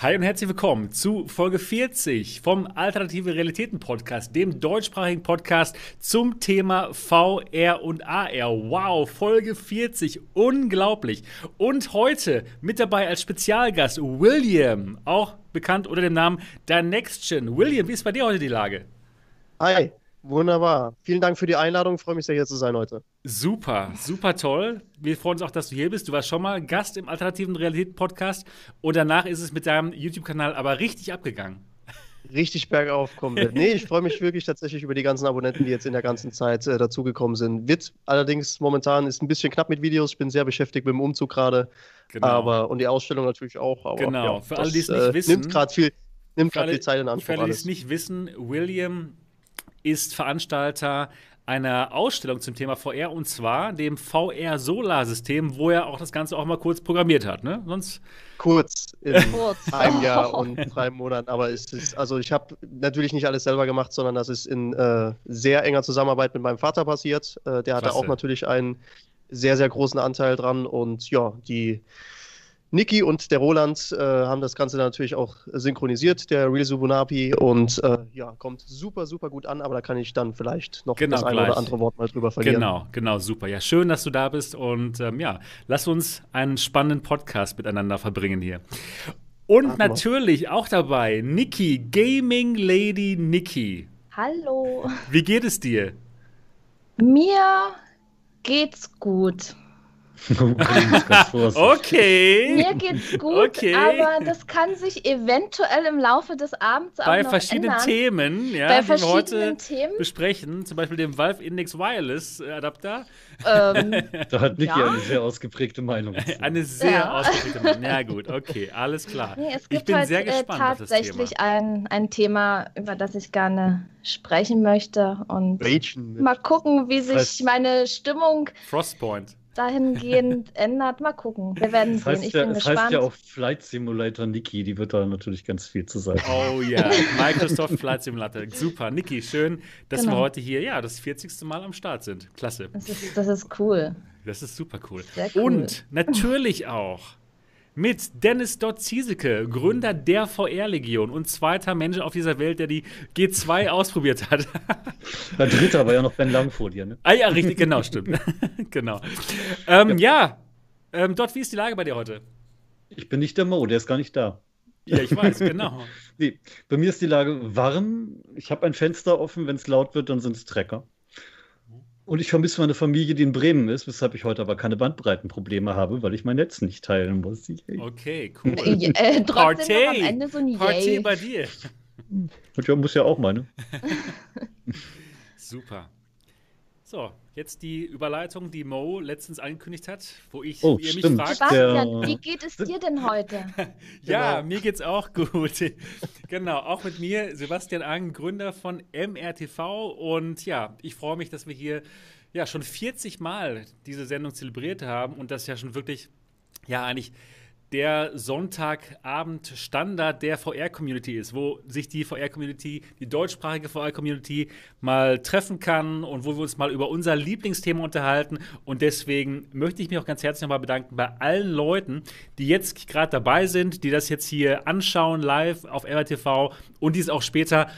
Hi und herzlich willkommen zu Folge 40 vom Alternative Realitäten Podcast, dem deutschsprachigen Podcast zum Thema VR und AR. Wow, Folge 40, unglaublich. Und heute mit dabei als Spezialgast William, auch bekannt unter dem Namen The Next Gen. William, wie ist bei dir heute die Lage? Hi, Wunderbar. Vielen Dank für die Einladung. Ich freue mich sehr, hier zu sein heute. Super, super toll. Wir freuen uns auch, dass du hier bist. Du warst schon mal Gast im Alternativen Realitäten-Podcast und danach ist es mit deinem YouTube-Kanal aber richtig abgegangen. Richtig bergauf kommen Nee, ich freue mich wirklich tatsächlich über die ganzen Abonnenten, die jetzt in der ganzen Zeit äh, dazugekommen sind. Wird allerdings momentan ist ein bisschen knapp mit Videos. Ich bin sehr beschäftigt mit dem Umzug gerade. Genau. Aber und die Ausstellung natürlich auch. Aber, genau. Ja, für alle, die es nicht äh, wissen. Nimmt gerade viel, nimmt viel Zeit in Anspruch. Für alle, die es nicht wissen, William ist Veranstalter einer Ausstellung zum Thema VR und zwar dem VR-Solar-System, wo er auch das Ganze auch mal kurz programmiert hat, ne? Sonst kurz in einem Jahr und drei Monaten, aber es ist also ich habe natürlich nicht alles selber gemacht, sondern das ist in äh, sehr enger Zusammenarbeit mit meinem Vater passiert. Äh, der hatte Klasse. auch natürlich einen sehr sehr großen Anteil dran und ja die Niki und der Roland äh, haben das Ganze natürlich auch synchronisiert, der Real Subunapi, und äh, ja, kommt super, super gut an, aber da kann ich dann vielleicht noch genau, das eine oder andere Wort mal drüber verlieren. Genau, genau, super. Ja, schön, dass du da bist und ähm, ja, lass uns einen spannenden Podcast miteinander verbringen hier. Und Ach, natürlich auch dabei Niki, Gaming Lady Niki. Hallo. Wie geht es dir? Mir geht's gut. okay. Mir geht's gut, okay. aber das kann sich eventuell im Laufe des Abends auch Bei noch verschiedenen ändern. Themen, ja, Bei die wir heute Themen? besprechen, zum Beispiel dem Valve Index Wireless Adapter. Ähm, da hat Niki ja? eine sehr ausgeprägte Meinung. eine sehr ja. ausgeprägte Meinung. Ja gut, okay, alles klar. Nee, es gibt ich bin heute, sehr äh, gespannt äh, tatsächlich Thema. Ein, ein Thema, über das ich gerne sprechen möchte und mal gucken, wie sich meine Stimmung Frostpoint dahingehend ändert. Mal gucken. Wir werden das heißt sehen. Ich ja, bin das gespannt. heißt ja auch Flight Simulator Niki, die wird da natürlich ganz viel zu sagen. Oh ja, Microsoft Flight Simulator. Super. Niki, schön, dass genau. wir heute hier, ja, das 40. Mal am Start sind. Klasse. Das ist, das ist cool. Das ist super cool. cool. Und natürlich auch mit Dennis Dott Zieseke, Gründer der VR-Legion und zweiter Mensch auf dieser Welt, der die G2 ausprobiert hat. Der dritte war ja noch Ben Lang vor dir, ne? Ah ja, richtig, genau, stimmt. genau. Ähm, ja, ja. Ähm, Dott, wie ist die Lage bei dir heute? Ich bin nicht der Mo, der ist gar nicht da. Ja, ich weiß, genau. nee, bei mir ist die Lage warm. Ich habe ein Fenster offen, wenn es laut wird, dann sind es Trecker. Und ich vermisse meine Familie, die in Bremen ist, weshalb ich heute aber keine Bandbreitenprobleme habe, weil ich mein Netz nicht teilen muss. Okay, cool. Äh, äh, trotzdem am Ende so ein Party bei dir. Ja, muss ja auch meine. Super. So, jetzt die Überleitung, die Mo letztens angekündigt hat, wo ich oh, ihr stimmt. mich fragt. Sebastian, wie geht es dir denn heute? ja, genau. mir geht's auch gut. genau, auch mit mir, Sebastian Ang, Gründer von MRTV. Und ja, ich freue mich, dass wir hier ja schon 40 Mal diese Sendung zelebriert haben und das ja schon wirklich, ja, eigentlich der Sonntagabend-Standard der VR-Community ist, wo sich die VR-Community, die deutschsprachige VR-Community mal treffen kann und wo wir uns mal über unser Lieblingsthema unterhalten. Und deswegen möchte ich mich auch ganz herzlich nochmal bedanken bei allen Leuten, die jetzt gerade dabei sind, die das jetzt hier anschauen live auf RTV und die es auch später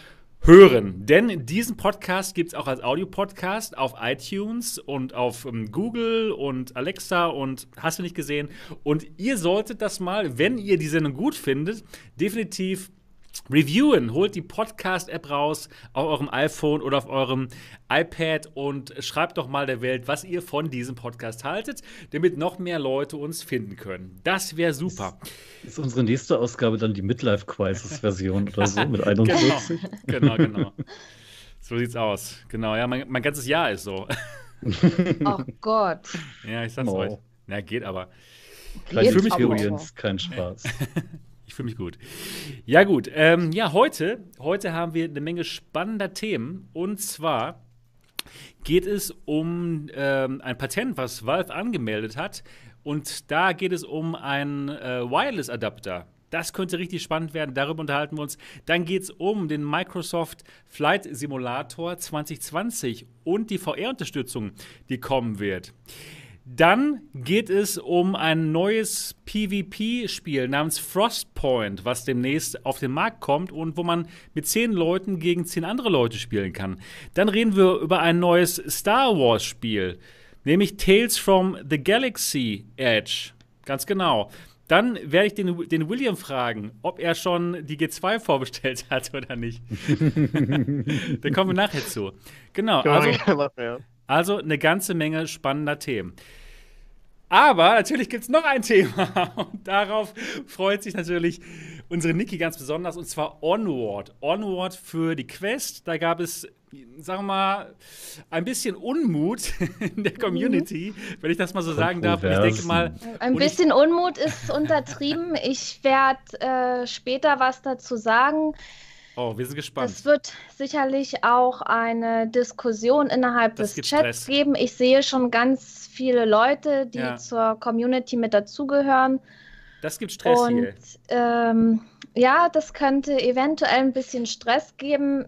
hören. Denn diesen Podcast gibt es auch als Audiopodcast auf iTunes und auf ähm, Google und Alexa und hast du nicht gesehen. Und ihr solltet das mal, wenn ihr die Sendung gut findet, definitiv reviewen. Holt die Podcast-App raus auf eurem iPhone oder auf eurem iPad und schreibt doch mal der Welt, was ihr von diesem Podcast haltet, damit noch mehr Leute uns finden können. Das wäre super. Ist, ist, unsere nächste Ausgabe dann die Midlife Crisis-Version oder so mit 41? genau, genau, genau. So sieht's aus. Genau, ja, mein, mein ganzes Jahr ist so. Oh Gott. Ja, ich sag's oh. euch. Na, geht aber. Kleine Experience, kein Spaß. Ich fühle mich gut. Ja, gut. Ähm, ja, heute, heute haben wir eine Menge spannender Themen. Und zwar geht es um ähm, ein Patent, was Valve angemeldet hat. Und da geht es um einen äh, Wireless-Adapter. Das könnte richtig spannend werden, darüber unterhalten wir uns. Dann geht es um den Microsoft Flight Simulator 2020 und die VR-Unterstützung, die kommen wird. Dann geht es um ein neues PvP-Spiel namens Frostpoint, was demnächst auf den Markt kommt und wo man mit zehn Leuten gegen zehn andere Leute spielen kann. Dann reden wir über ein neues Star Wars-Spiel, nämlich Tales from the Galaxy Edge. Ganz genau. Dann werde ich den, den William fragen, ob er schon die G2 vorbestellt hat oder nicht. Dann kommen wir nachher zu. Genau. Also, also eine ganze Menge spannender Themen. Aber natürlich gibt es noch ein Thema und darauf freut sich natürlich unsere Niki ganz besonders und zwar Onward. Onward für die Quest. Da gab es, sagen wir mal, ein bisschen Unmut in der Community, mhm. wenn ich das mal so sagen darf. Und ich denke mal. Ein bisschen Unmut ist untertrieben. Ich werde äh, später was dazu sagen. Oh, wir sind gespannt. Es wird sicherlich auch eine Diskussion innerhalb das des Chats Stress. geben. Ich sehe schon ganz viele Leute, die ja. zur Community mit dazugehören. Das gibt Stress Und, hier. Ähm, ja, das könnte eventuell ein bisschen Stress geben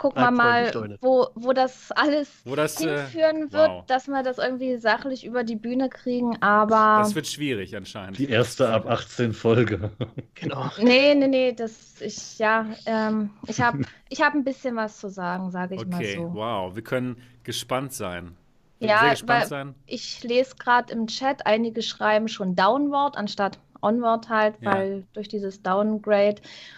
gucken wir mal, wo, wo das alles wo das, äh, hinführen äh, wird, wow. dass wir das irgendwie sachlich über die Bühne kriegen, aber. Das wird schwierig anscheinend. Die erste ab 18 Folge. genau. Nee, nee, nee, das, ich, ja, ähm, ich habe ich hab ein bisschen was zu sagen, sage ich okay, mal so. Okay, wow, wir können gespannt sein. Ja, sehr gespannt sein. ich lese gerade im Chat, einige schreiben schon Downward anstatt Onward halt, ja. weil durch dieses Downgrade.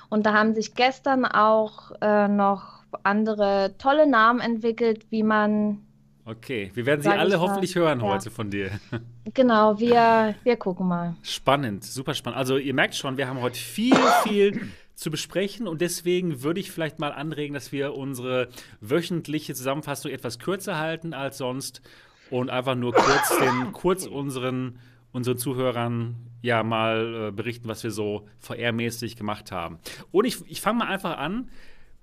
Und da haben sich gestern auch äh, noch andere tolle Namen entwickelt, wie man. Okay, wir werden sie alle hoffentlich hören ja. heute von dir. Genau, wir, wir gucken mal. Spannend, super spannend. Also ihr merkt schon, wir haben heute viel, viel zu besprechen und deswegen würde ich vielleicht mal anregen, dass wir unsere wöchentliche Zusammenfassung etwas kürzer halten als sonst und einfach nur kurz, den, kurz unseren, unseren Zuhörern ja mal äh, berichten, was wir so VR-mäßig gemacht haben. Und ich, ich fange mal einfach an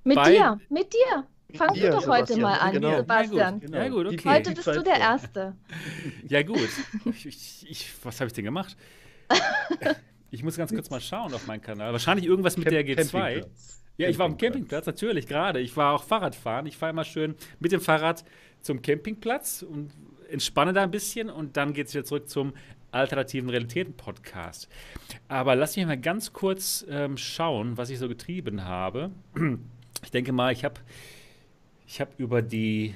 mit bei, dir, mit dir. Fang du doch heute mal an, genau. Sebastian. Ja, gut, genau. ja, gut okay. Heute bist du der Erste. ja, gut. Ich, ich, ich, was habe ich denn gemacht? Ich muss ganz kurz mal schauen auf meinen Kanal. Wahrscheinlich irgendwas mit Camp der G2. Ja, ich war am Campingplatz, natürlich, gerade. Ich war auch Fahrradfahren. Ich fahre immer schön mit dem Fahrrad zum Campingplatz und entspanne da ein bisschen und dann geht es wieder zurück zum alternativen Realitäten-Podcast. Aber lass mich mal ganz kurz ähm, schauen, was ich so getrieben habe. Ich denke mal, ich habe ich hab über die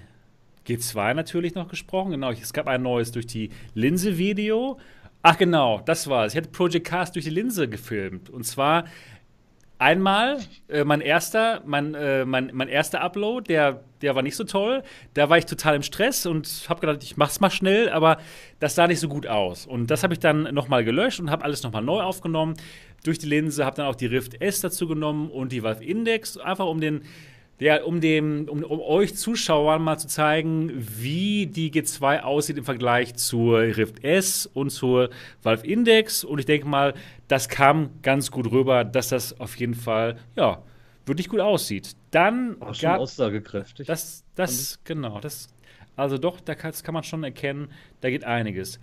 G2 natürlich noch gesprochen. Genau, es gab ein neues durch die Linse-Video. Ach genau, das war es. Ich hatte Project Cast durch die Linse gefilmt. Und zwar einmal äh, mein erster, mein, äh, mein, mein erster Upload, der, der war nicht so toll. Da war ich total im Stress und habe gedacht, ich mach's mal schnell, aber das sah nicht so gut aus. Und das habe ich dann nochmal gelöscht und habe alles nochmal neu aufgenommen durch die Linse, habe dann auch die Rift S dazu genommen und die Valve Index, einfach um den ja, um, dem, um, um euch Zuschauern mal zu zeigen, wie die G2 aussieht im Vergleich zur Rift S und zur Valve Index. Und ich denke mal, das kam ganz gut rüber, dass das auf jeden Fall, ja, wirklich gut aussieht. Dann War schon gab, aussagekräftig. Das, das, genau, das, also doch, da kann, das kann man schon erkennen, da geht einiges.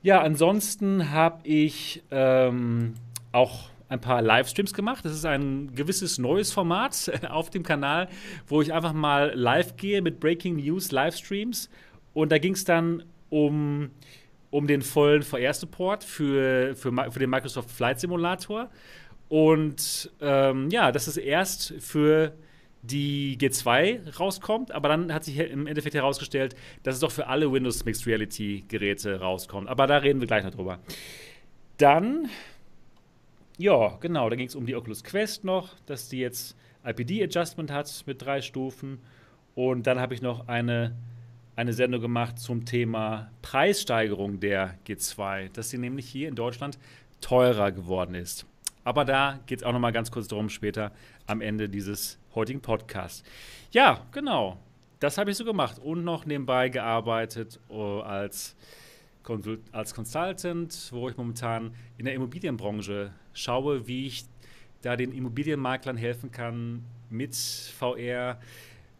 Ja, ansonsten habe ich ähm, auch ein paar Livestreams gemacht. Das ist ein gewisses neues Format auf dem Kanal, wo ich einfach mal live gehe mit Breaking News Livestreams. Und da ging es dann um, um den vollen VR-Support für, für, für den Microsoft Flight Simulator. Und ähm, ja, das ist erst für die G2 rauskommt, aber dann hat sich im Endeffekt herausgestellt, dass es doch für alle Windows Mixed Reality Geräte rauskommt. Aber da reden wir gleich noch drüber. Dann ja, genau, da ging es um die Oculus Quest noch, dass die jetzt IPD-Adjustment hat mit drei Stufen. Und dann habe ich noch eine, eine Sendung gemacht zum Thema Preissteigerung der G2, dass sie nämlich hier in Deutschland teurer geworden ist. Aber da geht es auch noch mal ganz kurz darum später am Ende dieses heutigen Podcasts. Ja, genau. Das habe ich so gemacht und noch nebenbei gearbeitet uh, als als Consultant, wo ich momentan in der Immobilienbranche schaue, wie ich da den Immobilienmaklern helfen kann, mit VR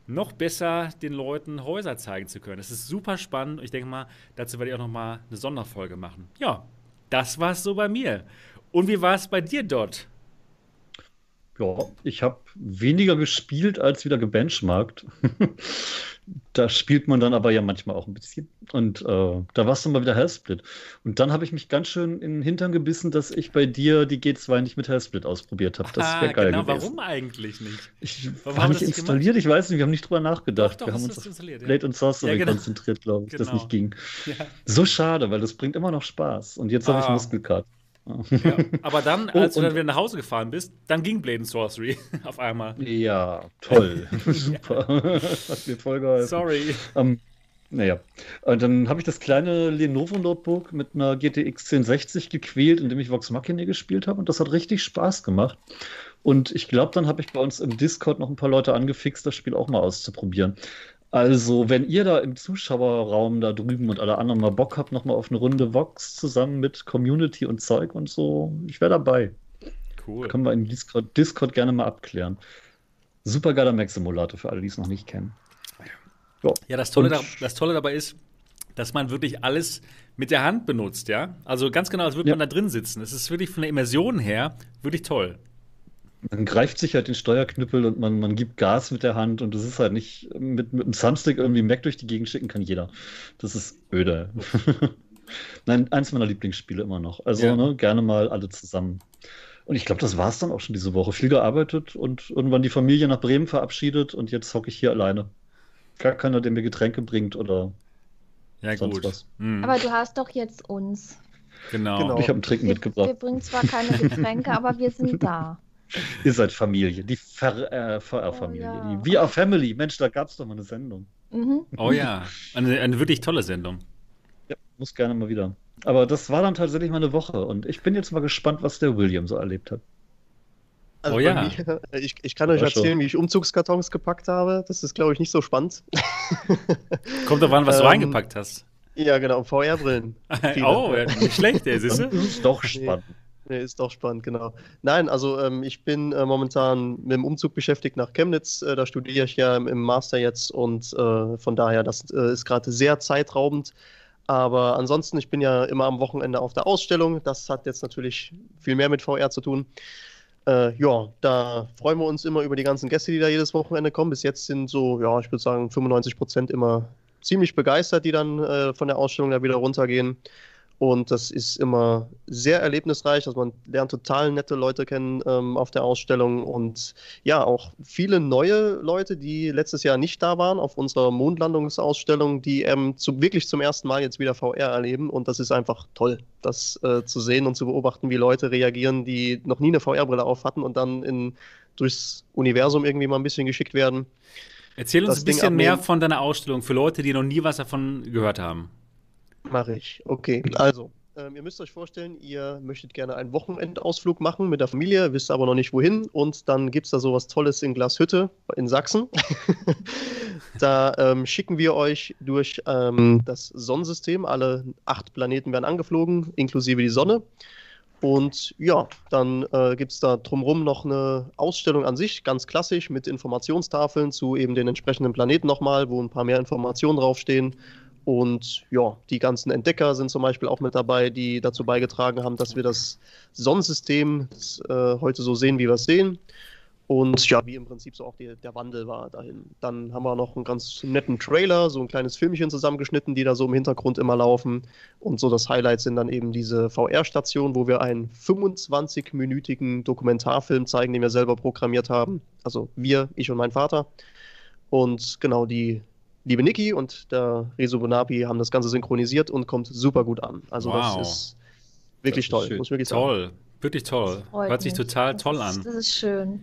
noch besser den Leuten Häuser zeigen zu können. Das ist super spannend. Ich denke mal, dazu werde ich auch noch mal eine Sonderfolge machen. Ja, das war es so bei mir. Und wie war es bei dir dort? Ja, ich habe weniger gespielt als wieder gebenchmarkt. da spielt man dann aber ja manchmal auch ein bisschen. Und äh, da war es dann mal wieder Hellsplit. Und dann habe ich mich ganz schön in den Hintern gebissen, dass ich bei dir die G2 nicht mit Hellsplit ausprobiert habe. Das wäre geil genau, gewesen. Warum eigentlich nicht? Ich warum war nicht installiert, gemacht? ich weiß nicht, wir haben nicht drüber nachgedacht. Doch, doch, wir haben uns auf Blade ja. und Sorcery ja, genau. konzentriert, glaube ich, genau. das nicht ging. Ja. So schade, weil das bringt immer noch Spaß. Und jetzt ah. habe ich Muskelkater. Ja, aber dann, oh, als oh, du dann wieder nach Hause gefahren bist, dann ging Blade Sorcery auf einmal. Ja, toll. Super. Hat mir voll geholfen. Sorry. Um, naja, und dann habe ich das kleine Lenovo-Notebook mit einer GTX 1060 gequält, indem ich Vox Machina gespielt habe und das hat richtig Spaß gemacht. Und ich glaube, dann habe ich bei uns im Discord noch ein paar Leute angefixt, das Spiel auch mal auszuprobieren. Also, wenn ihr da im Zuschauerraum da drüben und alle anderen mal Bock habt, nochmal auf eine Runde Vox zusammen mit Community und Zeug und so, ich wäre dabei. Cool. Können wir in Discord, Discord gerne mal abklären. Super geiler Mac-Simulator für alle, die es noch nicht kennen. Ja, ja das, Tolle da, das Tolle dabei ist, dass man wirklich alles mit der Hand benutzt, ja? Also ganz genau, als würde ja. man da drin sitzen. Es ist wirklich von der Immersion her wirklich toll man greift sich halt den Steuerknüppel und man, man gibt Gas mit der Hand und das ist halt nicht mit, mit einem Thumbstick irgendwie Mac durch die Gegend schicken kann jeder. Das ist öde. Nein, eins meiner Lieblingsspiele immer noch. Also ja. ne, gerne mal alle zusammen. Und ich glaube, das war es dann auch schon diese Woche. Viel gearbeitet und irgendwann die Familie nach Bremen verabschiedet und jetzt hocke ich hier alleine. Gar keiner, der mir Getränke bringt oder ja, sonst gut. was. Mhm. Aber du hast doch jetzt uns. Genau. genau. Ich habe einen Trink wir, mitgebracht. Wir bringen zwar keine Getränke, aber wir sind da. Ihr seid Familie, die VR-Familie. Äh, oh, ja. VR Family. Mensch, da gab es doch mal eine Sendung. Mhm. Oh ja, eine, eine wirklich tolle Sendung. Ja, muss gerne mal wieder. Aber das war dann tatsächlich mal eine Woche und ich bin jetzt mal gespannt, was der William so erlebt hat. Also oh ja. Mir, ich, ich, kann euch erzählen, schon. wie ich Umzugskartons gepackt habe. Das ist, glaube ich, nicht so spannend. Kommt doch an, was ähm, du reingepackt hast. Ja, genau, VR-Brillen. oh, nicht schlecht, der ist doch spannend. Nee. Nee, ist doch spannend, genau. Nein, also ähm, ich bin äh, momentan mit dem Umzug beschäftigt nach Chemnitz. Äh, da studiere ich ja im, im Master jetzt und äh, von daher, das äh, ist gerade sehr zeitraubend. Aber ansonsten, ich bin ja immer am Wochenende auf der Ausstellung. Das hat jetzt natürlich viel mehr mit VR zu tun. Äh, ja, da freuen wir uns immer über die ganzen Gäste, die da jedes Wochenende kommen. Bis jetzt sind so, ja, ich würde sagen, 95 Prozent immer ziemlich begeistert, die dann äh, von der Ausstellung da wieder runtergehen. Und das ist immer sehr erlebnisreich. Also man lernt total nette Leute kennen ähm, auf der Ausstellung und ja, auch viele neue Leute, die letztes Jahr nicht da waren auf unserer Mondlandungsausstellung, die ähm, zu, wirklich zum ersten Mal jetzt wieder VR erleben. Und das ist einfach toll, das äh, zu sehen und zu beobachten, wie Leute reagieren, die noch nie eine VR-Brille auf hatten und dann in, durchs Universum irgendwie mal ein bisschen geschickt werden. Erzähl uns das ein bisschen mehr von deiner Ausstellung für Leute, die noch nie was davon gehört haben. Mache ich. Okay, also. Ähm, ihr müsst euch vorstellen, ihr möchtet gerne einen Wochenendausflug machen mit der Familie, wisst aber noch nicht wohin. Und dann gibt es da sowas Tolles in Glashütte in Sachsen. da ähm, schicken wir euch durch ähm, das Sonnensystem. Alle acht Planeten werden angeflogen, inklusive die Sonne. Und ja, dann äh, gibt es da drumherum noch eine Ausstellung an sich, ganz klassisch, mit Informationstafeln zu eben den entsprechenden Planeten nochmal, wo ein paar mehr Informationen draufstehen. Und ja, die ganzen Entdecker sind zum Beispiel auch mit dabei, die dazu beigetragen haben, dass wir das Sonnensystem äh, heute so sehen, wie wir es sehen. Und ja, wie im Prinzip so auch die, der Wandel war dahin. Dann haben wir noch einen ganz netten Trailer, so ein kleines Filmchen zusammengeschnitten, die da so im Hintergrund immer laufen. Und so das Highlight sind dann eben diese VR-Station, wo wir einen 25-minütigen Dokumentarfilm zeigen, den wir selber programmiert haben. Also wir, ich und mein Vater. Und genau die liebe Niki und der Rezo Bonapi haben das Ganze synchronisiert und kommt super gut an. Also wow. das ist wirklich das ist toll, muss ich wirklich sagen. Toll, wirklich toll. Hört sich total das toll ist, an. Das ist schön.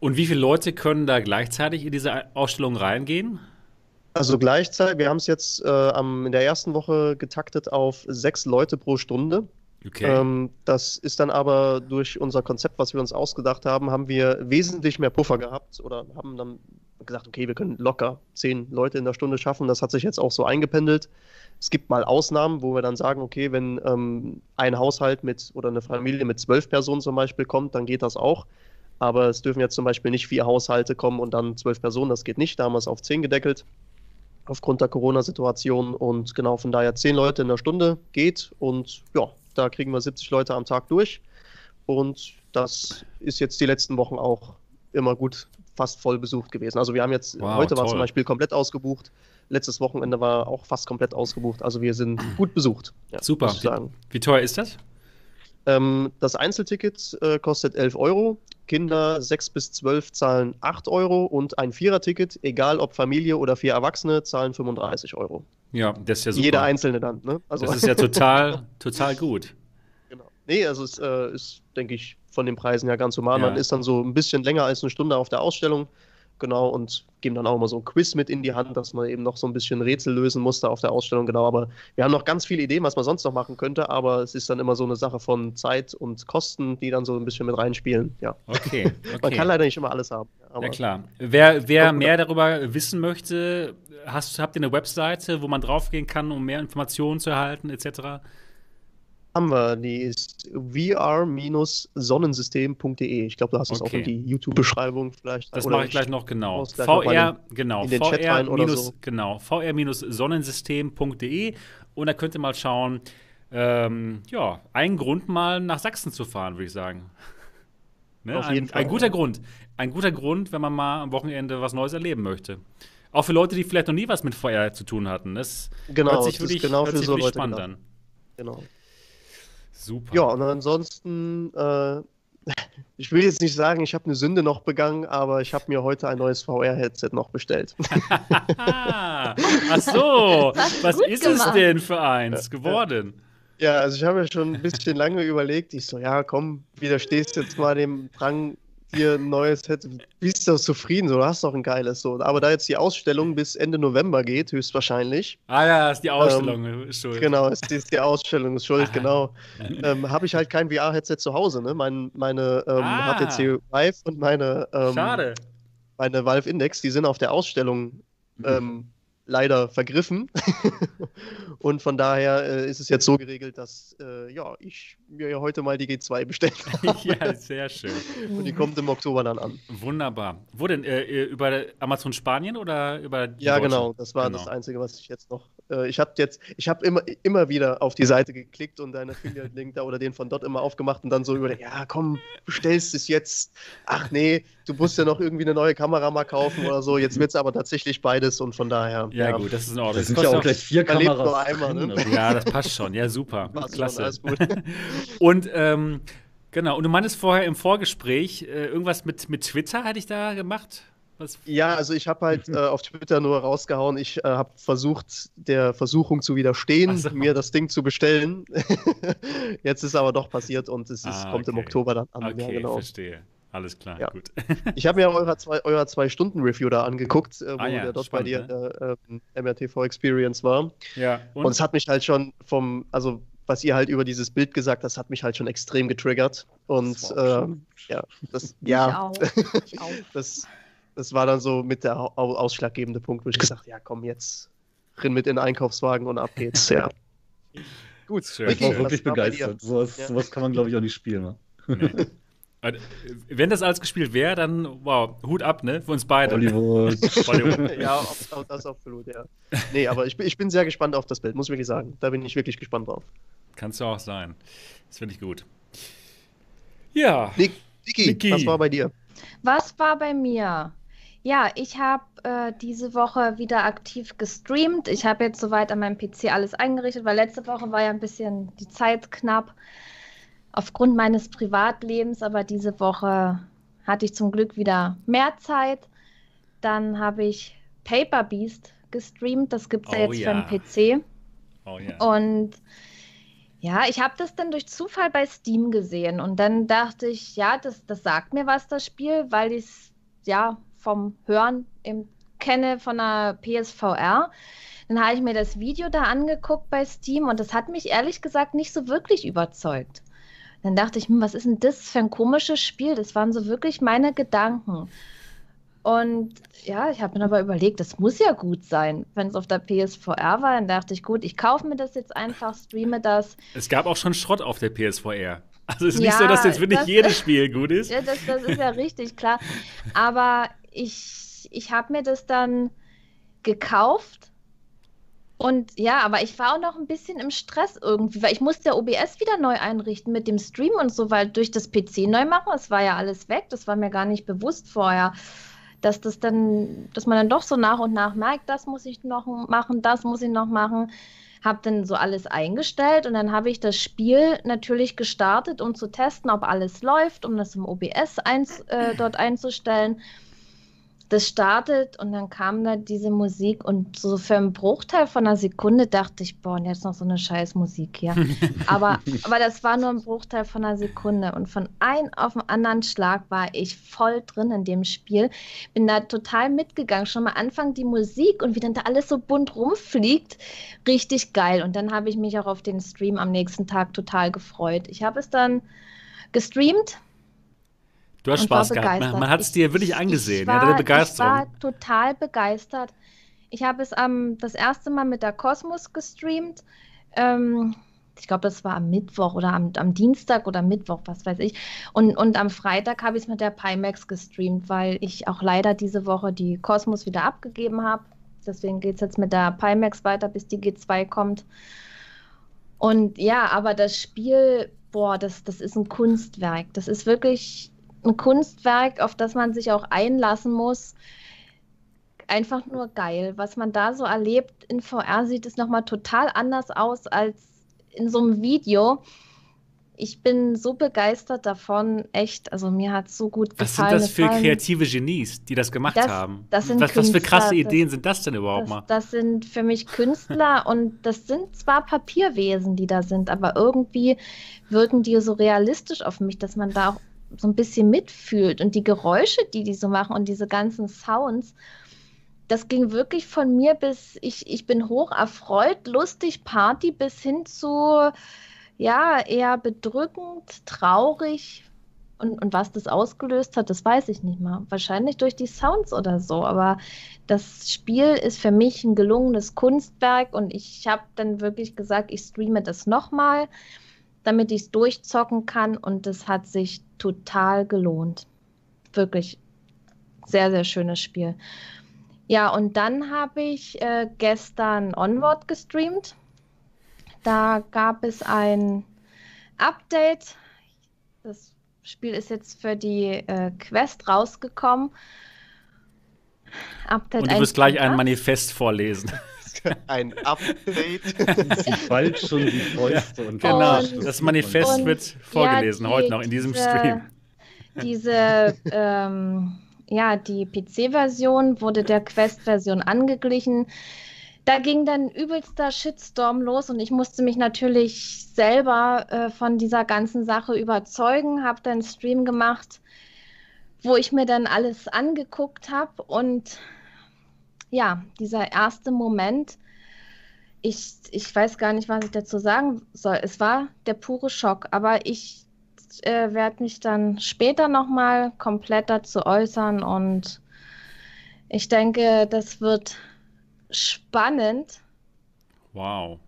Und wie viele Leute können da gleichzeitig in diese Ausstellung reingehen? Also gleichzeitig, wir haben es jetzt äh, in der ersten Woche getaktet auf sechs Leute pro Stunde. Okay. Ähm, das ist dann aber durch unser Konzept, was wir uns ausgedacht haben, haben wir wesentlich mehr Puffer gehabt oder haben dann gesagt, okay, wir können locker zehn Leute in der Stunde schaffen. Das hat sich jetzt auch so eingependelt. Es gibt mal Ausnahmen, wo wir dann sagen, okay, wenn ähm, ein Haushalt mit oder eine Familie mit zwölf Personen zum Beispiel kommt, dann geht das auch. Aber es dürfen jetzt zum Beispiel nicht vier Haushalte kommen und dann zwölf Personen, das geht nicht. Da haben wir es auf zehn gedeckelt aufgrund der Corona-Situation und genau von daher zehn Leute in der Stunde geht und ja, da kriegen wir 70 Leute am Tag durch und das ist jetzt die letzten Wochen auch immer gut fast voll besucht gewesen. Also wir haben jetzt, wow, heute toll. war zum Beispiel komplett ausgebucht. Letztes Wochenende war auch fast komplett ausgebucht. Also wir sind gut besucht. Ja, Super. Wie, wie, teuer ist das? Ähm, das Einzelticket äh, kostet 11 Euro. Kinder 6 bis 12 zahlen 8 Euro und ein Viererticket, egal ob Familie oder vier Erwachsene, zahlen 35 Euro. Ja, das ist ja super. Jeder Einzelne dann. Ne? Also das ist ja total, total gut. Genau. Nee, also es äh, ist, denke ich, von den Preisen ja ganz human. Ja. Man ist dann so ein bisschen länger als eine Stunde auf der Ausstellung. Genau, und geben dann auch mal so ein Quiz mit in die Hand, dass man eben noch so ein bisschen Rätsel lösen musste auf der Ausstellung. Genau, aber wir haben noch ganz viele Ideen, was man sonst noch machen könnte, aber es ist dann immer so eine Sache von Zeit und Kosten, die dann so ein bisschen mit reinspielen. Ja. Okay. okay. Man kann leider nicht immer alles haben. ja, klar. Wer, wer mehr darüber wissen möchte, hast, habt ihr eine Webseite, wo man draufgehen kann, um mehr Informationen zu erhalten, etc.? Haben wir, die ist vr-sonnensystem.de. Ich glaube, du hast es okay. auch in die YouTube-Beschreibung vielleicht. Das mache ich gleich noch genau. VR, genau. VR minus, so. genau. VR-sonnensystem.de und da könnt ihr mal schauen, ähm, ja, ein Grund mal nach Sachsen zu fahren, würde ich sagen. Ne? Auf jeden ein, Fall. Ein guter ja. Grund. Ein guter Grund, wenn man mal am Wochenende was Neues erleben möchte. Auch für Leute, die vielleicht noch nie was mit VR zu tun hatten. Das genau, hört sich wirklich, genau hört sich so Leute spannend an. Genau. Super. Ja, und ansonsten, äh, ich will jetzt nicht sagen, ich habe eine Sünde noch begangen, aber ich habe mir heute ein neues VR-Headset noch bestellt. Ach so, was ist gemacht. es denn für eins geworden? Ja, also ich habe mir schon ein bisschen lange überlegt. Ich so, ja, komm, widerstehst jetzt mal dem Drang, ein neues hätte, bist du zufrieden, so, du hast doch ein geiles so. Aber da jetzt die Ausstellung bis Ende November geht, höchstwahrscheinlich. Ah ja, ist die Ausstellung ähm, schuld. Genau, ist, ist die Ausstellung ist schuld, genau. Ähm, Habe ich halt kein VR-Headset zu Hause, ne? Mein, meine ähm, ah. HTC Vive und meine, ähm, Schade. meine Valve Index, die sind auf der Ausstellung ähm, leider vergriffen. und von daher äh, ist es jetzt so geregelt, dass äh, ja, ich mir ja heute mal die G2 bestellt habe. ja, sehr schön. Und die kommt im Oktober dann an. Wunderbar. Wo denn? Äh, über Amazon Spanien oder über Ja, genau. Das war genau. das Einzige, was ich jetzt noch. Äh, ich habe jetzt, ich habe immer, immer wieder auf die Seite geklickt und deinen Affiliate-Link da oder den von dort immer aufgemacht und dann so über, ja, komm, bestellst es jetzt. Ach nee, du musst ja noch irgendwie eine neue Kamera mal kaufen oder so. Jetzt wird es aber tatsächlich beides und von daher. Ja, ja. gut, das ist in Ordnung. Das sind ja auch gleich vier Kameras. Einmal, ne? Ja, das passt schon. Ja, super. Klasse. alles gut. und ähm, genau, und du meintest vorher im Vorgespräch, äh, irgendwas mit, mit Twitter hatte ich da gemacht? Was? Ja, also ich habe halt äh, auf Twitter nur rausgehauen, ich äh, habe versucht, der Versuchung zu widerstehen, so. mir das Ding zu bestellen. Jetzt ist aber doch passiert und es ist, ah, kommt im Oktober dann an. Okay, ja, genau. verstehe. Alles klar, ja. gut. ich habe mir euer zwei, euer zwei Stunden Review da angeguckt, äh, wo ah, ja, der dort spannend, bei dir ne? äh, MRTV Experience war. Ja. Und? und es hat mich halt schon vom, also was ihr halt über dieses Bild gesagt habt, hat mich halt schon extrem getriggert. Und das äh, ja, das, ja, ich auch. Ich auch. das, das war dann so mit der ausschlaggebende Punkt, wo ich gesagt habe, ja komm, jetzt rinn mit in den Einkaufswagen und ab geht's. Ja. Gut, schön. Ich war wirklich begeistert. Sowas, ja. sowas kann man, glaube ich, auch nicht spielen. Ne? Nee. Wenn das alles gespielt wäre, dann wow, Hut ab, ne? Für uns beide. Hollywood. Hollywood. ja, das absolut, ja. Nee, aber ich, ich bin sehr gespannt auf das Bild, muss ich wirklich sagen. Da bin ich wirklich gespannt drauf. Kannst du auch sein. Das finde ich gut. Ja. Niki, was war bei dir? Was war bei mir? Ja, ich habe äh, diese Woche wieder aktiv gestreamt. Ich habe jetzt soweit an meinem PC alles eingerichtet, weil letzte Woche war ja ein bisschen die Zeit knapp aufgrund meines Privatlebens, aber diese Woche hatte ich zum Glück wieder mehr Zeit. Dann habe ich Paper Beast gestreamt, das gibt es ja oh, jetzt ja. für den PC. Oh, ja. Und ja, ich habe das dann durch Zufall bei Steam gesehen und dann dachte ich, ja, das, das sagt mir was, das Spiel, weil ich es ja vom Hören im, kenne von der PSVR. Dann habe ich mir das Video da angeguckt bei Steam und das hat mich ehrlich gesagt nicht so wirklich überzeugt. Dann dachte ich, hm, was ist denn das für ein komisches Spiel? Das waren so wirklich meine Gedanken. Und ja, ich habe mir aber überlegt, das muss ja gut sein. Wenn es auf der PSVR war, dann dachte ich, gut, ich kaufe mir das jetzt einfach, streame das. Es gab auch schon Schrott auf der PSVR. Also es ist ja, nicht so, dass jetzt wirklich das, jedes Spiel gut ist. Ja, das, das ist ja richtig, klar. Aber ich, ich habe mir das dann gekauft. Und ja, aber ich war auch noch ein bisschen im Stress irgendwie, weil ich musste ja OBS wieder neu einrichten mit dem Stream und so, weil durch das PC neu machen, es war ja alles weg, das war mir gar nicht bewusst vorher, dass das dann, dass man dann doch so nach und nach merkt, das muss ich noch machen, das muss ich noch machen. Habe dann so alles eingestellt und dann habe ich das Spiel natürlich gestartet, um zu testen, ob alles läuft, um das im OBS eins, äh, dort einzustellen das startet und dann kam da diese Musik und so für einen Bruchteil von einer Sekunde dachte ich, boah, und jetzt noch so eine scheiß Musik hier. aber, aber das war nur ein Bruchteil von einer Sekunde und von einem auf den anderen Schlag war ich voll drin in dem Spiel. Bin da total mitgegangen. Schon mal Anfang die Musik und wie dann da alles so bunt rumfliegt. Richtig geil. Und dann habe ich mich auch auf den Stream am nächsten Tag total gefreut. Ich habe es dann gestreamt Du hast Spaß gehabt. Man, man hat es dir wirklich angesehen, ich war, ja, deine Begeisterung. Ich war total begeistert. Ich habe es ähm, das erste Mal mit der Kosmos gestreamt. Ähm, ich glaube, das war am Mittwoch oder am, am, Dienstag oder Mittwoch, was weiß ich. Und, und am Freitag habe ich es mit der Pimax gestreamt, weil ich auch leider diese Woche die Kosmos wieder abgegeben habe. Deswegen geht es jetzt mit der Pimax weiter, bis die G2 kommt. Und ja, aber das Spiel, boah, das, das ist ein Kunstwerk. Das ist wirklich ein Kunstwerk, auf das man sich auch einlassen muss. Einfach nur geil. Was man da so erlebt in VR sieht es nochmal total anders aus als in so einem Video. Ich bin so begeistert davon, echt. Also mir hat es so gut gefallen. Was sind das für kreative Genies, die das gemacht das, haben? Das sind was, was für krasse Ideen sind das denn überhaupt das, mal? Das sind für mich Künstler und das sind zwar Papierwesen, die da sind, aber irgendwie wirken die so realistisch auf mich, dass man da auch so ein bisschen mitfühlt und die Geräusche, die die so machen und diese ganzen Sounds, das ging wirklich von mir bis ich, ich bin hoch erfreut, lustig, Party bis hin zu ja, eher bedrückend, traurig. Und, und was das ausgelöst hat, das weiß ich nicht mal. Wahrscheinlich durch die Sounds oder so. Aber das Spiel ist für mich ein gelungenes Kunstwerk und ich habe dann wirklich gesagt, ich streame das nochmal, damit ich es durchzocken kann. Und das hat sich total gelohnt. Wirklich sehr, sehr schönes Spiel. Ja, und dann habe ich äh, gestern Onward gestreamt. Da gab es ein Update. Das Spiel ist jetzt für die äh, Quest rausgekommen. Update und du wirst gleich ein Manifest vorlesen. ein Update. Sie falsch schon die Fäuste. Und genau, und, das Manifest und, wird vorgelesen, ja, die, heute noch in diesem diese, Stream. Diese, ähm, ja, die PC-Version wurde der Quest-Version angeglichen. Da ging dann übelster Shitstorm los und ich musste mich natürlich selber äh, von dieser ganzen Sache überzeugen, habe dann einen Stream gemacht, wo ich mir dann alles angeguckt habe und ja, dieser erste Moment, ich, ich weiß gar nicht, was ich dazu sagen soll. Es war der pure Schock, aber ich äh, werde mich dann später nochmal komplett dazu äußern und ich denke, das wird spannend. Wow.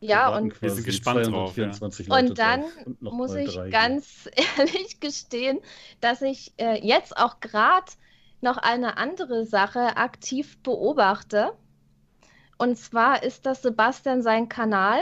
Ja, und wir sind gespannt drauf. Ja. Und dann und muss ich ganz ehrlich gestehen, dass ich äh, jetzt auch gerade noch eine andere Sache aktiv beobachte. Und zwar ist das Sebastian sein Kanal.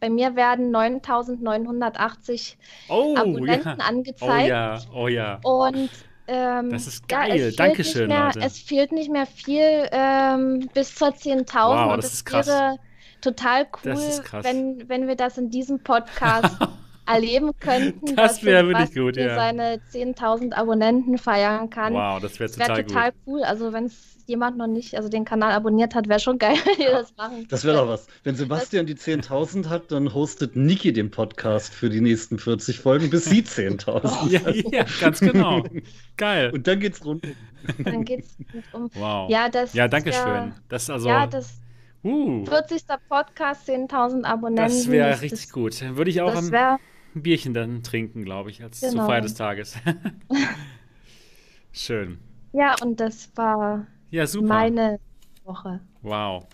Bei mir werden 9980 oh, Abonnenten ja. angezeigt. Oh ja, oh ja. Und ähm, das ist geil, ja, Dankeschön. Mehr, es fehlt nicht mehr viel ähm, bis zur 10.000 wow, und es wäre total cool, wenn, wenn wir das in diesem Podcast erleben könnten, das wäre wirklich gut, ja. seine 10.000 Abonnenten feiern kann. Wow, das wäre total, wär total cool. Also wenn es jemand noch nicht, also den Kanal abonniert hat, wäre schon geil, wenn ihr das machen. Das wäre doch was. Wenn Sebastian das die 10.000 hat, dann hostet Niki den Podcast für die nächsten 40 Folgen, bis sie 10.000 ja, ja, ganz genau. Geil. Und dann geht's rund. Dann geht's um. Wow. Ja, das ja danke schön. Das also. Ja, das. Uh. 40. Podcast, 10.000 Abonnenten. Das wäre richtig das, gut. Würde ich auch am, ein Bierchen dann trinken, glaube ich, als genau. zur Feier des Tages. Schön. Ja, und das war ja, super. meine Woche. Wow.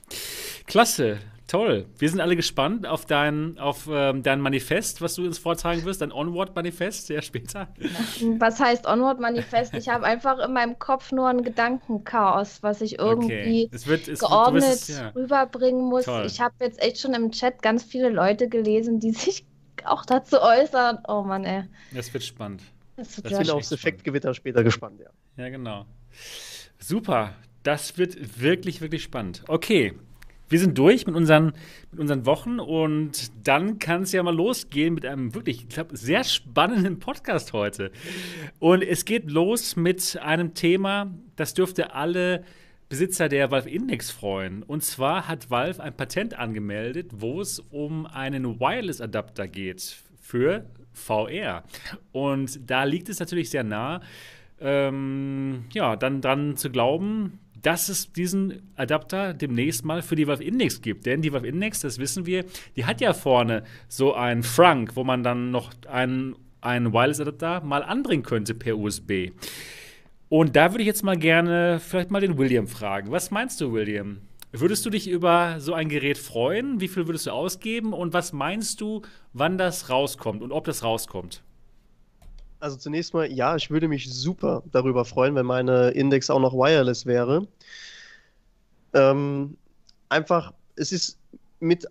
Klasse. Toll. Wir sind alle gespannt auf dein, auf, ähm, dein Manifest, was du uns vortragen wirst, dein Onward-Manifest, sehr später. Was heißt Onward-Manifest? Ich habe einfach in meinem Kopf nur ein Gedankenchaos, was ich irgendwie okay. es wird, es geordnet wird, es, ja. rüberbringen muss. Toll. Ich habe jetzt echt schon im Chat ganz viele Leute gelesen, die sich auch dazu äußern. Oh Mann, ey. Das wird spannend. Das wird, das wird aufs Effektgewitter später gespannt, ja. Ja, genau. Super. Das wird wirklich, wirklich spannend. Okay, wir sind durch mit unseren, mit unseren Wochen und dann kann es ja mal losgehen mit einem wirklich, ich glaube, sehr spannenden Podcast heute. Und es geht los mit einem Thema, das dürfte alle Besitzer der Valve Index freuen. Und zwar hat Valve ein Patent angemeldet, wo es um einen Wireless-Adapter geht für VR. Und da liegt es natürlich sehr nah, ähm, ja, dann dran zu glauben, dass es diesen Adapter demnächst mal für die Valve Index gibt. Denn die Valve Index, das wissen wir, die hat ja vorne so einen Frank, wo man dann noch einen, einen Wireless-Adapter mal anbringen könnte per USB. Und da würde ich jetzt mal gerne vielleicht mal den William fragen. Was meinst du, William? Würdest du dich über so ein Gerät freuen? Wie viel würdest du ausgeben? Und was meinst du, wann das rauskommt und ob das rauskommt? Also zunächst mal, ja, ich würde mich super darüber freuen, wenn meine Index auch noch wireless wäre. Ähm, einfach, es ist mit,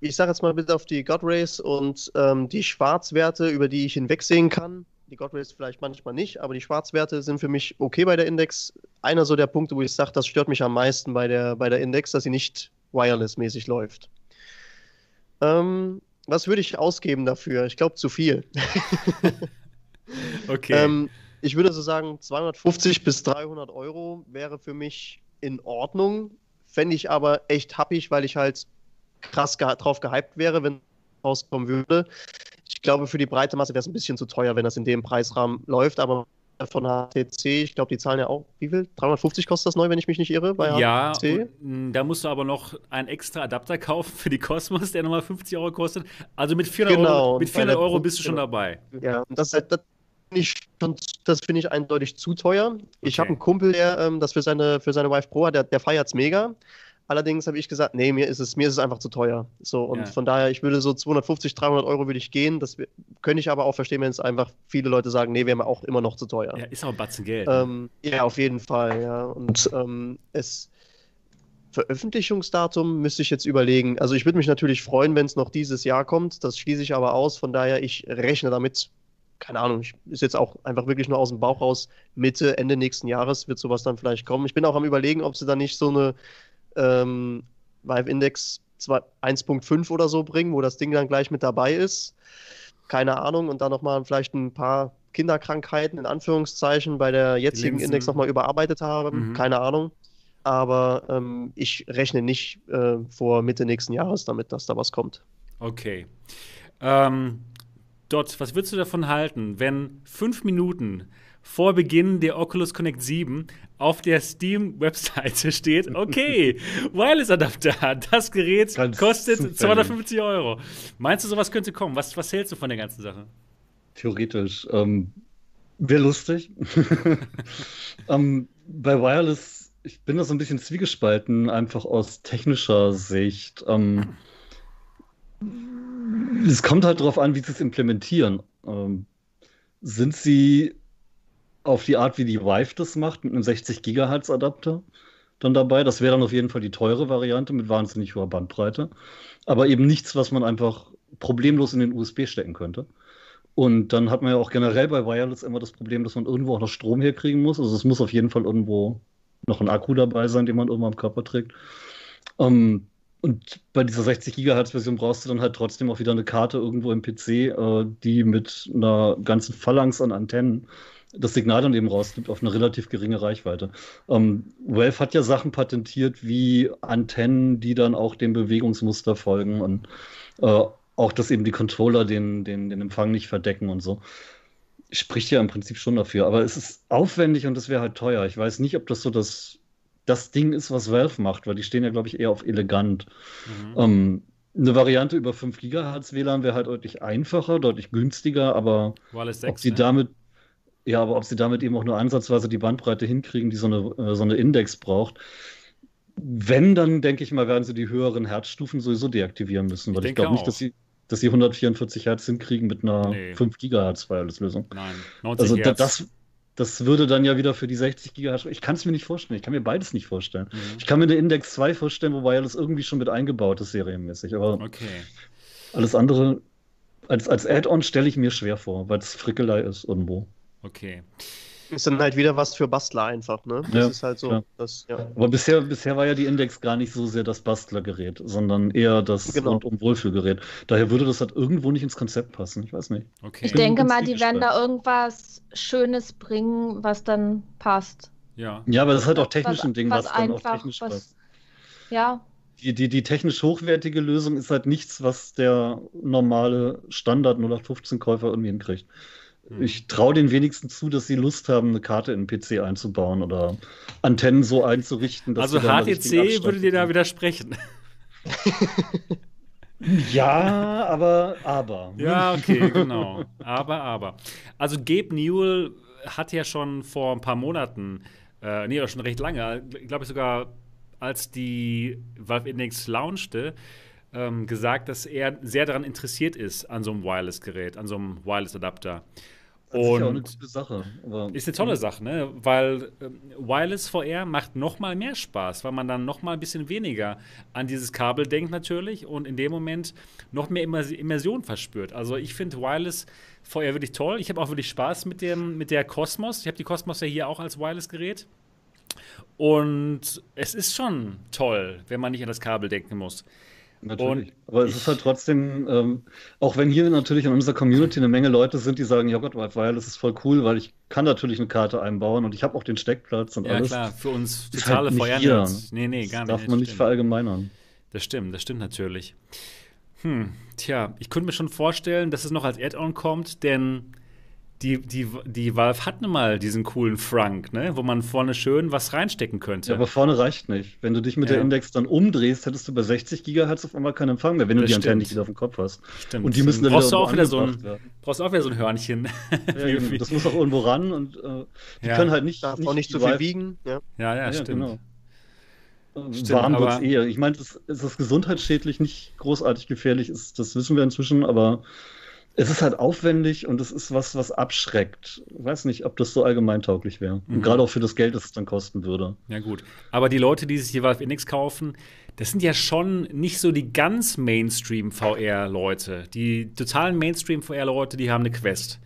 ich sage jetzt mal bitte auf die God Rays und ähm, die Schwarzwerte, über die ich hinwegsehen kann. Die God Rays vielleicht manchmal nicht, aber die Schwarzwerte sind für mich okay bei der Index. Einer so der Punkte, wo ich sage, das stört mich am meisten bei der, bei der Index, dass sie nicht wireless-mäßig läuft. Ähm, was würde ich ausgeben dafür? Ich glaube zu viel. Okay. Ähm, ich würde so sagen, 250 bis 300 Euro wäre für mich in Ordnung. Fände ich aber echt happig, weil ich halt krass ge drauf gehypt wäre, wenn rauskommen würde. Ich glaube, für die breite Masse wäre es ein bisschen zu teuer, wenn das in dem Preisrahmen läuft, aber von HTC, ich glaube, die zahlen ja auch, wie viel? 350 kostet das neu, wenn ich mich nicht irre, bei ja, HTC? Ja, da musst du aber noch einen extra Adapter kaufen für die Cosmos, der nochmal 50 Euro kostet. Also mit 400 genau, Euro, mit 400 Euro bist du schon dabei. Ja, das, das, ich schon, das finde ich eindeutig zu teuer. Okay. Ich habe einen Kumpel, der ähm, das für seine, für seine Wife Pro hat, der, der feiert es mega. Allerdings habe ich gesagt, nee, mir ist es, mir ist es einfach zu teuer. So, und ja. von daher, ich würde so 250, 300 Euro würde ich gehen. Das könnte ich aber auch verstehen, wenn es einfach viele Leute sagen, nee, wäre mir auch immer noch zu teuer. Ja, ist auch ein Batzen Geld. Ne? Ähm, ja, auf jeden Fall, ja. Und ähm, es, Veröffentlichungsdatum müsste ich jetzt überlegen. Also ich würde mich natürlich freuen, wenn es noch dieses Jahr kommt. Das schließe ich aber aus. Von daher, ich rechne damit keine Ahnung, ich, ist jetzt auch einfach wirklich nur aus dem Bauch raus, Mitte, Ende nächsten Jahres wird sowas dann vielleicht kommen. Ich bin auch am überlegen, ob sie da nicht so eine ähm, Vive Index 1.5 oder so bringen, wo das Ding dann gleich mit dabei ist. Keine Ahnung. Und dann nochmal vielleicht ein paar Kinderkrankheiten in Anführungszeichen bei der jetzigen Linsen. Index nochmal überarbeitet haben. Mhm. Keine Ahnung. Aber ähm, ich rechne nicht äh, vor Mitte nächsten Jahres damit, dass da was kommt. Okay. Ähm, Dot, was würdest du davon halten, wenn fünf Minuten vor Beginn der Oculus Connect 7 auf der Steam-Webseite steht, okay, Wireless-Adapter, das Gerät Ganz kostet zufällig. 250 Euro. Meinst du, sowas könnte kommen? Was, was hältst du von der ganzen Sache? Theoretisch. Ähm, Wäre lustig. ähm, bei Wireless, ich bin da so ein bisschen zwiegespalten, einfach aus technischer Sicht. Ähm, es kommt halt darauf an, wie sie es implementieren. Ähm, sind sie auf die Art, wie die Vive das macht, mit einem 60 Gigahertz Adapter dann dabei? Das wäre dann auf jeden Fall die teure Variante mit wahnsinnig hoher Bandbreite. Aber eben nichts, was man einfach problemlos in den USB stecken könnte. Und dann hat man ja auch generell bei Wireless immer das Problem, dass man irgendwo auch noch Strom herkriegen muss. Also es muss auf jeden Fall irgendwo noch ein Akku dabei sein, den man irgendwo am Körper trägt. Ähm, und bei dieser 60 Gigahertz Version brauchst du dann halt trotzdem auch wieder eine Karte irgendwo im PC, äh, die mit einer ganzen Phalanx an Antennen das Signal dann eben rausgibt auf eine relativ geringe Reichweite. Ähm, Valve hat ja Sachen patentiert wie Antennen, die dann auch dem Bewegungsmuster folgen und äh, auch, dass eben die Controller den, den, den Empfang nicht verdecken und so. Spricht ja im Prinzip schon dafür, aber es ist aufwendig und es wäre halt teuer. Ich weiß nicht, ob das so das das Ding ist, was Valve macht, weil die stehen ja, glaube ich, eher auf elegant. Mhm. Ähm, eine Variante über 5 GHz WLAN wäre halt deutlich einfacher, deutlich günstiger, aber 6, ob sie ne? damit, ja, aber ob sie damit eben auch nur ansatzweise die Bandbreite hinkriegen, die so eine, äh, so eine Index braucht, Wenn, dann denke ich mal, werden sie die höheren Herzstufen sowieso deaktivieren müssen, weil ich, ich glaube nicht, dass sie, dass sie 144 Hertz hinkriegen mit einer nee. 5 Gigahertz Wireless-Lösung. Nein, 90 also Hertz. das, das würde dann ja wieder für die 60 Gigahertz. Ich kann es mir nicht vorstellen. Ich kann mir beides nicht vorstellen. Mhm. Ich kann mir eine Index 2 vorstellen, wo Wireless irgendwie schon mit eingebaut ist, serienmäßig. Aber okay. alles andere als, als Add-on stelle ich mir schwer vor, weil es Frickelei ist irgendwo. Okay. Ist dann halt wieder was für Bastler einfach, ne? Das ja, ist halt so. Das, ja. Aber bisher, bisher war ja die Index gar nicht so sehr das Bastlergerät, sondern eher das genau. rundum Wohlfühlgerät. Daher würde das halt irgendwo nicht ins Konzept passen. Ich weiß nicht. Okay. Ich, denke mal, die werden da irgendwas Schönes bringen, was dann passt. Ja. Ja, aber das ist halt auch technisch was, ein Ding, was, was dann einfach, auch technisch was, passt. Ja, die, die, die technisch hochwertige Lösung ist halt nichts, was der normale Standard 0815-Käufer irgendwie hinkriegt. Hm. Ich traue den wenigsten zu, dass sie Lust haben, eine Karte in den PC einzubauen oder Antennen so einzurichten. Dass also HTC würde dir da widersprechen. ja, aber, aber. Ja, okay, genau. Aber, aber. Also Gabe Newell hat ja schon vor ein paar Monaten, äh, nee, schon recht lange, ich glaube sogar, als die Valve Index launchte, ähm, gesagt, dass er sehr daran interessiert ist an so einem Wireless-Gerät, an so einem Wireless-Adapter. Das ist ja eine gute Sache. ist eine tolle Sache, ne? Weil ähm, Wireless VR macht noch mal mehr Spaß, weil man dann noch mal ein bisschen weniger an dieses Kabel denkt natürlich und in dem Moment noch mehr Immersion verspürt. Also ich finde Wireless VR wirklich toll. Ich habe auch wirklich Spaß mit, dem, mit der Cosmos. Ich habe die Cosmos ja hier auch als Wireless-Gerät. Und es ist schon toll, wenn man nicht an das Kabel denken muss. Natürlich. Und Aber es ist halt trotzdem, ähm, auch wenn hier natürlich in unserer Community eine Menge Leute sind, die sagen, ja Gott, Wireless ist voll cool, weil ich kann natürlich eine Karte einbauen und ich habe auch den Steckplatz und ja, alles. Ja klar, für uns totale halt Feuernerds. Nee, nee, gar nicht. Das darf man nicht verallgemeinern. Das stimmt, das stimmt natürlich. Hm, tja, ich könnte mir schon vorstellen, dass es noch als Add-on kommt, denn die, die, die Valve hat nun mal diesen coolen Frank, ne? wo man vorne schön was reinstecken könnte. Ja, aber vorne reicht nicht. Wenn du dich mit ja. der Index dann umdrehst, hättest du bei 60 GHz auf einmal keinen Empfang mehr, wenn das du die Antenne nicht wieder auf dem Kopf hast. Stimmt. Und die müssen dann brauchst wieder, du auch wieder so ein, werden. brauchst auch wieder so ein Hörnchen. Ja, das muss auch irgendwo ran und äh, die können halt nicht. Darf nicht auch nicht zu viel wiegen. Ja, ja, ja stimmt. Genau. Stimmt, Warm wird es eher. Ich meine, es ist gesundheitsschädlich, nicht großartig gefährlich ist, das wissen wir inzwischen, aber es ist halt aufwendig und es ist was, was abschreckt. Ich weiß nicht, ob das so allgemeintauglich wäre. Mhm. Und gerade auch für das Geld, das es dann kosten würde. Ja, gut. Aber die Leute, die sich hier Valve Index kaufen, das sind ja schon nicht so die ganz Mainstream-VR-Leute. Die totalen Mainstream-VR-Leute, die haben eine Quest.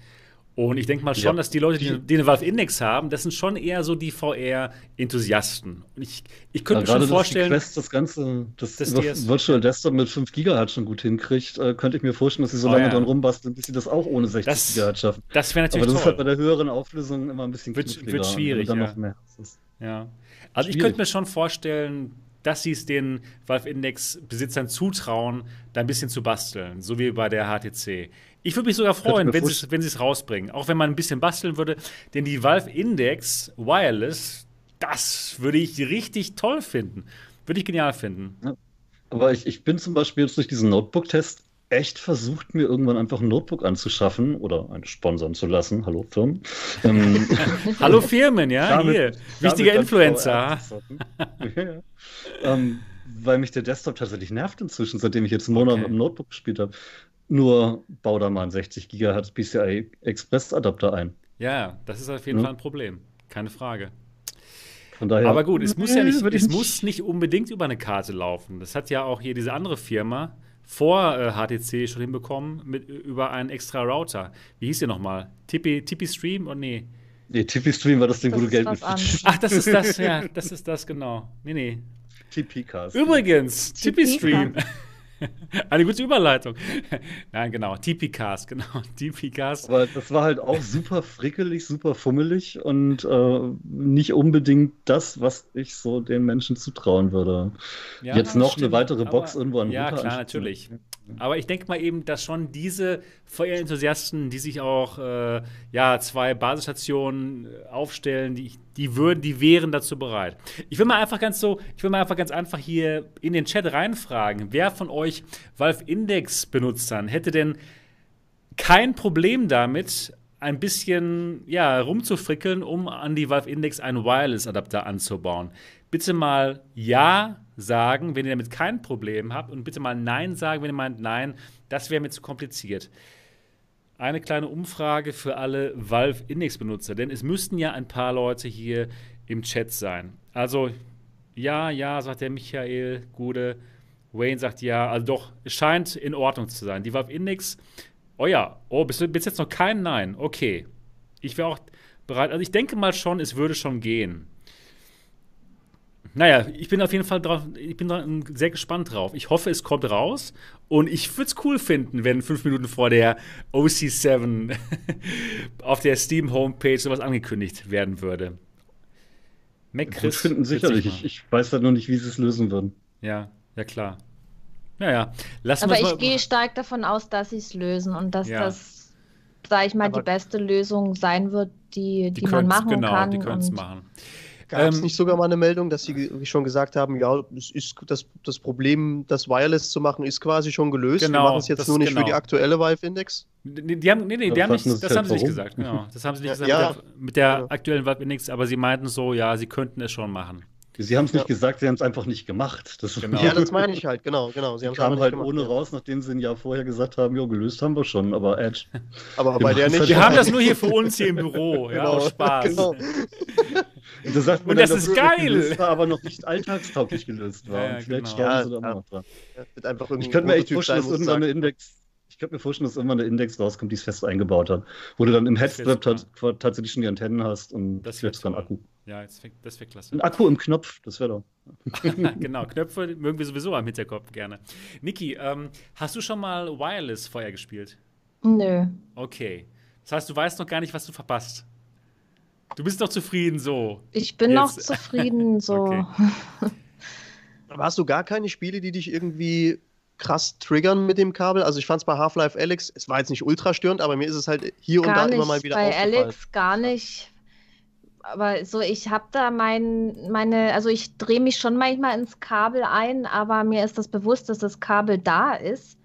Und ich denke mal schon, ja. dass die Leute, die, die eine Valve Index haben, das sind schon eher so die VR-Enthusiasten. Und ich, ich könnte ja, mir schon vorstellen. Dass Quest das Ganze, das, das Virtual Desktop mit 5 GHz schon gut hinkriegt, äh, könnte ich mir vorstellen, dass sie so oh, lange ja. dran rumbasteln, bis sie das auch ohne 60 das, GHz schaffen. Das wäre natürlich Aber das toll. ist halt bei der höheren Auflösung immer ein bisschen wird, wird schwierig. Dann ja. noch mehr ja. Also schwierig. ich könnte mir schon vorstellen, dass sie es den Valve Index Besitzern zutrauen, da ein bisschen zu basteln, so wie bei der HTC. Ich würde mich sogar freuen, wenn sie wenn es rausbringen, auch wenn man ein bisschen basteln würde, denn die Valve Index Wireless, das würde ich richtig toll finden. Würde ich genial finden. Ja. Aber ich, ich bin zum Beispiel jetzt durch diesen Notebook-Test echt versucht, mir irgendwann einfach ein Notebook anzuschaffen oder einen sponsern zu lassen. Hallo Firmen. Ähm, Hallo Firmen, ja, damit, hier. Wichtiger Influencer. ja. ähm, weil mich der Desktop tatsächlich nervt inzwischen, seitdem ich jetzt einen Monat okay. mit dem Notebook gespielt habe. Nur bau da mal einen 60 GHz PCI Express Adapter ein. Ja, das ist auf jeden ja. Fall ein Problem. Keine Frage. Daher, Aber gut, es muss ja nicht, es muss nicht unbedingt über eine Karte laufen. Das hat ja auch hier diese andere Firma vor äh, HTC schon hinbekommen mit, über einen extra Router. Wie hieß der nochmal? Tippy, Tippy Stream? Oh nee. Nee, Tippy Stream war das Ding, wo du Geld mit Ach, das ist das, ja, das ist das, genau. Nee, nee. TP-Cast. Übrigens, Tippy Stream. Eine gute Überleitung. Nein, genau. TP-Cast, genau. TP-Cast. Aber das war halt auch super frickelig, super fummelig und äh, nicht unbedingt das, was ich so den Menschen zutrauen würde. Ja, Jetzt noch stimmt. eine weitere Box Aber, irgendwo an Ja, klar, natürlich. Aber ich denke mal eben, dass schon diese Feuerenthusiasten, die sich auch äh, ja, zwei Basisstationen aufstellen, die, die würden, die wären dazu bereit. Ich will mal einfach ganz so, ich will mal einfach ganz einfach hier in den Chat reinfragen, wer von euch Valve Index benutzt dann, hätte denn kein Problem damit, ein bisschen ja, rumzufrickeln, um an die Valve Index einen Wireless-Adapter anzubauen. Bitte mal Ja sagen, wenn ihr damit kein Problem habt, und bitte mal Nein sagen, wenn ihr meint, nein, das wäre mir zu kompliziert. Eine kleine Umfrage für alle Valve Index-Benutzer, denn es müssten ja ein paar Leute hier im Chat sein. Also, ja, ja, sagt der Michael Gude. Wayne sagt ja, also doch, es scheint in Ordnung zu sein. Die Valve Index Oh ja, oh, bis, bis jetzt noch kein Nein. Okay. Ich wäre auch bereit. Also ich denke mal schon, es würde schon gehen. Naja, ich bin auf jeden Fall drauf, ich bin sehr gespannt drauf. Ich hoffe, es kommt raus. Und ich würde es cool finden, wenn fünf Minuten vor der OC7 auf der Steam Homepage sowas angekündigt werden würde. Mac Chris finden sicherlich. Ich, ich weiß halt nur nicht, wie sie es lösen würden. Ja, ja klar. Naja, lassen Aber ich gehe stark davon aus, dass sie es lösen und dass ja. das, sage ich mal, Aber die beste Lösung sein wird, die, die, die man machen genau, kann. Genau, die können es machen. Gab es ähm, nicht sogar mal eine Meldung, dass sie schon gesagt haben, ja, es ist das, das Problem, das Wireless zu machen, ist quasi schon gelöst. Genau, Wir machen es jetzt nur nicht genau. für die aktuelle Vive-Index? Die, die, haben, nee, nee, die haben nicht, das, das haben sie nicht gesagt. Genau. Das haben sie nicht gesagt ja, mit der, mit der ja. aktuellen Vive-Index, aber sie meinten so, ja, sie könnten es schon machen. Sie haben es nicht ja. gesagt, sie haben es einfach nicht gemacht. Das genau. Ja, das meine ich halt, genau, genau. Sie kamen halt gemacht, ohne ja. raus, nachdem sie ein Jahr vorher gesagt haben, jo, gelöst haben wir schon, aber Edge. Aber bei der nicht. Wir haben das nur hier für uns hier im Büro, ja, genau. Spaß. Genau. Und, das, sagt Und das ist geil. War, aber noch nicht alltagstauglich gelöst war. Ja, vielleicht genau. sterben sie da noch dran. ich könnte mir echt vorstellen, dass irgendwann eine Index ich könnte mir vorstellen, dass irgendwann eine Index rauskommt, die es fest eingebaut hat. Wo du dann im Headstrap tatsächlich schon die Antennen hast und das wird dann Akku. Ja, das wäre wär klasse. Ein Akku im Knopf, das wäre doch. genau, Knöpfe mögen wir sowieso am Hinterkopf gerne. Niki, ähm, hast du schon mal Wireless vorher gespielt? Nö. Okay. Das heißt, du weißt noch gar nicht, was du verpasst. Du bist noch zufrieden so. Ich bin Jetzt. noch zufrieden so. okay. Aber hast du gar keine Spiele, die dich irgendwie krass triggern mit dem Kabel? Also ich fand es bei Half-Life Alex, es war jetzt nicht ultra störend, aber mir ist es halt hier gar und da nicht, immer mal wieder bei Alex gar nicht, aber so, ich habe da mein, meine, also ich drehe mich schon manchmal ins Kabel ein, aber mir ist das bewusst, dass das Kabel da ist.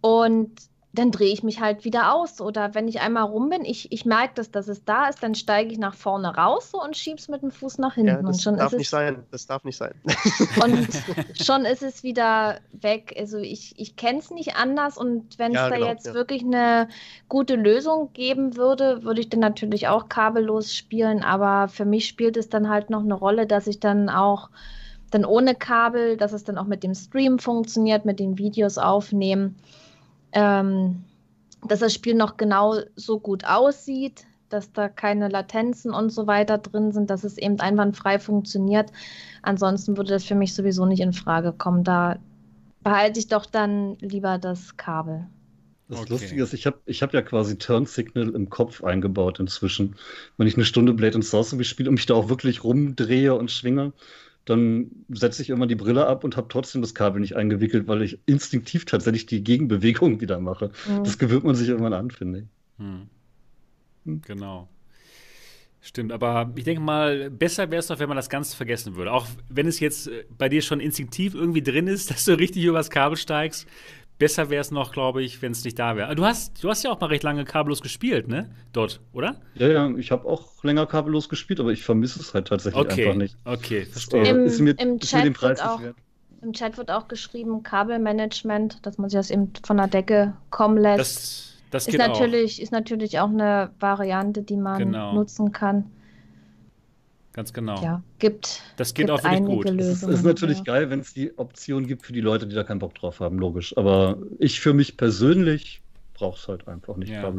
Und dann drehe ich mich halt wieder aus. Oder wenn ich einmal rum bin, ich, ich merke, dass, dass es da ist, dann steige ich nach vorne raus so und schiebe es mit dem Fuß nach hinten. Ja, das und schon darf nicht sein. Das darf nicht sein. Und schon ist es wieder weg. Also ich, ich kenne es nicht anders. Und wenn es ja, da genau, jetzt ja. wirklich eine gute Lösung geben würde, würde ich dann natürlich auch kabellos spielen. Aber für mich spielt es dann halt noch eine Rolle, dass ich dann auch dann ohne Kabel, dass es dann auch mit dem Stream funktioniert, mit den Videos aufnehmen ähm, dass das Spiel noch genau so gut aussieht, dass da keine Latenzen und so weiter drin sind, dass es eben einwandfrei funktioniert. Ansonsten würde das für mich sowieso nicht in Frage kommen. Da behalte ich doch dann lieber das Kabel. Das okay. Lustige ist, ich habe ich hab ja quasi Turn Signal im Kopf eingebaut inzwischen. Wenn ich eine Stunde Blade and Sorcery spiele und mich da auch wirklich rumdrehe und schwinge, dann setze ich immer die Brille ab und habe trotzdem das Kabel nicht eingewickelt, weil ich instinktiv tatsächlich die Gegenbewegung wieder mache. Mhm. Das gewöhnt man sich irgendwann an, finde ich. Hm. Hm. Genau. Stimmt, aber ich denke mal, besser wäre es doch, wenn man das Ganze vergessen würde. Auch wenn es jetzt äh, bei dir schon instinktiv irgendwie drin ist, dass du richtig übers Kabel steigst, besser wäre es noch, glaube ich, wenn es nicht da wäre. Du hast, du hast ja auch mal recht lange kabellos gespielt, ne? Dort, oder? Ja, ja, ich habe auch länger kabellos gespielt, aber ich vermisse es halt tatsächlich okay. einfach nicht. Okay, verstehe. Im, ist mir, im, ist Chat mir wird auch, Im Chat wird auch geschrieben, Kabelmanagement, dass man sich das eben von der Decke kommen lässt. Das, das ist, natürlich, auch. ist natürlich auch eine Variante, die man genau. nutzen kann. Ganz genau. Ja, gibt. Das geht auch wirklich gut. Es ist, ist, natürlich ja. geil, wenn es die Option gibt für die Leute, die da keinen Bock drauf haben, logisch. Aber ich für mich persönlich brauche es halt einfach nicht ja.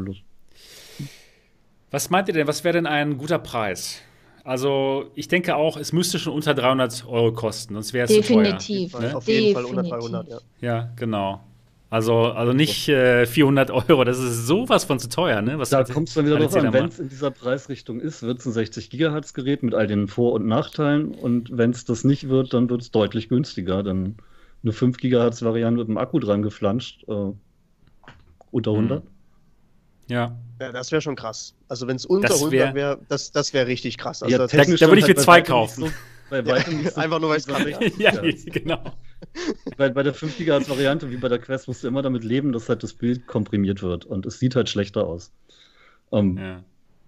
Was meint ihr denn, was wäre denn ein guter Preis? Also, ich denke auch, es müsste schon unter 300 Euro kosten, sonst wäre es zu teuer. Definitiv. Auf jeden Fall unter 300, ja. Ja, genau. Also, also nicht äh, 400 Euro, das ist sowas von zu teuer, ne? Was da kommt es dann wieder drauf an, wenn es in dieser Preisrichtung ist, wird es ein 60 Gigahertz Gerät mit all den Vor- und Nachteilen und wenn es das nicht wird, dann wird es deutlich günstiger. Dann eine 5 Gigahertz Variante mit dem Akku dran geflanscht, äh, unter 100. Hm. Ja. ja. Das wäre schon krass. Also wenn es unter das 100 wäre, das, das wäre richtig krass. Also ja, da, da würde ich mir halt zwei kaufen. Bei weitem so Einfach nur, weil es gerade Ja, genau. Bei, bei der 5 GHz Variante wie bei der Quest musst du immer damit leben, dass halt das Bild komprimiert wird und es sieht halt schlechter aus. Ähm, ja.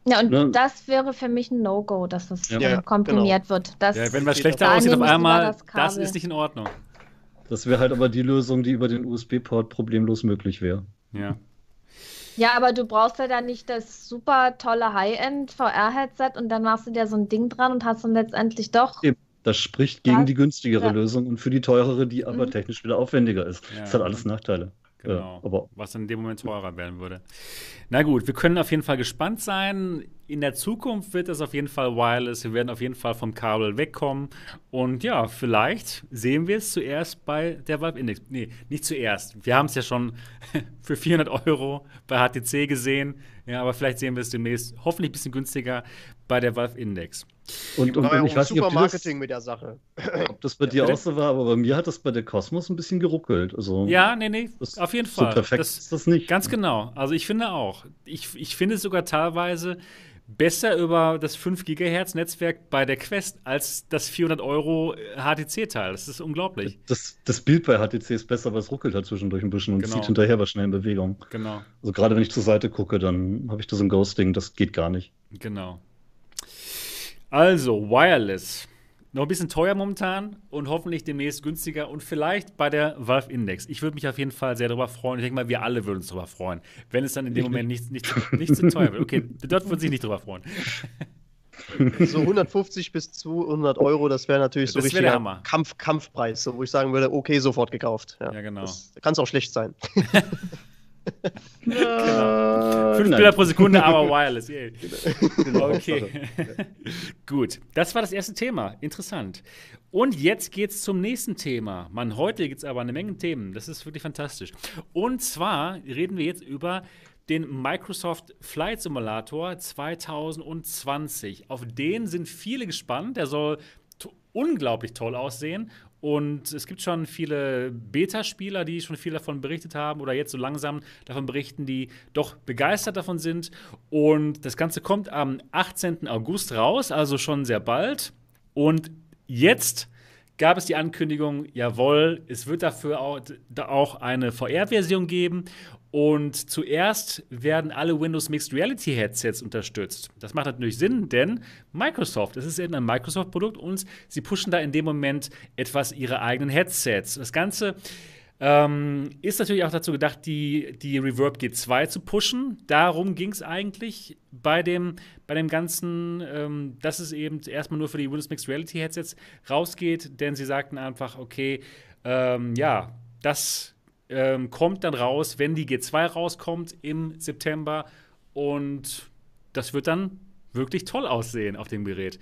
Ja, und ne? das wäre für mich ein No-Go, dass das ja. Ja, komprimiert genau. wird. Das ja, wenn was schlechter aussieht auf einmal, das, das, ist nicht in Ordnung. Das wäre halt aber die Lösung, die über den USB-Port problemlos möglich wäre. Ja. Ja, aber du brauchst ja dann nicht das super tolle High-End VR-Headset und dann machst du dir so ein Ding dran und hast dann letztendlich doch. Eben. Das spricht gegen ja. die günstigere ja. Lösung und für die teurere, die aber mhm. technisch wieder aufwendiger ist. Ja. Das hat alles Nachteile. Genau. aber was dann in dem Moment teurer werden würde. Na gut, wir können auf jeden Fall gespannt sein. In der Zukunft wird es auf jeden Fall wireless. Wir werden auf jeden Fall vom Kabel wegkommen. Und ja, vielleicht sehen wir es zuerst bei der Valve Index. Nee, nicht zuerst. Wir haben es ja schon für 400 Euro bei HTC gesehen. Ja, aber vielleicht sehen wir es demnächst hoffentlich ein bisschen günstiger bei der Valve Index. Und, und, und ich weiß super nicht, Marketing das, mit der Sache. Ob das bei dir auch so war, aber bei mir hat das bei der Cosmos ein bisschen geruckelt. Also, ja, nee, nee, auf jeden Fall. So perfekt das, ist das nicht. Ganz genau. Also ich finde auch. Ich, ich finde es sogar teilweise besser über das 5 GHz Netzwerk bei der Quest als das 400 Euro HTC-Teil. Das ist unglaublich. Das, das Bild bei HTC ist besser, weil es ruckelt halt zwischendurch ein bisschen und genau. zieht hinterher was schnell in Bewegung. Genau. Also gerade wenn ich zur Seite gucke, dann habe ich da so ein Ghosting, das geht gar nicht. Genau. Also, Wireless. Noch ein bisschen teuer momentan und hoffentlich demnächst günstiger und vielleicht bei der Valve Index. Ich würde mich auf jeden Fall sehr darüber freuen. Ich denke mal, wir alle würden uns darüber freuen, wenn es dann in dem Moment nicht, nicht, nicht zu teuer wird. Okay, dort würde sich nicht darüber freuen. So 150 bis 200 Euro, das wäre natürlich so richtig Kampf, Kampfpreis, so, wo ich sagen würde, okay, sofort gekauft. Ja, ja genau. Kann es auch schlecht sein. genau. Fünf Bilder pro Sekunde, aber wireless. Yeah. Genau. Okay. Gut, das war das erste Thema. Interessant. Und jetzt geht's zum nächsten Thema. Mann, heute gibt es aber eine Menge Themen. Das ist wirklich fantastisch. Und zwar reden wir jetzt über den Microsoft Flight Simulator 2020. Auf den sind viele gespannt. Der soll unglaublich toll aussehen und es gibt schon viele Beta-Spieler, die schon viel davon berichtet haben oder jetzt so langsam davon berichten, die doch begeistert davon sind. Und das Ganze kommt am 18. August raus, also schon sehr bald. Und jetzt gab es die Ankündigung, jawohl, es wird dafür auch, eine VR-Version geben. Und zuerst werden alle Windows Mixed Reality Headsets unterstützt. Das macht natürlich Sinn, denn Microsoft, es ist eben ein Microsoft-Produkt und sie pushen da in dem Moment etwas ihre eigenen Headsets. Das Ganze ähm, ist natürlich auch dazu gedacht, die, die Reverb G2 zu pushen. Darum ging es eigentlich bei dem, bei dem Ganzen, ähm, dass es eben erstmal nur für die Windows Mixed Reality Headsets rausgeht, denn sie sagten einfach, okay, ähm, ja, das ähm, kommt dann raus, wenn die G2 rauskommt im September. Und das wird dann wirklich toll aussehen auf dem Gerät.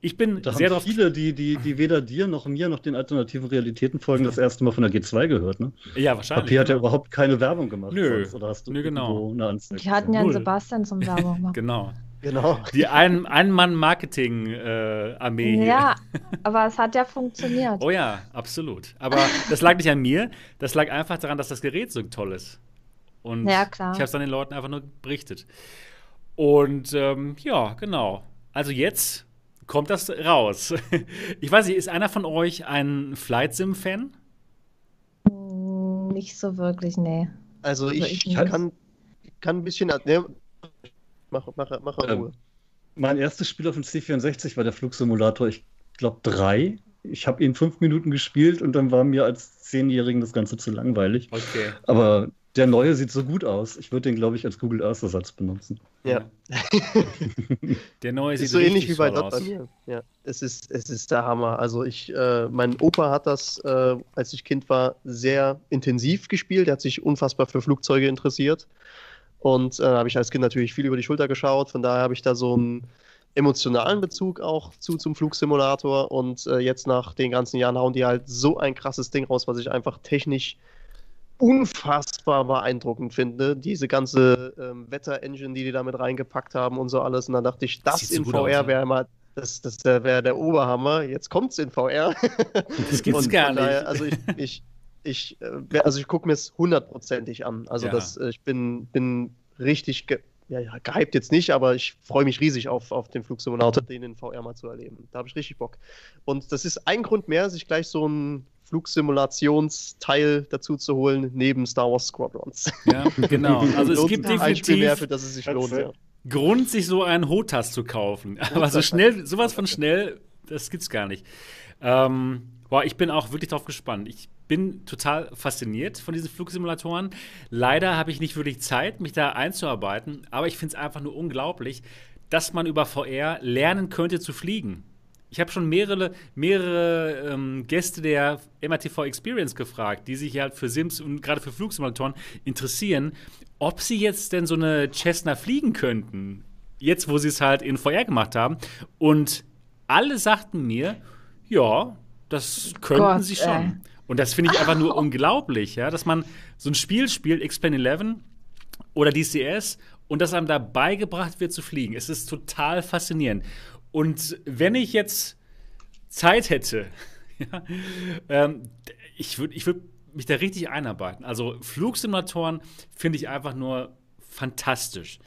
Ich bin da sehr haben viele, die, die, die weder dir noch mir noch den alternativen Realitäten folgen, das erste Mal von der G2 gehört, ne? Ja, wahrscheinlich. Papier hat ja genau. überhaupt keine Werbung gemacht. Nö, sonst, oder hast du Nö genau. eine Die hatten ja einen Sebastian zum Werbung machen. genau. Genau. Die Ein-Mann-Marketing-Armee. Äh, ja, aber es hat ja funktioniert. Oh ja, absolut. Aber das lag nicht an mir. Das lag einfach daran, dass das Gerät so toll ist. Und ja, klar. ich habe es dann den Leuten einfach nur berichtet. Und ähm, ja, genau. Also jetzt kommt das raus. Ich weiß nicht, ist einer von euch ein Flight Sim-Fan? Hm, nicht so wirklich, nee. Also, also ich, ich kann, kann ein bisschen. Ne, Mach, mach, mach ähm, Ruhe. Mein erstes Spiel auf dem C64 war der Flugsimulator, ich glaube drei. Ich habe ihn fünf Minuten gespielt und dann war mir als Zehnjährigen das Ganze zu langweilig. Okay. Aber der neue sieht so gut aus. Ich würde den, glaube ich, als Google Earth Ersatz benutzen. Ja. der neue sieht ist so ähnlich wie bei dort bei mir. Ja, es ist, es ist der Hammer. Also ich, äh, mein Opa hat das, äh, als ich Kind war, sehr intensiv gespielt. Er hat sich unfassbar für Flugzeuge interessiert. Und äh, habe ich als Kind natürlich viel über die Schulter geschaut. Von daher habe ich da so einen emotionalen Bezug auch zu zum Flugsimulator. Und äh, jetzt nach den ganzen Jahren hauen die halt so ein krasses Ding raus, was ich einfach technisch unfassbar beeindruckend finde. Diese ganze ähm, Wetter-Engine, die die da mit reingepackt haben und so alles. Und dann dachte ich, das, das in VR wäre mal das, das wäre der Oberhammer. Jetzt kommt es in VR. Das gibt's gar nicht. Daher, also ich, ich, ich, äh, also ich gucke mir es hundertprozentig an. Also ja. das, äh, ich bin, bin richtig ge ja, ja, gehypt jetzt nicht, aber ich freue mich riesig auf, auf den Flugsimulator, den in VR mal zu erleben. Da habe ich richtig Bock. Und das ist ein Grund mehr, sich gleich so ein Flugsimulationsteil dazu zu holen, neben Star Wars Squadrons. Ja, genau. Also es gibt definitiv. Mehr, für das es sich lohnt, ja. Grund, sich so einen Hotas zu kaufen. Aber so schnell, sowas von schnell, das gibt's gar nicht. Ähm, boah, ich bin auch wirklich drauf gespannt. Ich bin total fasziniert von diesen Flugsimulatoren. Leider habe ich nicht wirklich Zeit, mich da einzuarbeiten, aber ich finde es einfach nur unglaublich, dass man über VR lernen könnte zu fliegen. Ich habe schon mehrere, mehrere ähm, Gäste der MRTV Experience gefragt, die sich halt für Sims und gerade für Flugsimulatoren interessieren, ob sie jetzt denn so eine Cessna fliegen könnten. Jetzt, wo sie es halt in VR gemacht haben. Und alle sagten mir, ja, das könnten Gott, sie schon. Ey. Und das finde ich einfach nur unglaublich, ja, dass man so ein Spiel spielt, X-Plane 11 oder DCS, und dass einem da beigebracht wird zu fliegen. Es ist total faszinierend. Und wenn ich jetzt Zeit hätte, ja, ähm, ich würde ich würd mich da richtig einarbeiten. Also Flugsimulatoren finde ich einfach nur fantastisch.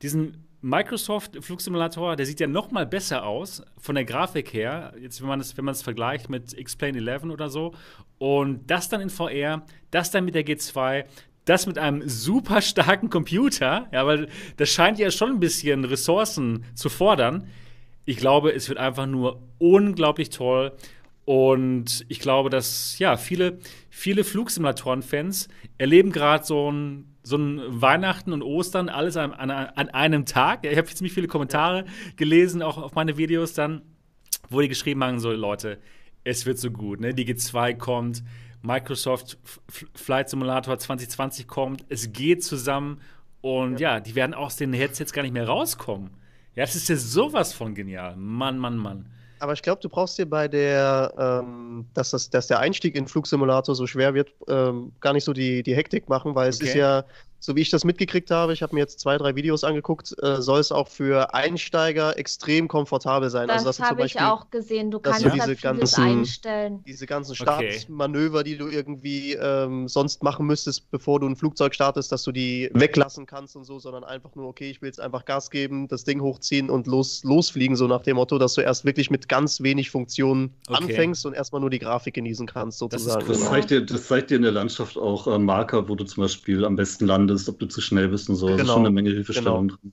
Diesen Microsoft Flugsimulator, der sieht ja noch mal besser aus von der Grafik her, jetzt wenn man es wenn man es vergleicht mit X-Plane 11 oder so und das dann in VR, das dann mit der G2, das mit einem super starken Computer, ja, weil das scheint ja schon ein bisschen Ressourcen zu fordern. Ich glaube, es wird einfach nur unglaublich toll. Und ich glaube, dass ja, viele, viele Flugsimulatoren-Fans erleben gerade so ein, so ein Weihnachten und Ostern alles an, an, an einem Tag. Ich habe ziemlich viele Kommentare gelesen, auch auf meine Videos dann, wo die geschrieben haben: so, Leute, es wird so gut. Ne? Die G2 kommt, Microsoft Flight Simulator 2020 kommt, es geht zusammen und ja. ja, die werden aus den Headsets gar nicht mehr rauskommen. Ja, das ist ja sowas von genial. Mann, Mann, Mann. Aber ich glaube, du brauchst dir bei der, ähm, dass, das, dass der Einstieg in Flugsimulator so schwer wird, ähm, gar nicht so die, die Hektik machen, weil es okay. ist ja so wie ich das mitgekriegt habe, ich habe mir jetzt zwei, drei Videos angeguckt, äh, soll es auch für Einsteiger extrem komfortabel sein. Das, also, habe ich auch gesehen. Du kannst du diese ganzen, einstellen. Diese ganzen Startmanöver, okay. die du irgendwie ähm, sonst machen müsstest, bevor du ein Flugzeug startest, dass du die weglassen kannst und so, sondern einfach nur, okay, ich will jetzt einfach Gas geben, das Ding hochziehen und los, losfliegen, so nach dem Motto, dass du erst wirklich mit ganz wenig Funktionen okay. anfängst und erstmal nur die Grafik genießen kannst, sozusagen. Das, das, zeigt, dir, das zeigt dir in der Landschaft auch äh, Marker, wo du zum Beispiel am besten landest landest, ob du zu schnell bist und so. Genau. Das ist schon eine Menge Hilfestellung genau. drin.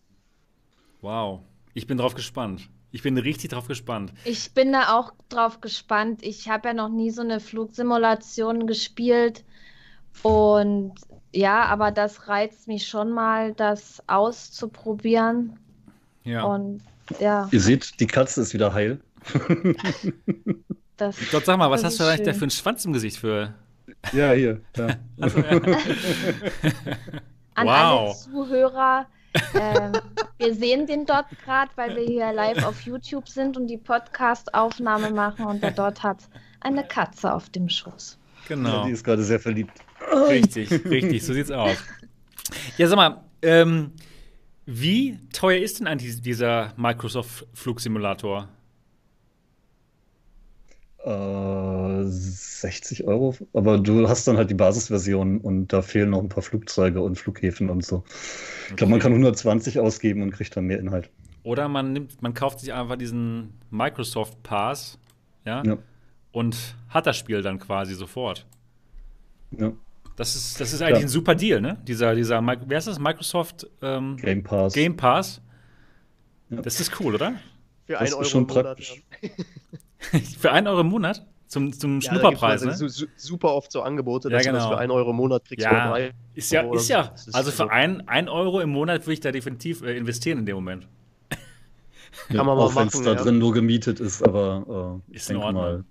Wow. Ich bin drauf gespannt. Ich bin richtig drauf gespannt. Ich bin da auch drauf gespannt. Ich habe ja noch nie so eine Flugsimulation gespielt. Und ja, aber das reizt mich schon mal, das auszuprobieren. Ja. Und ja. Ihr seht, die Katze ist wieder heil. das Gott, sag mal, was hast du eigentlich da für einen Schwanz im Gesicht für? Ja, hier. Ja. Also, ja. An wow. alle Zuhörer, äh, wir sehen den dort gerade, weil wir hier live auf YouTube sind und die Podcast-Aufnahme machen und der dort hat eine Katze auf dem Schoß. Genau. Ja, die ist gerade sehr verliebt. Richtig, richtig, so sieht's aus. Ja, sag mal, ähm, wie teuer ist denn eigentlich dieser Microsoft Flugsimulator? Äh, 60 Euro, aber du hast dann halt die Basisversion und da fehlen noch ein paar Flugzeuge und Flughäfen und so. Okay. Ich glaube, man kann 120 ausgeben und kriegt dann mehr Inhalt. Oder man nimmt, man kauft sich einfach diesen Microsoft Pass, ja, ja. und hat das Spiel dann quasi sofort. Ja. Das ist, das ist eigentlich ja. ein super Deal, ne? Dieser, dieser, wer ist das? Microsoft ähm, Game Pass. Game Pass. Ja. Das ist cool, oder? Für das Euro ist schon praktisch. für 1 Euro im Monat? Zum, zum ja, Schnupperpreis, ne? super oft so Angebote, dass ja, genau. du das für 1 Euro im Monat kriegst ja, oder 3 Ist ja, ist ja. also für 1 also Euro im Monat würde ich da definitiv äh, investieren in dem Moment. Kann man mal auch wenn es da drin nur gemietet ist, aber äh, ist in Ordnung. Mal,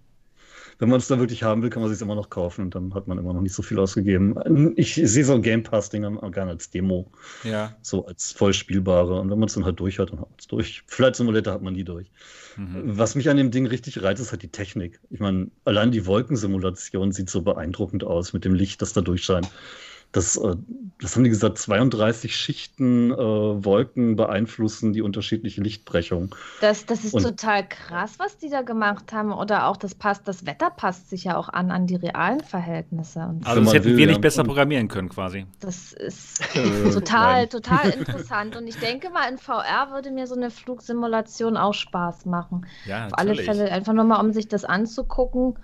wenn man es da wirklich haben will, kann man es immer noch kaufen und dann hat man immer noch nicht so viel ausgegeben. Ich sehe so ein Game Pass-Ding gerne als Demo. Ja. So als voll spielbare. Und wenn man es dann halt durch hat, dann hat man es durch. Flight Simulator hat man nie durch. Mhm. Was mich an dem Ding richtig reizt, ist halt die Technik. Ich meine, allein die Wolkensimulation sieht so beeindruckend aus mit dem Licht, das da durchscheint das, äh, das haben die gesagt, 32 Schichten äh, Wolken beeinflussen die unterschiedliche Lichtbrechung. Das, das ist und, total krass, was die da gemacht haben. Oder auch das passt, das Wetter passt sich ja auch an an die realen Verhältnisse. Und also das hätten will, wir nicht ja. besser programmieren können, quasi. Das ist äh, total, total interessant. Und ich denke mal, in VR würde mir so eine Flugsimulation auch Spaß machen. Ja, Auf alle Fälle einfach nur mal, um sich das anzugucken.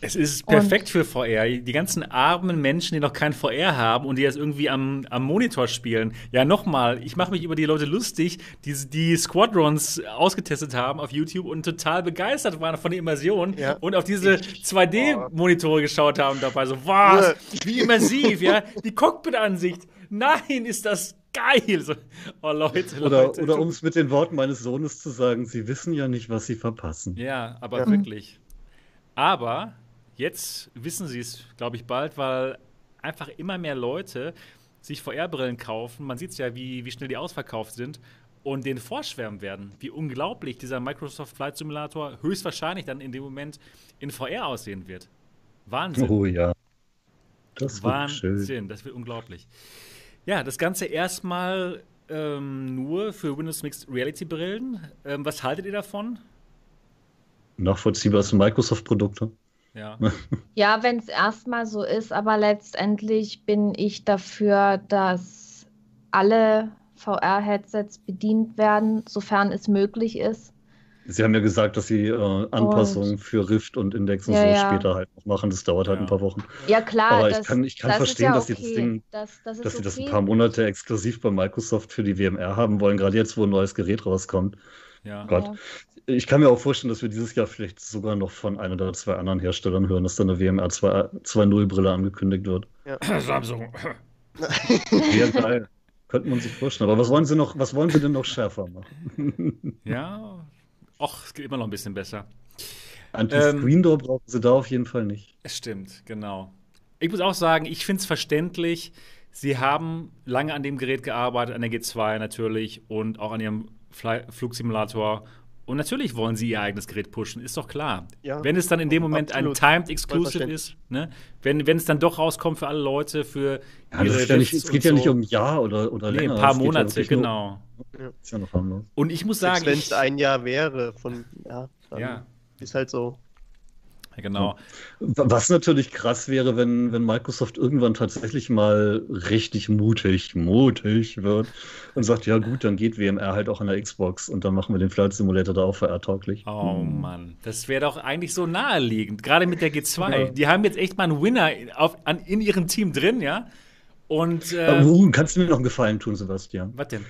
Es ist perfekt und für VR. Die ganzen armen Menschen, die noch kein VR haben und die das irgendwie am, am Monitor spielen. Ja, nochmal, ich mache mich über die Leute lustig, die die Squadrons ausgetestet haben auf YouTube und total begeistert waren von der Immersion ja. und auf diese 2D-Monitore geschaut haben dabei. So, was? Wie immersiv, ja? Die Cockpit-Ansicht. Nein, ist das geil. So, oh, Leute, oder, Leute. Oder um es mit den Worten meines Sohnes zu sagen, sie wissen ja nicht, was sie verpassen. Ja, aber ja. wirklich. Aber Jetzt wissen sie es, glaube ich, bald, weil einfach immer mehr Leute sich VR-Brillen kaufen. Man sieht es ja, wie, wie schnell die ausverkauft sind und denen vorschwärmen werden, wie unglaublich dieser Microsoft Flight Simulator höchstwahrscheinlich dann in dem Moment in VR aussehen wird. Wahnsinn. Oh ja. Das Wahnsinn, schön. das wird unglaublich. Ja, das Ganze erstmal ähm, nur für Windows Mixed Reality Brillen. Ähm, was haltet ihr davon? Nachvollziehbar sind Microsoft-Produkte. Ja, ja wenn es erstmal so ist, aber letztendlich bin ich dafür, dass alle VR-Headsets bedient werden, sofern es möglich ist. Sie haben ja gesagt, dass Sie äh, Anpassungen und, für Rift und Index und ja, so ja. später halt noch machen. Das dauert halt ja. ein paar Wochen. Ja, klar. Aber ich kann, ich kann verstehen, dass okay. Sie das Ding, das, das dass okay. Sie das ein paar Monate exklusiv bei Microsoft für die WMR haben wollen, gerade jetzt, wo ein neues Gerät rauskommt. Ja. Gott. Ich kann mir auch vorstellen, dass wir dieses Jahr vielleicht sogar noch von ein oder zwei anderen Herstellern hören, dass da eine WMR 2.0-Brille angekündigt wird. Ja. Samsung. ja, geil. Könnte man sich vorstellen. Aber was wollen Sie noch, was wollen Sie denn noch schärfer machen? ja, ach, es geht immer noch ein bisschen besser. Anti-Screen Door ähm, brauchen Sie da auf jeden Fall nicht. Es stimmt, genau. Ich muss auch sagen, ich finde es verständlich. Sie haben lange an dem Gerät gearbeitet, an der G2 natürlich und auch an Ihrem Fly Flugsimulator. Und natürlich wollen sie ihr eigenes Gerät pushen, ist doch klar. Ja, wenn es dann in dem Moment ein Timed Exclusive ist, ne? wenn, wenn es dann doch rauskommt für alle Leute, für ja, ihre ja nicht, Es geht ja nicht um ein Jahr oder, oder nee, länger. ein paar Monate, genau. Nur, ist ja noch harmlos. Und ich muss sagen. Wenn es ein Jahr wäre, von, ja, ja. ist halt so genau. Was natürlich krass wäre, wenn, wenn Microsoft irgendwann tatsächlich mal richtig mutig, mutig wird und sagt, ja gut, dann geht WMR halt auch an der Xbox und dann machen wir den Flight Simulator da auch VR-tauglich. Oh hm. Mann, das wäre doch eigentlich so naheliegend, gerade mit der G2. Ja. Die haben jetzt echt mal einen Winner auf, an, in ihrem Team drin, ja? Und, äh, uh, kannst du mir noch einen Gefallen tun, Sebastian? Was denn?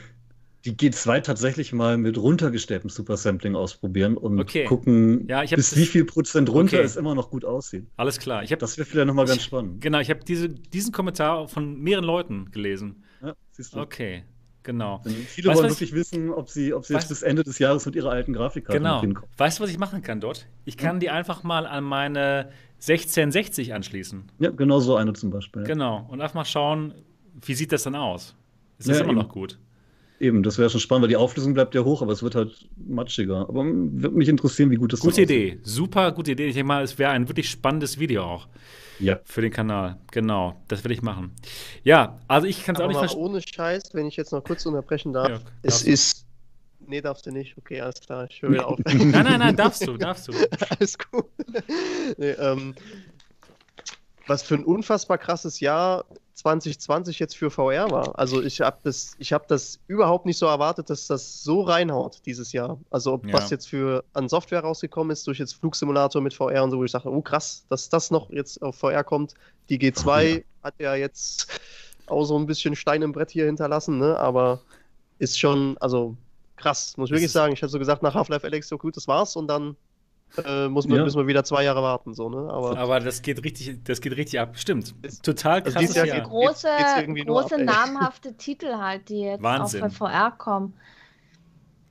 Die G2 tatsächlich mal mit runtergestelltem Supersampling ausprobieren und okay. gucken, ja, bis wie viel Prozent runter okay. es immer noch gut aussieht. Alles klar. Ich hab, das wäre vielleicht nochmal ganz spannend. Genau, ich habe diese, diesen Kommentar von mehreren Leuten gelesen. Ja, siehst du. Okay, genau. Denn viele weißt, wollen wirklich wissen, ob sie, ob sie jetzt bis Ende des Jahres mit ihrer alten Grafikkarte genau. hinkommen. Weißt du, was ich machen kann dort? Ich kann hm? die einfach mal an meine 1660 anschließen. Ja, genau so eine zum Beispiel. Ja. Genau. Und einfach mal schauen, wie sieht das dann aus? Ist das ja, immer eben. noch gut? Eben, das wäre schon spannend, weil die Auflösung bleibt ja hoch, aber es wird halt matschiger. Aber würde mich interessieren, wie gut das ist. Gute Idee, aussieht. super gute Idee. Ich denke mal, es wäre ein wirklich spannendes Video auch. Ja. Für den Kanal. Genau, das will ich machen. Ja, also ich kann es auch nicht verstehen. Ohne Scheiß, wenn ich jetzt noch kurz unterbrechen darf. Ja, es ist. Nee, darfst du nicht. Okay, alles klar. Ich höre wieder auf. nein, nein, nein, darfst du, darfst du. alles gut. nee, ähm, was für ein unfassbar krasses Jahr 2020 jetzt für VR war. Also ich habe das, ich habe das überhaupt nicht so erwartet, dass das so reinhaut dieses Jahr. Also ob, ja. was jetzt für an Software rausgekommen ist durch jetzt Flugsimulator mit VR und so, wo ich sage, oh krass, dass das noch jetzt auf VR kommt. Die G2 oh, ja. hat ja jetzt auch so ein bisschen Stein im Brett hier hinterlassen, ne? Aber ist schon, also krass, muss ich wirklich sagen. Ich hätte so gesagt, nach Half-Life Alex, so gut, das war's und dann äh, muss man, ja. müssen wir wieder zwei Jahre warten. So, ne? aber, aber das geht richtig, das geht richtig ab. Stimmt. Total krass. Also ja große, große namhafte Titel halt, die jetzt Wahnsinn. auch bei VR kommen.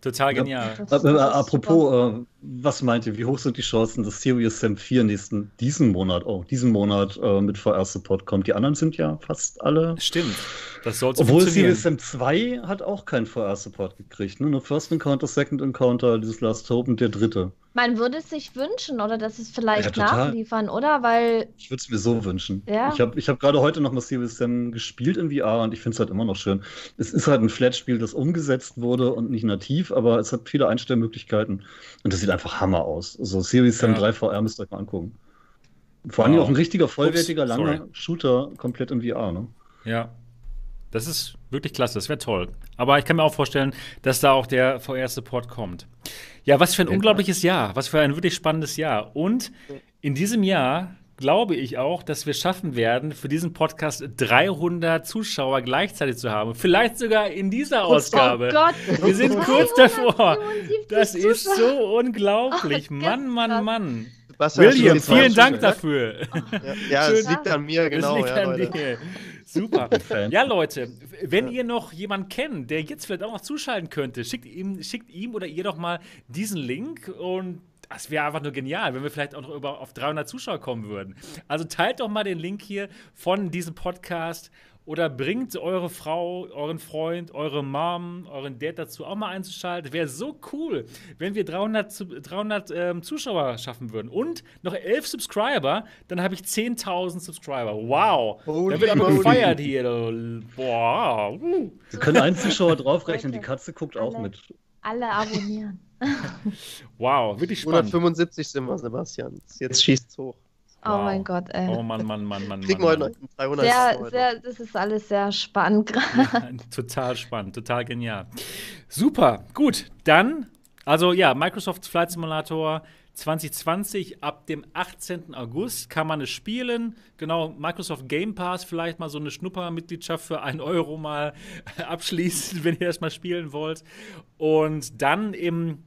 Total genial. Ja. Das, das Apropos, äh, was meint ihr, wie hoch sind die Chancen, dass Serious Sam 4 nächsten, diesen Monat, oh, diesen Monat äh, mit VR-Support kommt? Die anderen sind ja fast alle. Stimmt. Das soll Obwohl Serious Sam 2 hat auch keinen VR-Support gekriegt. Ne? Nur First Encounter, Second Encounter, dieses Last Hope und der dritte. Man würde es sich wünschen oder dass es vielleicht ja, nachliefern, oder? Weil. Ich würde es mir so wünschen. Ja. Ich habe ich hab gerade heute noch mal Serious Sam gespielt in VR und ich finde es halt immer noch schön. Es ist halt ein Flat-Spiel, das umgesetzt wurde und nicht nativ, aber es hat viele Einstellmöglichkeiten und das sieht einfach Hammer aus. So also Series Sam ja. 3 VR müsst ihr euch mal angucken. Vor allem wow. auch ein richtiger, vollwertiger, Ups, langer Shooter komplett in VR, ne? Ja. Das ist wirklich klasse, das wäre toll. Aber ich kann mir auch vorstellen, dass da auch der VR-Support kommt. Ja, was für ein ja, unglaubliches Jahr, was für ein wirklich spannendes Jahr. Und in diesem Jahr glaube ich auch, dass wir schaffen werden, für diesen Podcast 300 Zuschauer gleichzeitig zu haben. Vielleicht sogar in dieser Ausgabe. Oh Gott, wir sind kurz davor. Das ist so unglaublich. Mann, Mann, Mann. William, vielen Dank dafür. Ja, es liegt an mir, genau. Ja, an dir. Super. Ja, Leute, wenn ihr noch jemanden kennt, der jetzt vielleicht auch noch zuschalten könnte, schickt ihm, schickt ihm oder ihr doch mal diesen Link und das wäre einfach nur genial, wenn wir vielleicht auch noch über, auf 300 Zuschauer kommen würden. Also teilt doch mal den Link hier von diesem Podcast oder bringt eure Frau, euren Freund, eure Mom, euren Dad dazu auch mal einzuschalten. Wäre so cool, wenn wir 300, 300 ähm, Zuschauer schaffen würden. Und noch 11 Subscriber, dann habe ich 10.000 Subscriber. Wow. Holy da wird aber gefeiert hier. Boah. Uh. Wir können einen Zuschauer draufrechnen, die Katze guckt alle, auch mit. Alle abonnieren. wow, wirklich spannend. 175 sind wir, Sebastian. Jetzt schießt es hoch. Oh wow. mein Gott, ey. Oh Mann, Mann, Mann, Mann. Kriegen wir heute 300 sehr, sehr, Das ist alles sehr spannend gerade. Ja, total spannend, total genial. Super, gut. Dann, also ja, Microsoft Flight Simulator 2020 ab dem 18. August kann man es spielen. Genau, Microsoft Game Pass vielleicht mal so eine Schnuppermitgliedschaft für 1 Euro mal abschließen, wenn ihr das mal spielen wollt. Und dann im,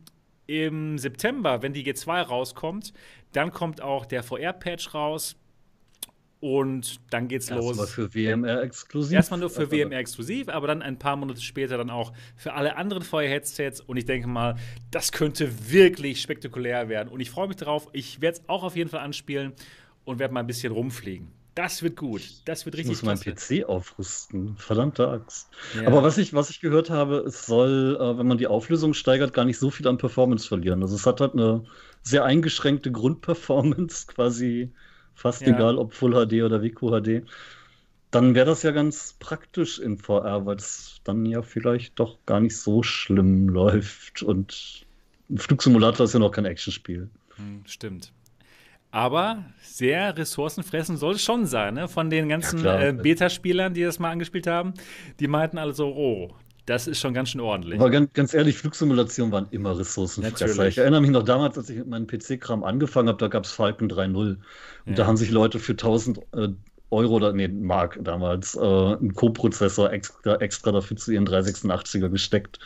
im September, wenn die G2 rauskommt, dann kommt auch der VR-Patch raus. Und dann geht's Erstmal los. Erstmal für WMR exklusiv. Erstmal nur für also, WMR exklusiv, aber dann ein paar Monate später dann auch für alle anderen VR-Headsets. Und ich denke mal, das könnte wirklich spektakulär werden. Und ich freue mich darauf. Ich werde es auch auf jeden Fall anspielen und werde mal ein bisschen rumfliegen. Das wird gut. Das wird richtig Ich muss meinen PC aufrüsten. Verdammte Axt. Ja. Aber was ich, was ich gehört habe, es soll, äh, wenn man die Auflösung steigert, gar nicht so viel an Performance verlieren. Also es hat halt eine sehr eingeschränkte Grundperformance, quasi fast ja. egal ob Full HD oder WQHD. Dann wäre das ja ganz praktisch in VR, weil es dann ja vielleicht doch gar nicht so schlimm läuft. Und ein Flugsimulator ist ja noch kein Actionspiel. Hm, stimmt. Aber sehr ressourcenfressend soll es schon sein, ne? Von den ganzen ja, äh, Beta-Spielern, die das mal angespielt haben, die meinten alle so, oh, das ist schon ganz schön ordentlich. Aber ganz, ganz ehrlich, Flugsimulationen waren immer Ressourcenfresser. Ich erinnere mich noch damals, als ich mit meinem PC-Kram angefangen habe, da gab es Falcon 3.0. Und ja. da haben sich Leute für 1000 äh, Euro oder nee, Mark damals äh, einen Co-Prozessor extra, extra dafür zu ihren 386er gesteckt.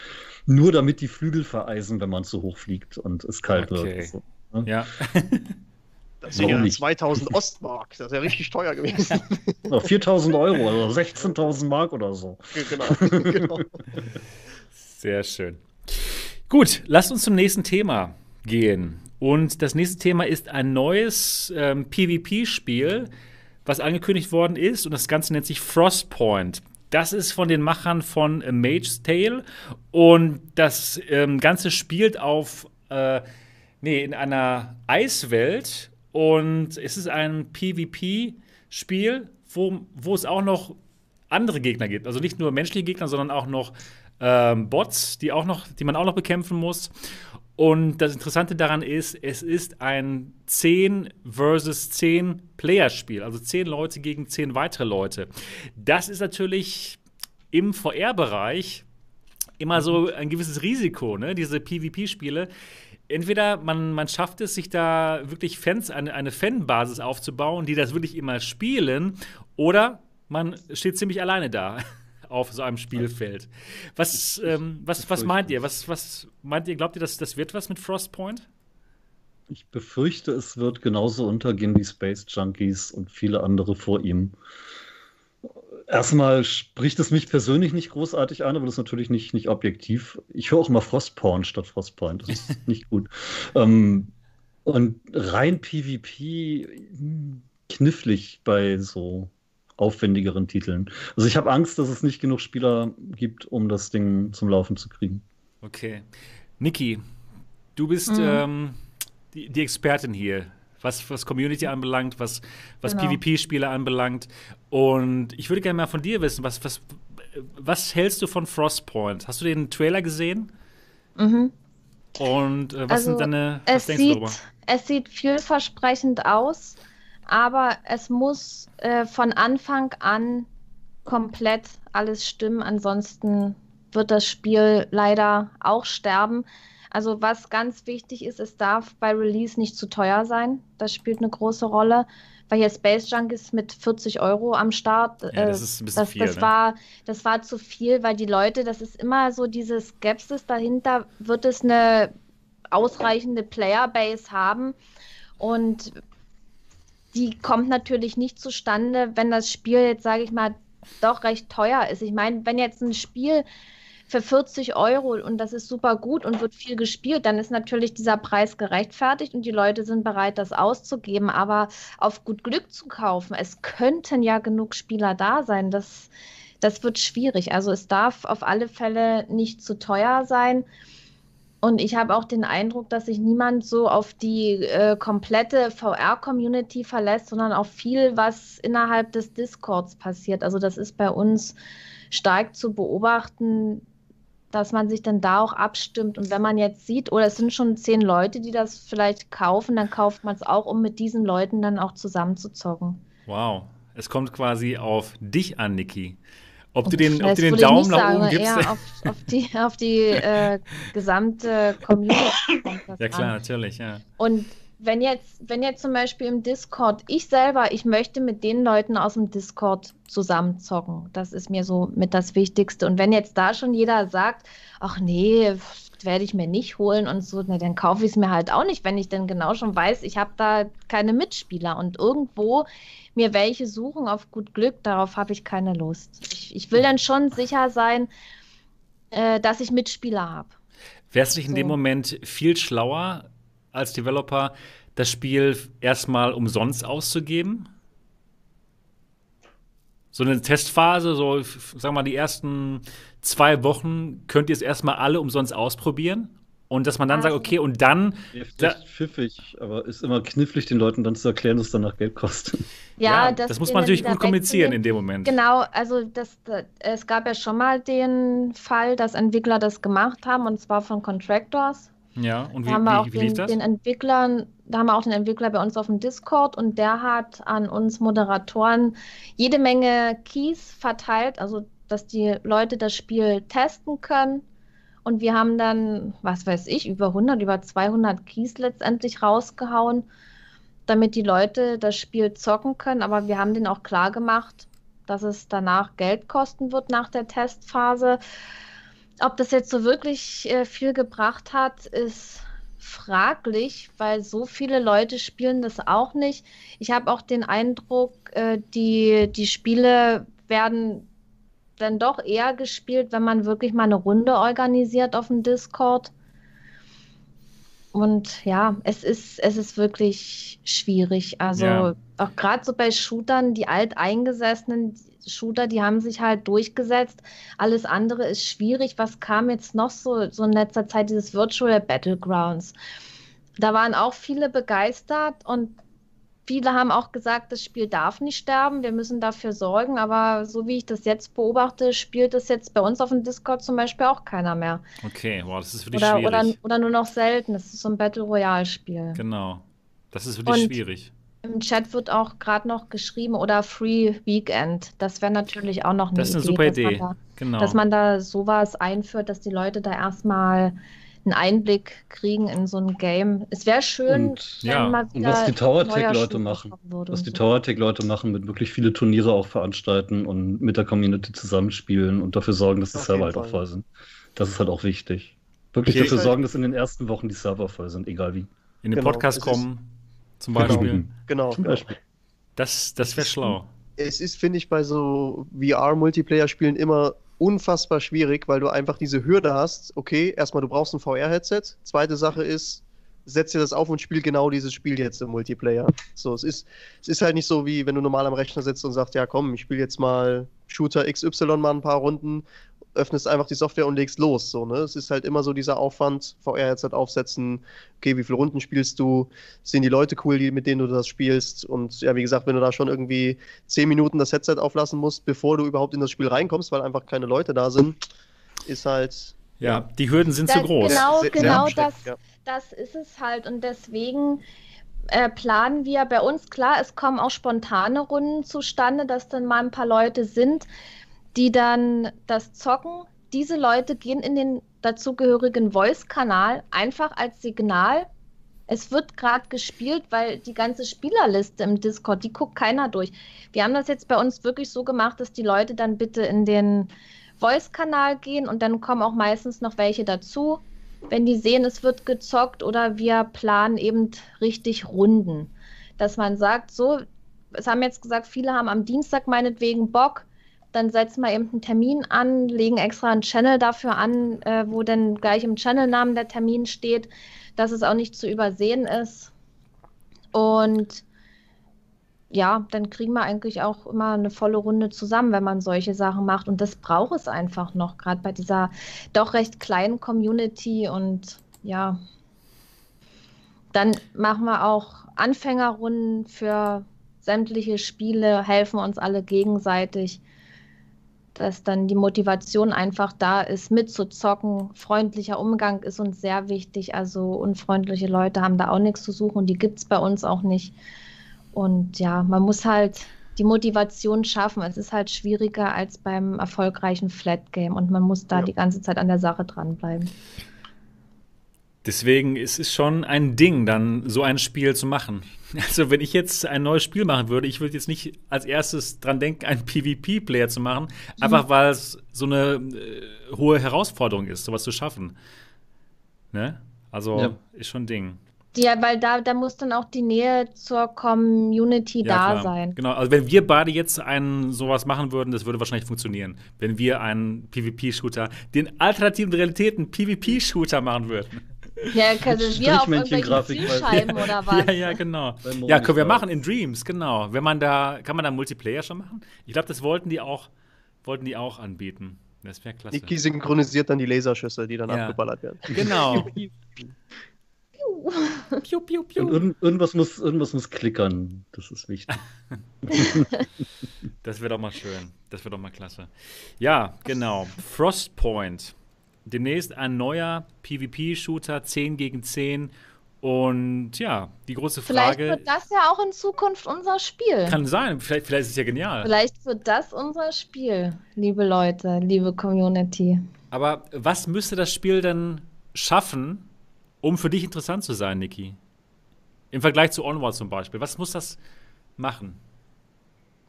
Nur damit die Flügel vereisen, wenn man zu hoch fliegt und es kalt okay. wird. So, ne? Ja. Das wäre ja 2000 Ostmark. Das wäre richtig teuer gewesen. 4000 Euro, also 16.000 Mark oder so. Genau, genau. Sehr schön. Gut, lasst uns zum nächsten Thema gehen. Und das nächste Thema ist ein neues ähm, PvP-Spiel, was angekündigt worden ist. Und das Ganze nennt sich Frostpoint. Das ist von den Machern von A Mage's Tale. Und das ähm, Ganze spielt auf, äh, nee, in einer Eiswelt. Und es ist ein PvP-Spiel, wo, wo es auch noch andere Gegner gibt. Also nicht nur menschliche Gegner, sondern auch noch ähm, Bots, die, auch noch, die man auch noch bekämpfen muss. Und das Interessante daran ist, es ist ein 10 versus 10 Player-Spiel, also 10 Leute gegen 10 weitere Leute. Das ist natürlich im VR-Bereich immer so ein gewisses Risiko, ne? diese PvP-Spiele entweder man, man schafft es, sich da wirklich Fans, eine, eine Fanbasis aufzubauen, die das wirklich immer spielen, oder man steht ziemlich alleine da auf so einem Spielfeld. Was, ähm, was, was meint ihr? Was, was meint ihr? Glaubt ihr, dass das wird was mit Frostpoint? Ich befürchte, es wird genauso untergehen wie Space Junkies und viele andere vor ihm. Erstmal spricht es mich persönlich nicht großartig an, aber das ist natürlich nicht, nicht objektiv. Ich höre auch immer Frostporn statt Frostpoint. Das ist nicht gut. Ähm, und rein PvP knifflig bei so aufwendigeren Titeln. Also ich habe Angst, dass es nicht genug Spieler gibt, um das Ding zum Laufen zu kriegen. Okay. Niki, du bist mhm. ähm, die, die Expertin hier was, was Community anbelangt, was, was genau. PvP-Spiele anbelangt. Und ich würde gerne mal von dir wissen, was, was, was hältst du von Frostpoint? Hast du den Trailer gesehen? Mhm. Und äh, was also, sind deine, was denkst sieht, du darüber? Es sieht vielversprechend aus, aber es muss äh, von Anfang an komplett alles stimmen. Ansonsten wird das Spiel leider auch sterben. Also was ganz wichtig ist, es darf bei Release nicht zu teuer sein. Das spielt eine große Rolle. Weil hier Space Junk ist mit 40 Euro am Start. Ja, das ist ein bisschen das, viel. Das, ne? war, das war zu viel, weil die Leute, das ist immer so diese Skepsis dahinter, wird es eine ausreichende Playerbase haben. Und die kommt natürlich nicht zustande, wenn das Spiel jetzt, sage ich mal, doch recht teuer ist. Ich meine, wenn jetzt ein Spiel für 40 Euro und das ist super gut und wird viel gespielt, dann ist natürlich dieser Preis gerechtfertigt und die Leute sind bereit, das auszugeben. Aber auf gut Glück zu kaufen, es könnten ja genug Spieler da sein, das, das wird schwierig. Also es darf auf alle Fälle nicht zu teuer sein. Und ich habe auch den Eindruck, dass sich niemand so auf die äh, komplette VR-Community verlässt, sondern auf viel, was innerhalb des Discords passiert. Also das ist bei uns stark zu beobachten, dass man sich dann da auch abstimmt. Und wenn man jetzt sieht, oder es sind schon zehn Leute, die das vielleicht kaufen, dann kauft man es auch, um mit diesen Leuten dann auch zusammenzuzocken. Wow. Es kommt quasi auf dich an, Niki. Ob du den, ob du den Daumen nach sagen, oben gibst? Eher auf, auf die, auf die äh, gesamte Community. ja, klar, an. natürlich, ja. Und wenn jetzt, wenn jetzt zum Beispiel im Discord, ich selber, ich möchte mit den Leuten aus dem Discord zusammenzocken. Das ist mir so mit das Wichtigste. Und wenn jetzt da schon jeder sagt, ach nee, werde ich mir nicht holen und so, na, dann kaufe ich es mir halt auch nicht, wenn ich denn genau schon weiß, ich habe da keine Mitspieler und irgendwo mir welche suchen auf gut Glück, darauf habe ich keine Lust. Ich, ich, will dann schon sicher sein, äh, dass ich Mitspieler habe. Wärst du dich in so. dem Moment viel schlauer als Developer, das Spiel erstmal umsonst auszugeben? So eine Testphase, so sagen wir mal die ersten zwei Wochen, könnt ihr es erstmal alle umsonst ausprobieren? Und dass man dann sagt, okay, und dann. Ja, pfiffig, aber ist immer knifflig, den Leuten dann zu erklären, dass es danach Geld kostet. Ja, ja das, das muss man natürlich gut kommunizieren in dem Moment. Genau, also das, das, es gab ja schon mal den Fall, dass Entwickler das gemacht haben, und zwar von Contractors. Ja, und wie, da haben wir wie, auch wie den, das? Den Entwicklern, da haben wir auch den Entwickler bei uns auf dem Discord und der hat an uns Moderatoren jede Menge Keys verteilt, also dass die Leute das Spiel testen können und wir haben dann, was weiß ich, über 100, über 200 Keys letztendlich rausgehauen, damit die Leute das Spiel zocken können. Aber wir haben denen auch klar gemacht, dass es danach Geld kosten wird nach der Testphase. Ob das jetzt so wirklich äh, viel gebracht hat, ist fraglich, weil so viele Leute spielen das auch nicht. Ich habe auch den Eindruck, äh, die, die Spiele werden dann doch eher gespielt, wenn man wirklich mal eine Runde organisiert auf dem Discord. Und ja, es ist, es ist wirklich schwierig. Also ja. auch gerade so bei Shootern, die alteingesessenen Shooter, die haben sich halt durchgesetzt. Alles andere ist schwierig. Was kam jetzt noch so, so in letzter Zeit, dieses Virtual Battlegrounds? Da waren auch viele begeistert und Viele haben auch gesagt, das Spiel darf nicht sterben, wir müssen dafür sorgen, aber so wie ich das jetzt beobachte, spielt es jetzt bei uns auf dem Discord zum Beispiel auch keiner mehr. Okay, wow, das ist wirklich oder, schwierig. Oder, oder nur noch selten, das ist so ein Battle Royale-Spiel. Genau, das ist wirklich Und schwierig. Im Chat wird auch gerade noch geschrieben oder Free Weekend. Das wäre natürlich auch noch eine Das ist eine Idee, super dass Idee, man da, genau. dass man da sowas einführt, dass die Leute da erstmal einen Einblick kriegen in so ein Game. Es wäre schön, und, wenn ja. mal wieder und was die Tower-Tech-Leute machen. Was die Tower-Tech-Leute machen, mit wirklich viele Turniere auch veranstalten und mit der Community zusammenspielen und dafür sorgen, dass die Auf Server halt auch voll sind. Das ist halt auch wichtig. Wirklich okay. dafür sorgen, dass in den ersten Wochen die Server voll sind, egal wie. In den genau. Podcast kommen, zum Beispiel. Genau. Zum Beispiel. Das, das wäre schlau. Es ist, finde ich, bei so VR-Multiplayer-Spielen immer unfassbar schwierig, weil du einfach diese Hürde hast. Okay, erstmal, du brauchst ein VR-Headset. Zweite Sache ist, setz dir das auf und spiel genau dieses Spiel jetzt im Multiplayer. So, es ist, es ist halt nicht so, wie wenn du normal am Rechner sitzt und sagst, ja komm, ich spiele jetzt mal Shooter XY mal ein paar Runden öffnest einfach die Software und legst los. So, ne? Es ist halt immer so dieser Aufwand, VR-Headset aufsetzen, okay, wie viele Runden spielst du, sind die Leute cool, die, mit denen du das spielst und ja, wie gesagt, wenn du da schon irgendwie zehn Minuten das Headset auflassen musst, bevor du überhaupt in das Spiel reinkommst, weil einfach keine Leute da sind, ist halt... Ja, die Hürden sind zu groß. Genau, sehr, genau sehr das, ja. das ist es halt und deswegen äh, planen wir bei uns, klar, es kommen auch spontane Runden zustande, dass dann mal ein paar Leute sind, die dann das zocken. Diese Leute gehen in den dazugehörigen Voice-Kanal einfach als Signal. Es wird gerade gespielt, weil die ganze Spielerliste im Discord, die guckt keiner durch. Wir haben das jetzt bei uns wirklich so gemacht, dass die Leute dann bitte in den Voice-Kanal gehen und dann kommen auch meistens noch welche dazu, wenn die sehen, es wird gezockt oder wir planen eben richtig Runden. Dass man sagt, so, es haben jetzt gesagt, viele haben am Dienstag meinetwegen Bock, dann setzen wir eben einen Termin an, legen extra einen Channel dafür an, äh, wo dann gleich im Channelnamen der Termin steht, dass es auch nicht zu übersehen ist. Und ja, dann kriegen wir eigentlich auch immer eine volle Runde zusammen, wenn man solche Sachen macht. Und das braucht es einfach noch, gerade bei dieser doch recht kleinen Community. Und ja, dann machen wir auch Anfängerrunden für sämtliche Spiele, helfen uns alle gegenseitig, dass dann die Motivation einfach da ist, mitzuzocken. Freundlicher Umgang ist uns sehr wichtig. Also unfreundliche Leute haben da auch nichts zu suchen und die gibt es bei uns auch nicht. Und ja, man muss halt die Motivation schaffen. Es ist halt schwieriger als beim erfolgreichen Flat Game und man muss da ja. die ganze Zeit an der Sache dranbleiben. Deswegen ist es schon ein Ding, dann so ein Spiel zu machen. Also, wenn ich jetzt ein neues Spiel machen würde, ich würde jetzt nicht als erstes dran denken, einen PvP-Player zu machen, einfach mhm. weil es so eine äh, hohe Herausforderung ist, sowas zu schaffen. Ne? Also, ja. ist schon ein Ding. Ja, weil da, da muss dann auch die Nähe zur Community ja, da klar. sein. Genau, also wenn wir beide jetzt einen sowas machen würden, das würde wahrscheinlich funktionieren. Wenn wir einen PvP-Shooter, den alternativen Realitäten PvP-Shooter machen würden. Ja, können wir auf irgendwelchen Zielscheiben oder was? Ja, ja, genau. Ja, können wir machen in Dreams, genau. Wenn man da, kann man da Multiplayer schon machen? Ich glaube, das wollten die auch, wollten die auch anbieten. Das wäre klasse. Niki synchronisiert dann die Laserschüsse, die dann ja. abgeballert werden. Genau. piu, piu, piu. Und irgend, irgendwas, muss, irgendwas muss klickern. Das ist wichtig. das wäre doch mal schön. Das wäre doch mal klasse. Ja, genau. Frostpoint. Demnächst ein neuer PvP-Shooter, 10 gegen 10. Und ja, die große Frage. Vielleicht wird das ja auch in Zukunft unser Spiel. Kann sein, vielleicht, vielleicht ist es ja genial. Vielleicht wird das unser Spiel, liebe Leute, liebe Community. Aber was müsste das Spiel denn schaffen, um für dich interessant zu sein, Niki? Im Vergleich zu Onward zum Beispiel. Was muss das machen?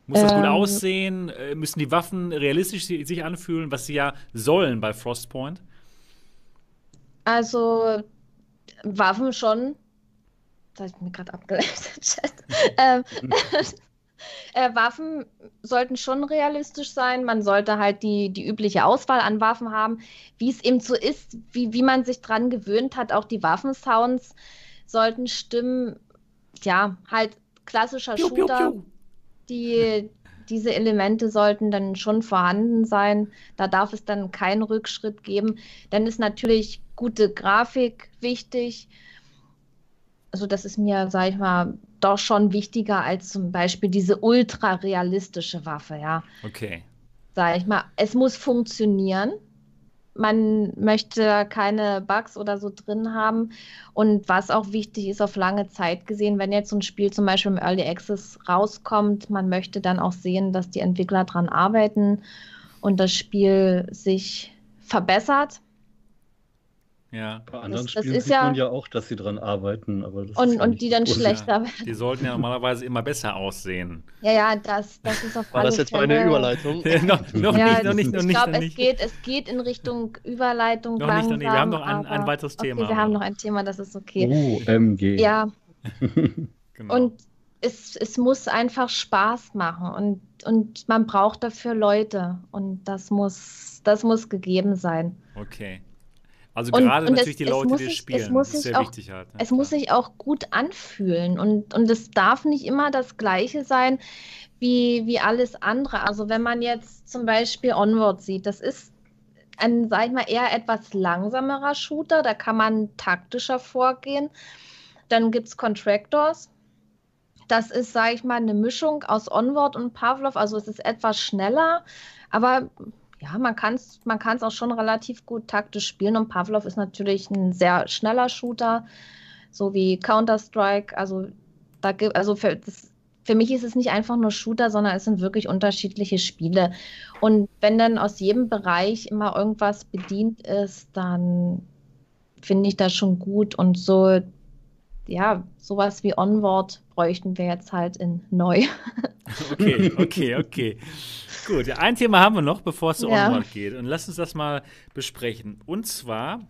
Muss das ähm, gut aussehen? Äh, müssen die Waffen realistisch sich anfühlen, was sie ja sollen bei Frostpoint? Also, Waffen schon. Das habe ich mir gerade abgeleitet, Chat. ähm, äh, Waffen sollten schon realistisch sein. Man sollte halt die, die übliche Auswahl an Waffen haben, wie es eben so ist, wie, wie man sich dran gewöhnt hat. Auch die Waffensounds sollten stimmen. Ja, halt klassischer piu, Shooter. Piu, piu. Die, diese Elemente sollten dann schon vorhanden sein. Da darf es dann keinen Rückschritt geben. Dann ist natürlich gute Grafik wichtig. Also das ist mir, sag ich mal, doch schon wichtiger als zum Beispiel diese ultra realistische Waffe, ja. Okay. Sag ich mal, es muss funktionieren. Man möchte keine Bugs oder so drin haben. Und was auch wichtig ist, auf lange Zeit gesehen, wenn jetzt so ein Spiel zum Beispiel im Early Access rauskommt, man möchte dann auch sehen, dass die Entwickler dran arbeiten und das Spiel sich verbessert ja. Bei anderen das, Spielen das sieht ja, man ja auch, dass sie dran arbeiten. Aber und, und die dann schlechter werden. Die sollten ja normalerweise immer besser aussehen. Ja, ja, das, das ist auf War das jetzt mal eine Überleitung? noch, noch ja, nicht, noch nicht, noch ich nicht. Ich glaube, es geht, es geht in Richtung Überleitung noch langsam. Nicht, noch nicht. Wir haben noch ein, ein weiteres Thema. Okay, wir haben noch ein Thema, das ist okay. OMG. Ja. genau. Und es, es muss einfach Spaß machen und, und man braucht dafür Leute und das muss, das muss gegeben sein. Okay. Also und, gerade und natürlich es, die Leute, die spielen, es muss ist sehr auch, wichtig halt. Es muss sich auch gut anfühlen und, und es darf nicht immer das Gleiche sein wie, wie alles andere. Also wenn man jetzt zum Beispiel Onward sieht, das ist ein, sag ich mal, eher etwas langsamerer Shooter, da kann man taktischer vorgehen. Dann gibt es Contractors. Das ist, sage ich mal, eine Mischung aus Onward und Pavlov. Also es ist etwas schneller, aber ja, man kann es man kann's auch schon relativ gut taktisch spielen und Pavlov ist natürlich ein sehr schneller Shooter, so wie Counter-Strike. Also Da gibt, also für, das, für mich ist es nicht einfach nur Shooter, sondern es sind wirklich unterschiedliche Spiele. Und wenn dann aus jedem Bereich immer irgendwas bedient ist, dann finde ich das schon gut. Und so, ja, sowas wie Onward bräuchten wir jetzt halt in neu. Okay, okay, okay. Gut, ein Thema haben wir noch, bevor es zu ja. Onward geht. Und lass uns das mal besprechen. Und zwar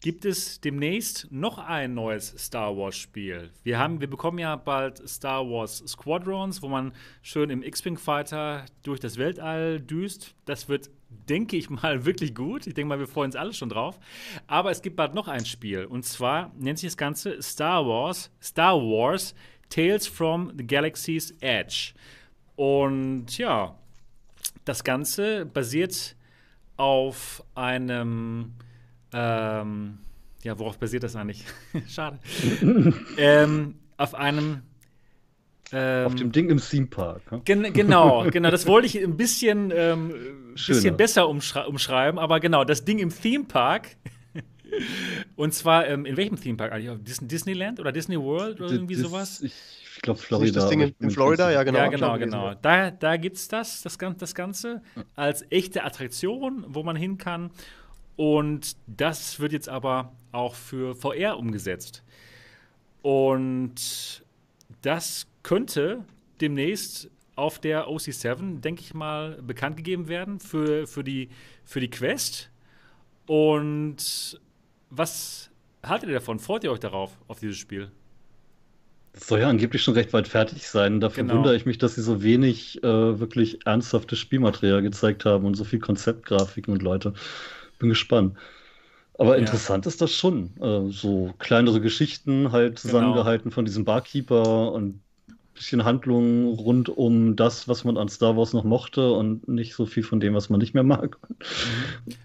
gibt es demnächst noch ein neues Star Wars Spiel. Wir haben, wir bekommen ja bald Star Wars Squadrons, wo man schön im X-Wing Fighter durch das Weltall düst. Das wird, denke ich mal, wirklich gut. Ich denke mal, wir freuen uns alle schon drauf. Aber es gibt bald noch ein Spiel und zwar nennt sich das Ganze Star Wars, Star Wars Tales from the Galaxy's Edge. Und ja, das Ganze basiert auf einem ähm, ja, worauf basiert das eigentlich? Schade. ähm, auf einem. Ähm, auf dem Ding im Theme Park. Gen genau, genau. Das wollte ich ein bisschen, ähm, bisschen besser umschrei umschreiben, aber genau, das Ding im Theme Park. Und zwar ähm, in welchem Theme Park eigentlich? Disneyland oder Disney World oder irgendwie das, sowas? Ich glaube Florida. Das Ding in, in Florida, ja genau. Ja, genau, genau. Da, da gibt es das, das, das Ganze, als echte Attraktion, wo man hin kann. Und das wird jetzt aber auch für VR umgesetzt. Und das könnte demnächst auf der OC7, denke ich mal, bekannt gegeben werden für, für, die, für die Quest. Und was haltet ihr davon? Freut ihr euch darauf, auf dieses Spiel? Das soll ja angeblich schon recht weit fertig sein. Dafür genau. wundere ich mich, dass sie so wenig äh, wirklich ernsthaftes Spielmaterial gezeigt haben und so viel Konzeptgrafiken und Leute bin gespannt. Aber interessant ja. ist das schon. Äh, so kleinere Geschichten halt genau. zusammengehalten genau. von diesem Barkeeper und bisschen Handlungen rund um das, was man an Star Wars noch mochte und nicht so viel von dem, was man nicht mehr mag.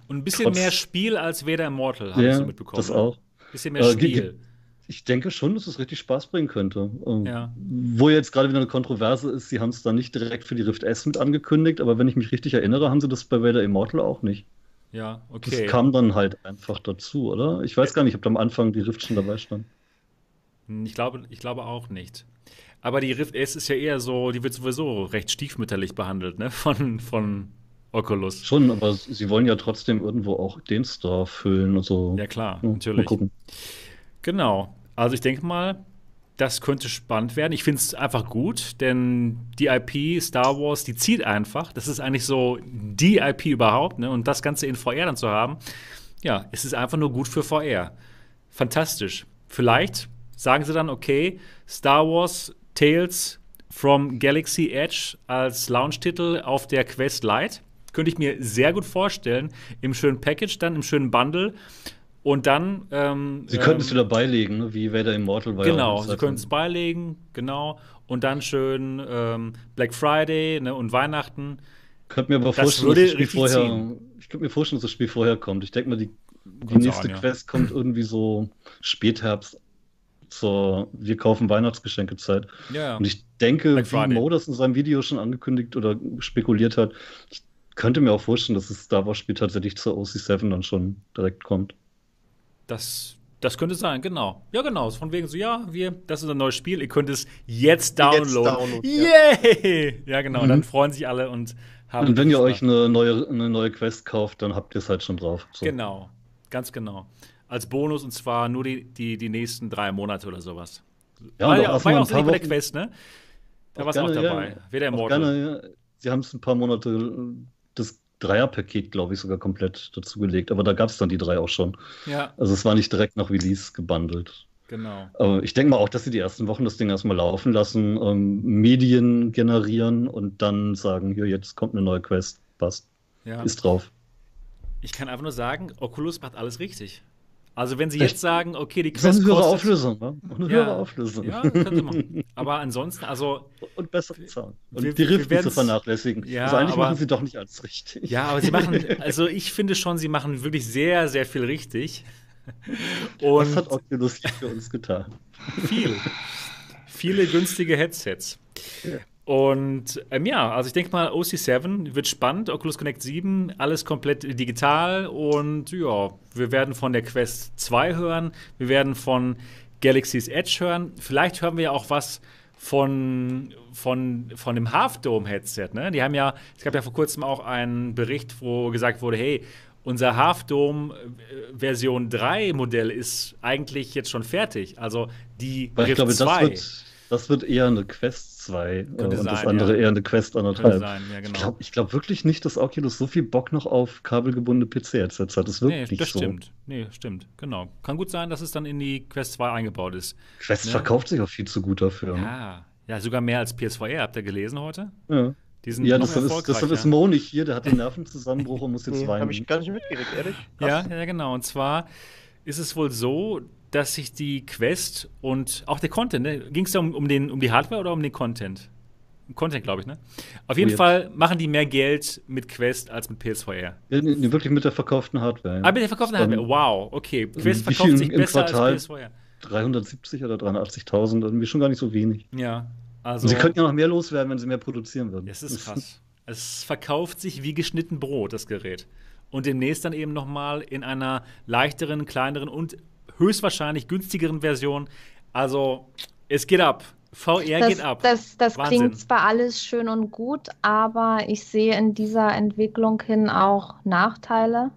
Und ein bisschen Trotz, mehr Spiel als Vader Immortal, habe ja, ich so mitbekommen. Das auch. Ein bisschen mehr äh, Spiel. Ich denke schon, dass es richtig Spaß bringen könnte. Ähm, ja. Wo jetzt gerade wieder eine Kontroverse ist, sie haben es dann nicht direkt für die Rift S mit angekündigt, aber wenn ich mich richtig erinnere, haben sie das bei Vader Immortal auch nicht. Ja, okay. Das kam dann halt einfach dazu, oder? Ich weiß gar nicht, ob da am Anfang die Rift schon dabei stand. Hm, ich glaube, ich glaube auch nicht. Aber die Rift S ist ja eher so, die wird sowieso recht stiefmütterlich behandelt, ne? Von, von Oculus. Schon, aber sie wollen ja trotzdem irgendwo auch den Store füllen und so. Ja, klar, ja, natürlich. Mal gucken. Genau. Also ich denke mal, das könnte spannend werden. Ich finde es einfach gut, denn die IP Star Wars, die zieht einfach. Das ist eigentlich so die IP überhaupt. Ne? Und das Ganze in VR dann zu haben, ja, es ist einfach nur gut für VR. Fantastisch. Vielleicht sagen sie dann, okay, Star Wars Tales from Galaxy Edge als Launch-Titel auf der Quest Lite. Könnte ich mir sehr gut vorstellen. Im schönen Package, dann im schönen Bundle. Und dann. Ähm, sie könnten es ähm, wieder beilegen, ne? wie Vader Immortal war. Genau, sie könnten es beilegen, genau. Und dann schön ähm, Black Friday ne, und Weihnachten. Ich könnte mir aber vorstellen, dass das Spiel vorher, ich könnte mir vorstellen, dass das Spiel vorher kommt. Ich denke mal, die, die nächste an, ja. Quest kommt irgendwie so Spätherbst zur Wir kaufen Weihnachtsgeschenkezeit. Ja, ja. Und ich denke, wie Mo das in seinem Video schon angekündigt oder spekuliert hat, ich könnte mir auch vorstellen, dass das Star Wars-Spiel tatsächlich zur OC7 dann schon direkt kommt. Das, das könnte sein, genau. Ja, genau. Von wegen so, ja, wir, das ist ein neues Spiel, ihr könnt es jetzt downloaden. Jetzt Yay! Ja. ja, genau. Mhm. Dann freuen sich alle und haben. Und wenn ihr euch eine neue, eine neue Quest kauft, dann habt ihr es halt schon drauf. So. Genau, ganz genau. Als Bonus und zwar nur die, die, die nächsten drei Monate oder sowas. Ja, war ja, war ja auch so der Quest, ne? Da war es auch dabei. Ja, Weder Immortal. Gerne, ja. Sie haben es ein paar Monate das Dreierpaket, glaube ich, sogar komplett dazugelegt. Aber da gab es dann die drei auch schon. Ja. Also es war nicht direkt nach Release gebundelt. Genau. Aber ich denke mal auch, dass sie die ersten Wochen das Ding erstmal laufen lassen, ähm, Medien generieren und dann sagen, hier, jetzt kommt eine neue Quest. Passt. Ja. Ist drauf. Ich kann einfach nur sagen, Oculus macht alles richtig. Also wenn sie jetzt sagen, okay, die Quest das ist eine höhere Auflösung, ne? Eine ja, höhere Auflösung. Ja, könnte man. Aber ansonsten, also und besser bezahlen. Und wir, die Riften zu vernachlässigen. Ja, also eigentlich aber, machen sie doch nicht alles richtig. Ja, aber sie machen, also ich finde schon, sie machen wirklich sehr, sehr viel richtig. Und Was hat Oculus für uns getan? Viel. Viele günstige Headsets. Ja. Und ähm, ja, also ich denke mal, OC7 wird spannend, Oculus Connect 7, alles komplett digital und ja, wir werden von der Quest 2 hören, wir werden von Galaxy's Edge hören, vielleicht hören wir ja auch was von, von, von dem Half Dome Headset. Ne? Die haben ja, es gab ja vor kurzem auch einen Bericht, wo gesagt wurde, hey, unser Half Dome äh, Version 3 Modell ist eigentlich jetzt schon fertig. Also die Weil ich glaube, 2. Das wird, das wird eher eine Quest 2 äh, und sein, das andere ja. eher eine Quest 1,5. Ja, genau. Ich glaube glaub wirklich nicht, dass Oculus so viel Bock noch auf kabelgebundene PC-Headsets hat. Das wirkt nee, nicht das so. stimmt. Nee, stimmt. Genau. Kann gut sein, dass es dann in die Quest 2 eingebaut ist. Quest ne? verkauft sich auch viel zu gut dafür. Ja, ja sogar mehr als PSVR. Habt ihr gelesen heute? Ja. Die sind ja, deshalb ist, deshalb ist Mo nicht hier, der hat den Nervenzusammenbruch und muss jetzt nee, weinen. Habe ich gar nicht mitgekriegt, ehrlich? Ja, ja, genau. Und zwar ist es wohl so, dass sich die Quest und auch der Content, ne? ging es da um, um, den, um die Hardware oder um den Content? Content, glaube ich, ne? Auf jeden Fall machen die mehr Geld mit Quest als mit PSVR. Ja, nee, wirklich mit der verkauften Hardware. Ja. Ah, mit der verkauften Hardware. Wow, okay. Quest verkauft sich besser Quartal als PSVR. 370 oder 380.000, irgendwie schon gar nicht so wenig. Ja, also. Und sie könnten ja noch mehr loswerden, wenn sie mehr produzieren würden. Das ist krass. es verkauft sich wie geschnitten Brot, das Gerät. Und demnächst dann eben nochmal in einer leichteren, kleineren und höchstwahrscheinlich günstigeren Version. Also, es geht ab. VR das, geht ab. Das, das klingt zwar alles schön und gut, aber ich sehe in dieser Entwicklung hin auch Nachteile.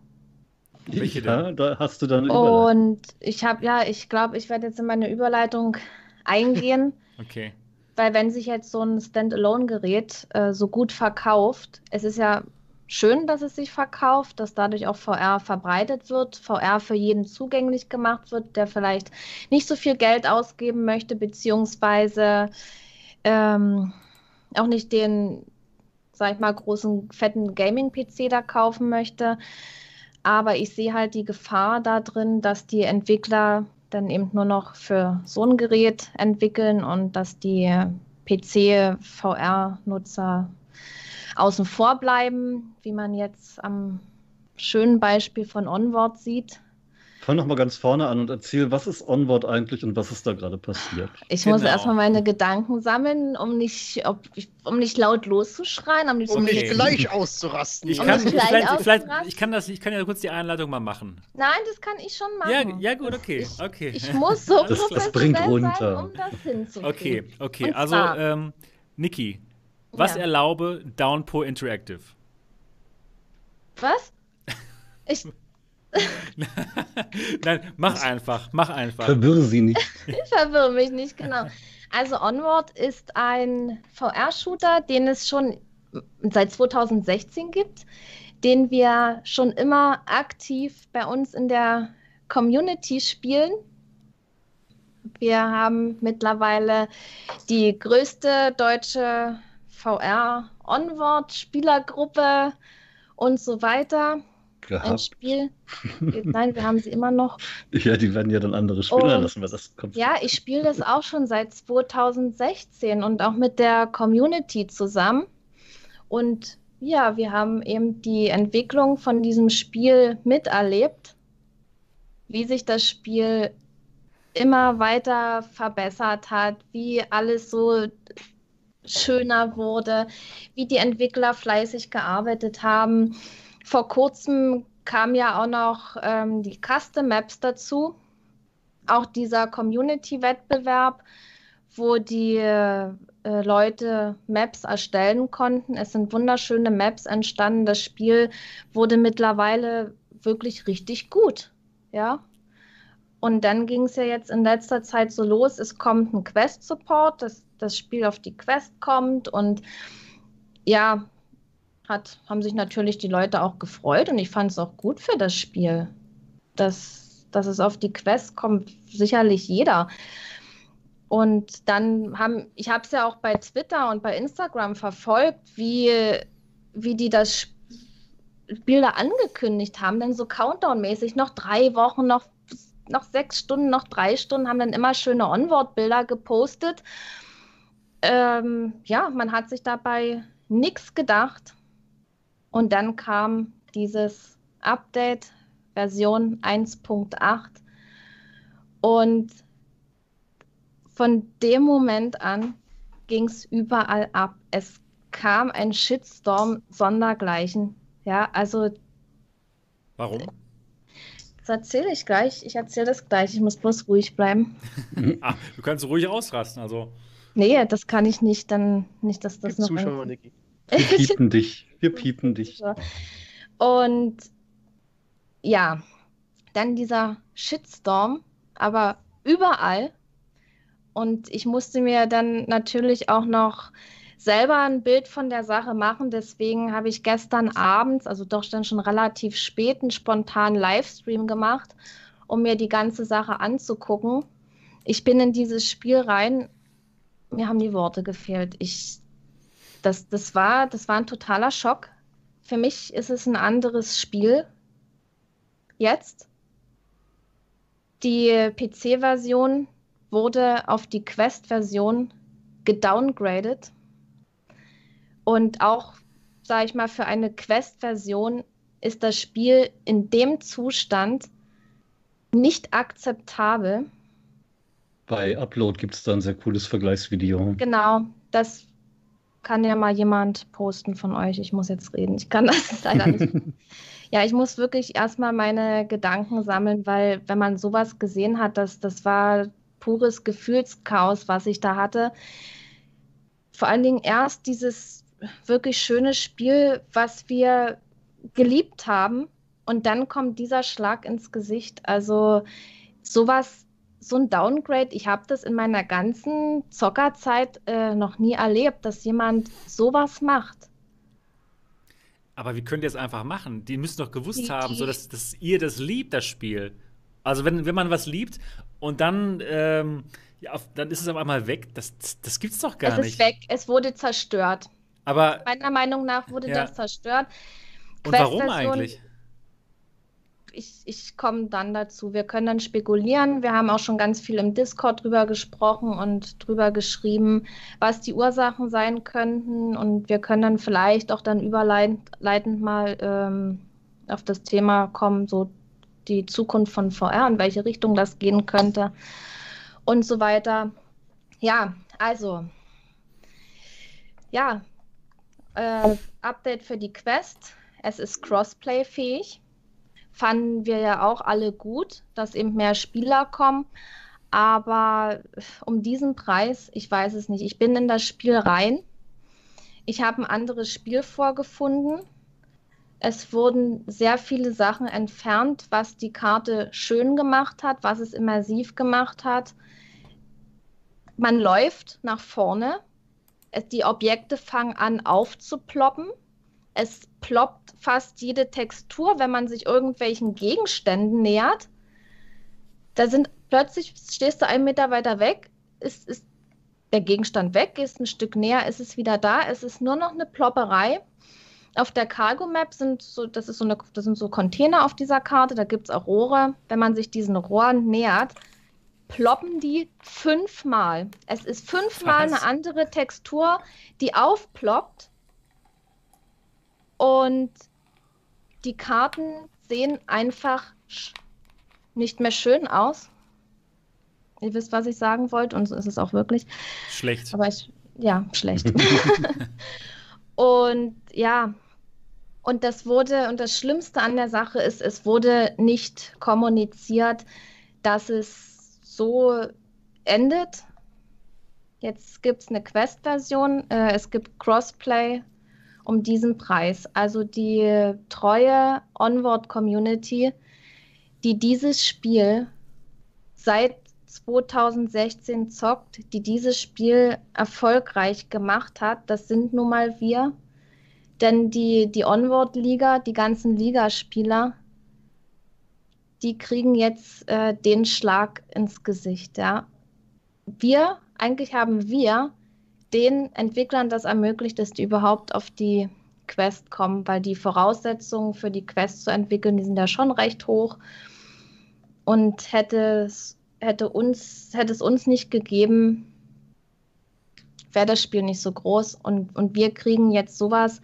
Welche ja, da hast du dann Und ich habe, ja, ich glaube, ich werde jetzt in meine Überleitung eingehen. okay. Weil wenn sich jetzt so ein Standalone-Gerät äh, so gut verkauft, es ist ja schön, dass es sich verkauft, dass dadurch auch VR verbreitet wird, VR für jeden zugänglich gemacht wird, der vielleicht nicht so viel Geld ausgeben möchte, beziehungsweise ähm, auch nicht den, sag ich mal, großen, fetten Gaming-PC da kaufen möchte. Aber ich sehe halt die Gefahr da drin, dass die Entwickler dann eben nur noch für so ein Gerät entwickeln und dass die PC-VR-Nutzer außen vor bleiben, wie man jetzt am schönen Beispiel von Onward sieht. Fang noch mal ganz vorne an und erzähl, was ist Onward eigentlich und was ist da gerade passiert? Ich genau. muss erstmal meine Gedanken sammeln, um nicht, ob, um nicht laut loszuschreien, um nicht, um nicht gleich auszurasten. Ich kann, vielleicht, vielleicht, ich, kann das, ich kann ja kurz die Einleitung mal machen. Nein, das kann ich schon machen. Ja, ja gut, okay. Ich, okay. ich muss so das, das bringt runter. Sein, um das hinzukriegen. Okay, okay. also, ähm, Niki, was ja. erlaube Downpour Interactive? Was? Ich. Nein, mach einfach, mach einfach. Verwirre sie nicht. ich verwirre mich nicht, genau. Also Onward ist ein VR-Shooter, den es schon seit 2016 gibt, den wir schon immer aktiv bei uns in der Community spielen. Wir haben mittlerweile die größte deutsche VR-Onward-Spielergruppe und so weiter. Gehabt. Ein Spiel. Nein, wir haben sie immer noch. Ja, die werden ja dann andere Spieler und, lassen, weil das kommt. Ja, ich spiele das auch schon seit 2016 und auch mit der Community zusammen. Und ja, wir haben eben die Entwicklung von diesem Spiel miterlebt, wie sich das Spiel immer weiter verbessert hat, wie alles so schöner wurde, wie die Entwickler fleißig gearbeitet haben. Vor kurzem kam ja auch noch ähm, die Custom Maps dazu, auch dieser Community-Wettbewerb, wo die äh, Leute Maps erstellen konnten. Es sind wunderschöne Maps entstanden. Das Spiel wurde mittlerweile wirklich richtig gut. Ja. Und dann ging es ja jetzt in letzter Zeit so los, es kommt ein Quest-Support, das das Spiel auf die Quest kommt. Und ja, hat, haben sich natürlich die Leute auch gefreut und ich fand es auch gut für das Spiel. Dass, dass es auf die Quest kommt, sicherlich jeder. Und dann haben, ich habe es ja auch bei Twitter und bei Instagram verfolgt, wie, wie die das Spiel da angekündigt haben, dann so Countdown-mäßig, noch drei Wochen, noch, noch sechs Stunden, noch drei Stunden, haben dann immer schöne Onward-Bilder gepostet ähm, ja, man hat sich dabei nichts gedacht. Und dann kam dieses Update Version 1.8 und von dem Moment an ging es überall ab. Es kam ein Shitstorm sondergleichen. Ja, also. Warum? Das erzähle ich gleich. Ich erzähle das gleich. Ich muss bloß ruhig bleiben. ah, du kannst ruhig ausrasten. Also Nee, das kann ich nicht, dann nicht, dass das Gib noch. Zuschauer, Niki. Wir piepen dich. Wir piepen dich. Und ja, dann dieser Shitstorm, aber überall. Und ich musste mir dann natürlich auch noch selber ein Bild von der Sache machen. Deswegen habe ich gestern abends, also doch dann schon relativ spät, einen spontanen Livestream gemacht, um mir die ganze Sache anzugucken. Ich bin in dieses Spiel rein, mir haben die Worte gefehlt. Ich, das, das, war, das war ein totaler Schock. Für mich ist es ein anderes Spiel. Jetzt. Die PC-Version wurde auf die Quest-Version gedowngradet. Und auch, sage ich mal, für eine Quest-Version ist das Spiel in dem Zustand nicht akzeptabel. Bei Upload gibt es da ein sehr cooles Vergleichsvideo. Genau, das kann ja mal jemand posten von euch. Ich muss jetzt reden. Ich kann das leider nicht. ja, ich muss wirklich erstmal meine Gedanken sammeln, weil wenn man sowas gesehen hat, das, das war pures Gefühlschaos, was ich da hatte. Vor allen Dingen erst dieses wirklich schöne Spiel, was wir geliebt haben. Und dann kommt dieser Schlag ins Gesicht. Also sowas, so ein Downgrade, ich habe das in meiner ganzen Zockerzeit äh, noch nie erlebt, dass jemand sowas macht. Aber wie könnt ihr es einfach machen? Die müssen doch gewusst die, haben, so dass, dass ihr das liebt, das Spiel. Also wenn, wenn man was liebt und dann, ähm, ja, dann ist es auf einmal weg, das, das gibt's doch gar nicht. Es ist weg, es wurde zerstört. Aber meiner Meinung nach wurde ja. das zerstört. Und warum eigentlich? Ich, ich komme dann dazu. Wir können dann spekulieren. Wir haben auch schon ganz viel im Discord drüber gesprochen und drüber geschrieben, was die Ursachen sein könnten. Und wir können dann vielleicht auch dann überleitend mal ähm, auf das Thema kommen, so die Zukunft von VR, in welche Richtung das gehen könnte und so weiter. Ja, also, ja, äh, Update für die Quest. Es ist Crossplay-fähig. Fanden wir ja auch alle gut, dass eben mehr Spieler kommen. Aber um diesen Preis, ich weiß es nicht. Ich bin in das Spiel rein. Ich habe ein anderes Spiel vorgefunden. Es wurden sehr viele Sachen entfernt, was die Karte schön gemacht hat, was es immersiv gemacht hat. Man läuft nach vorne, die Objekte fangen an aufzuploppen. Es ploppt fast jede Textur, wenn man sich irgendwelchen Gegenständen nähert. Da sind plötzlich, stehst du einen Meter weiter weg, ist, ist der Gegenstand weg, gehst ein Stück näher, ist es wieder da. Es ist nur noch eine Plopperei. Auf der Cargo Map sind so, das ist so eine, das sind so Container auf dieser Karte, da gibt es auch Rohre. Wenn man sich diesen Rohren nähert, ploppen die fünfmal. Es ist fünfmal eine andere Textur, die aufploppt. Und die Karten sehen einfach nicht mehr schön aus. Ihr wisst, was ich sagen wollte, und so ist es auch wirklich. Schlecht. Aber ich, ja, schlecht. und ja, und das wurde, und das Schlimmste an der Sache ist, es wurde nicht kommuniziert, dass es so endet. Jetzt gibt es eine Quest-Version, äh, es gibt Crossplay um diesen Preis. Also die treue Onward-Community, die dieses Spiel seit 2016 zockt, die dieses Spiel erfolgreich gemacht hat, das sind nun mal wir. Denn die, die Onward-Liga, die ganzen Ligaspieler, die kriegen jetzt äh, den Schlag ins Gesicht. Ja. Wir, eigentlich haben wir den Entwicklern das ermöglicht, dass die überhaupt auf die Quest kommen, weil die Voraussetzungen für die Quest zu entwickeln, die sind ja schon recht hoch. Und hätte es, hätte uns, hätte es uns nicht gegeben, wäre das Spiel nicht so groß. Und, und wir kriegen jetzt sowas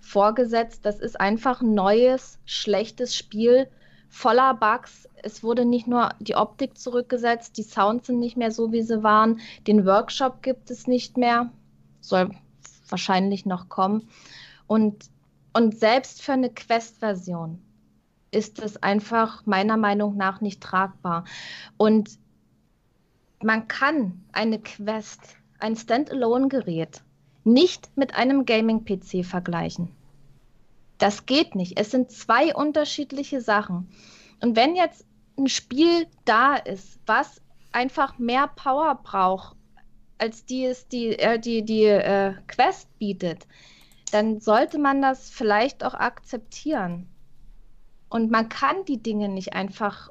vorgesetzt. Das ist einfach ein neues, schlechtes Spiel, voller Bugs. Es wurde nicht nur die Optik zurückgesetzt, die Sounds sind nicht mehr so, wie sie waren. Den Workshop gibt es nicht mehr. Soll wahrscheinlich noch kommen. Und, und selbst für eine Quest-Version ist es einfach meiner Meinung nach nicht tragbar. Und man kann eine Quest ein Standalone-Gerät nicht mit einem Gaming-PC vergleichen. Das geht nicht. Es sind zwei unterschiedliche Sachen. Und wenn jetzt ein Spiel da ist, was einfach mehr Power braucht, als die es die, äh, die, die äh, Quest bietet, dann sollte man das vielleicht auch akzeptieren. Und man kann die Dinge nicht einfach,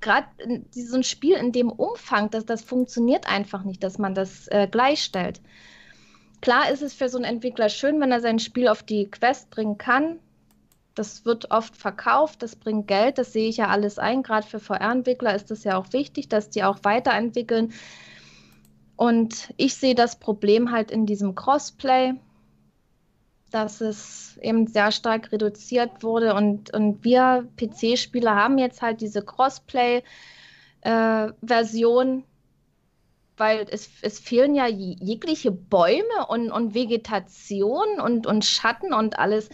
gerade so ein Spiel in dem Umfang, dass das funktioniert einfach nicht, dass man das äh, gleichstellt. Klar ist es für so einen Entwickler schön, wenn er sein Spiel auf die Quest bringen kann. Das wird oft verkauft, das bringt Geld, das sehe ich ja alles ein. Gerade für VR-Entwickler ist es ja auch wichtig, dass die auch weiterentwickeln. Und ich sehe das Problem halt in diesem Crossplay, dass es eben sehr stark reduziert wurde. Und, und wir PC-Spieler haben jetzt halt diese Crossplay-Version, äh, weil es, es fehlen ja jegliche Bäume und, und Vegetation und, und Schatten und alles.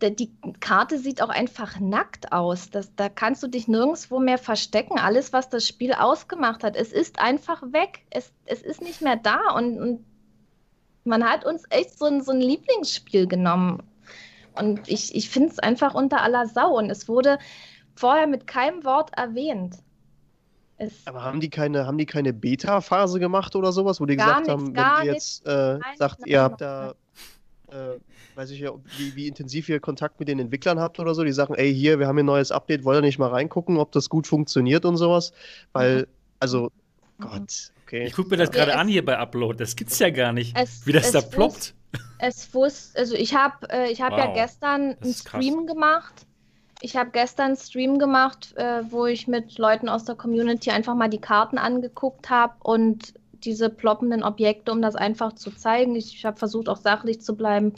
Die Karte sieht auch einfach nackt aus. Das, da kannst du dich nirgendwo mehr verstecken. Alles, was das Spiel ausgemacht hat, es ist einfach weg. Es, es ist nicht mehr da. Und, und man hat uns echt so ein, so ein Lieblingsspiel genommen. Und ich, ich finde es einfach unter aller Sau. Und es wurde vorher mit keinem Wort erwähnt. Es Aber haben die keine, haben die keine Beta-Phase gemacht oder sowas, wo die gesagt nichts, haben, wenn ihr jetzt äh, sagt, ihr habt da, äh, weiß ich ja, wie, wie intensiv ihr Kontakt mit den Entwicklern habt oder so, die sagen, ey, hier, wir haben ein neues Update, wollt ihr nicht mal reingucken, ob das gut funktioniert und sowas? Weil, mhm. also, mhm. Gott, okay. Ich gucke mir das gerade an hier bei Upload, das gibt's ja gar nicht, es, wie das da ploppt. Es wusste, also ich habe äh, ich hab wow. ja gestern einen Stream gemacht ich habe gestern einen Stream gemacht, äh, wo ich mit Leuten aus der Community einfach mal die Karten angeguckt habe und diese ploppenden Objekte, um das einfach zu zeigen. Ich, ich habe versucht, auch sachlich zu bleiben,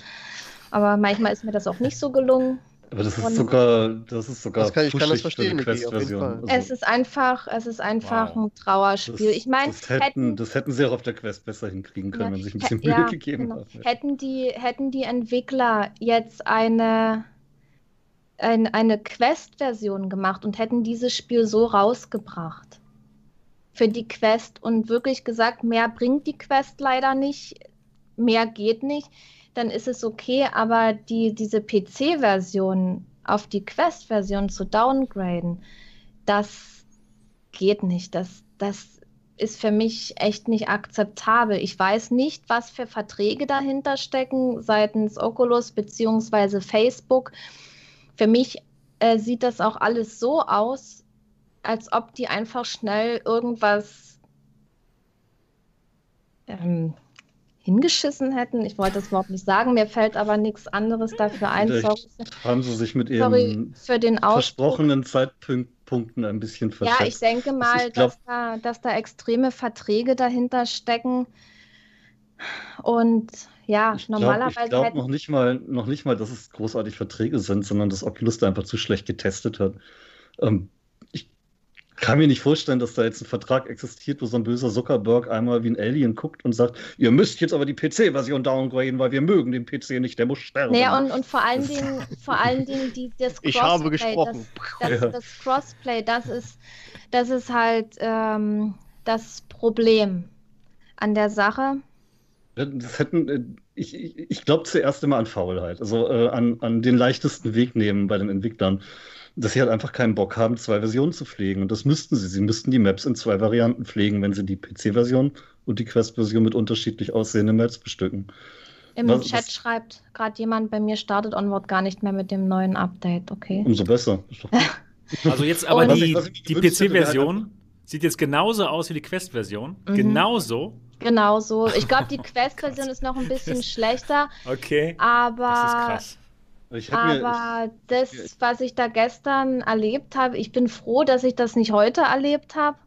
aber manchmal ist mir das auch nicht so gelungen. Aber das ist und sogar, das ist sogar das kann, ich kann das verstehen, Quest-Version. Also, es ist einfach, es ist einfach wow. ein Trauerspiel. Das, ich meine, das hätten, hätten, das hätten sie auch auf der Quest besser hinkriegen können, ja, wenn sie sich ein bisschen Mühe ja, gegeben genau. haben. Hätten die, hätten die Entwickler jetzt eine ein, eine Quest-Version gemacht und hätten dieses Spiel so rausgebracht für die Quest und wirklich gesagt, mehr bringt die Quest leider nicht, mehr geht nicht, dann ist es okay, aber die, diese PC-Version auf die Quest-Version zu downgraden, das geht nicht. Das, das ist für mich echt nicht akzeptabel. Ich weiß nicht, was für Verträge dahinter stecken seitens Oculus bzw. Facebook für mich äh, sieht das auch alles so aus, als ob die einfach schnell irgendwas ähm, hingeschissen hätten. Ich wollte das überhaupt nicht sagen, mir fällt aber nichts anderes dafür ein. Sorry. Haben Sie sich mit Ihren versprochenen Zeitpunkten ein bisschen verschätzt. Ja, ich denke mal, also ich glaub... dass, da, dass da extreme Verträge dahinter stecken. Und ja, ich normalerweise. Glaub, ich glaube noch nicht mal, noch nicht mal, dass es großartig Verträge sind, sondern dass Oculus da einfach zu schlecht getestet hat. Ähm, kann mir nicht vorstellen, dass da jetzt ein Vertrag existiert, wo so ein böser Zuckerberg einmal wie ein Alien guckt und sagt, ihr müsst jetzt aber die PC-Version downgraden, weil wir mögen den PC nicht, der muss sterben. Naja, und, und vor allen Dingen, vor allen Dingen die, das Crossplay. Ich habe gesprochen. Das, das, ja. das Crossplay, das ist, das ist halt ähm, das Problem an der Sache. Das hätten, äh, ich, ich, ich glaube zuerst immer an Faulheit, also äh, an, an den leichtesten Weg nehmen bei den Entwicklern, dass sie halt einfach keinen Bock haben, zwei Versionen zu pflegen. Und das müssten sie. Sie müssten die Maps in zwei Varianten pflegen, wenn sie die PC-Version und die Quest-Version mit unterschiedlich aussehenden Maps bestücken. Im was, Chat was, schreibt gerade jemand, bei mir startet Onward gar nicht mehr mit dem neuen Update, okay. Umso besser. also jetzt aber die, die PC-Version sieht jetzt genauso aus wie die Quest-Version. Mhm. Genauso. Genau so. Ich glaube, die Quest-Version ist noch ein bisschen schlechter. Okay. Aber. Das ist krass. Aber das, was ich da gestern erlebt habe, ich bin froh, dass ich das nicht heute erlebt habe.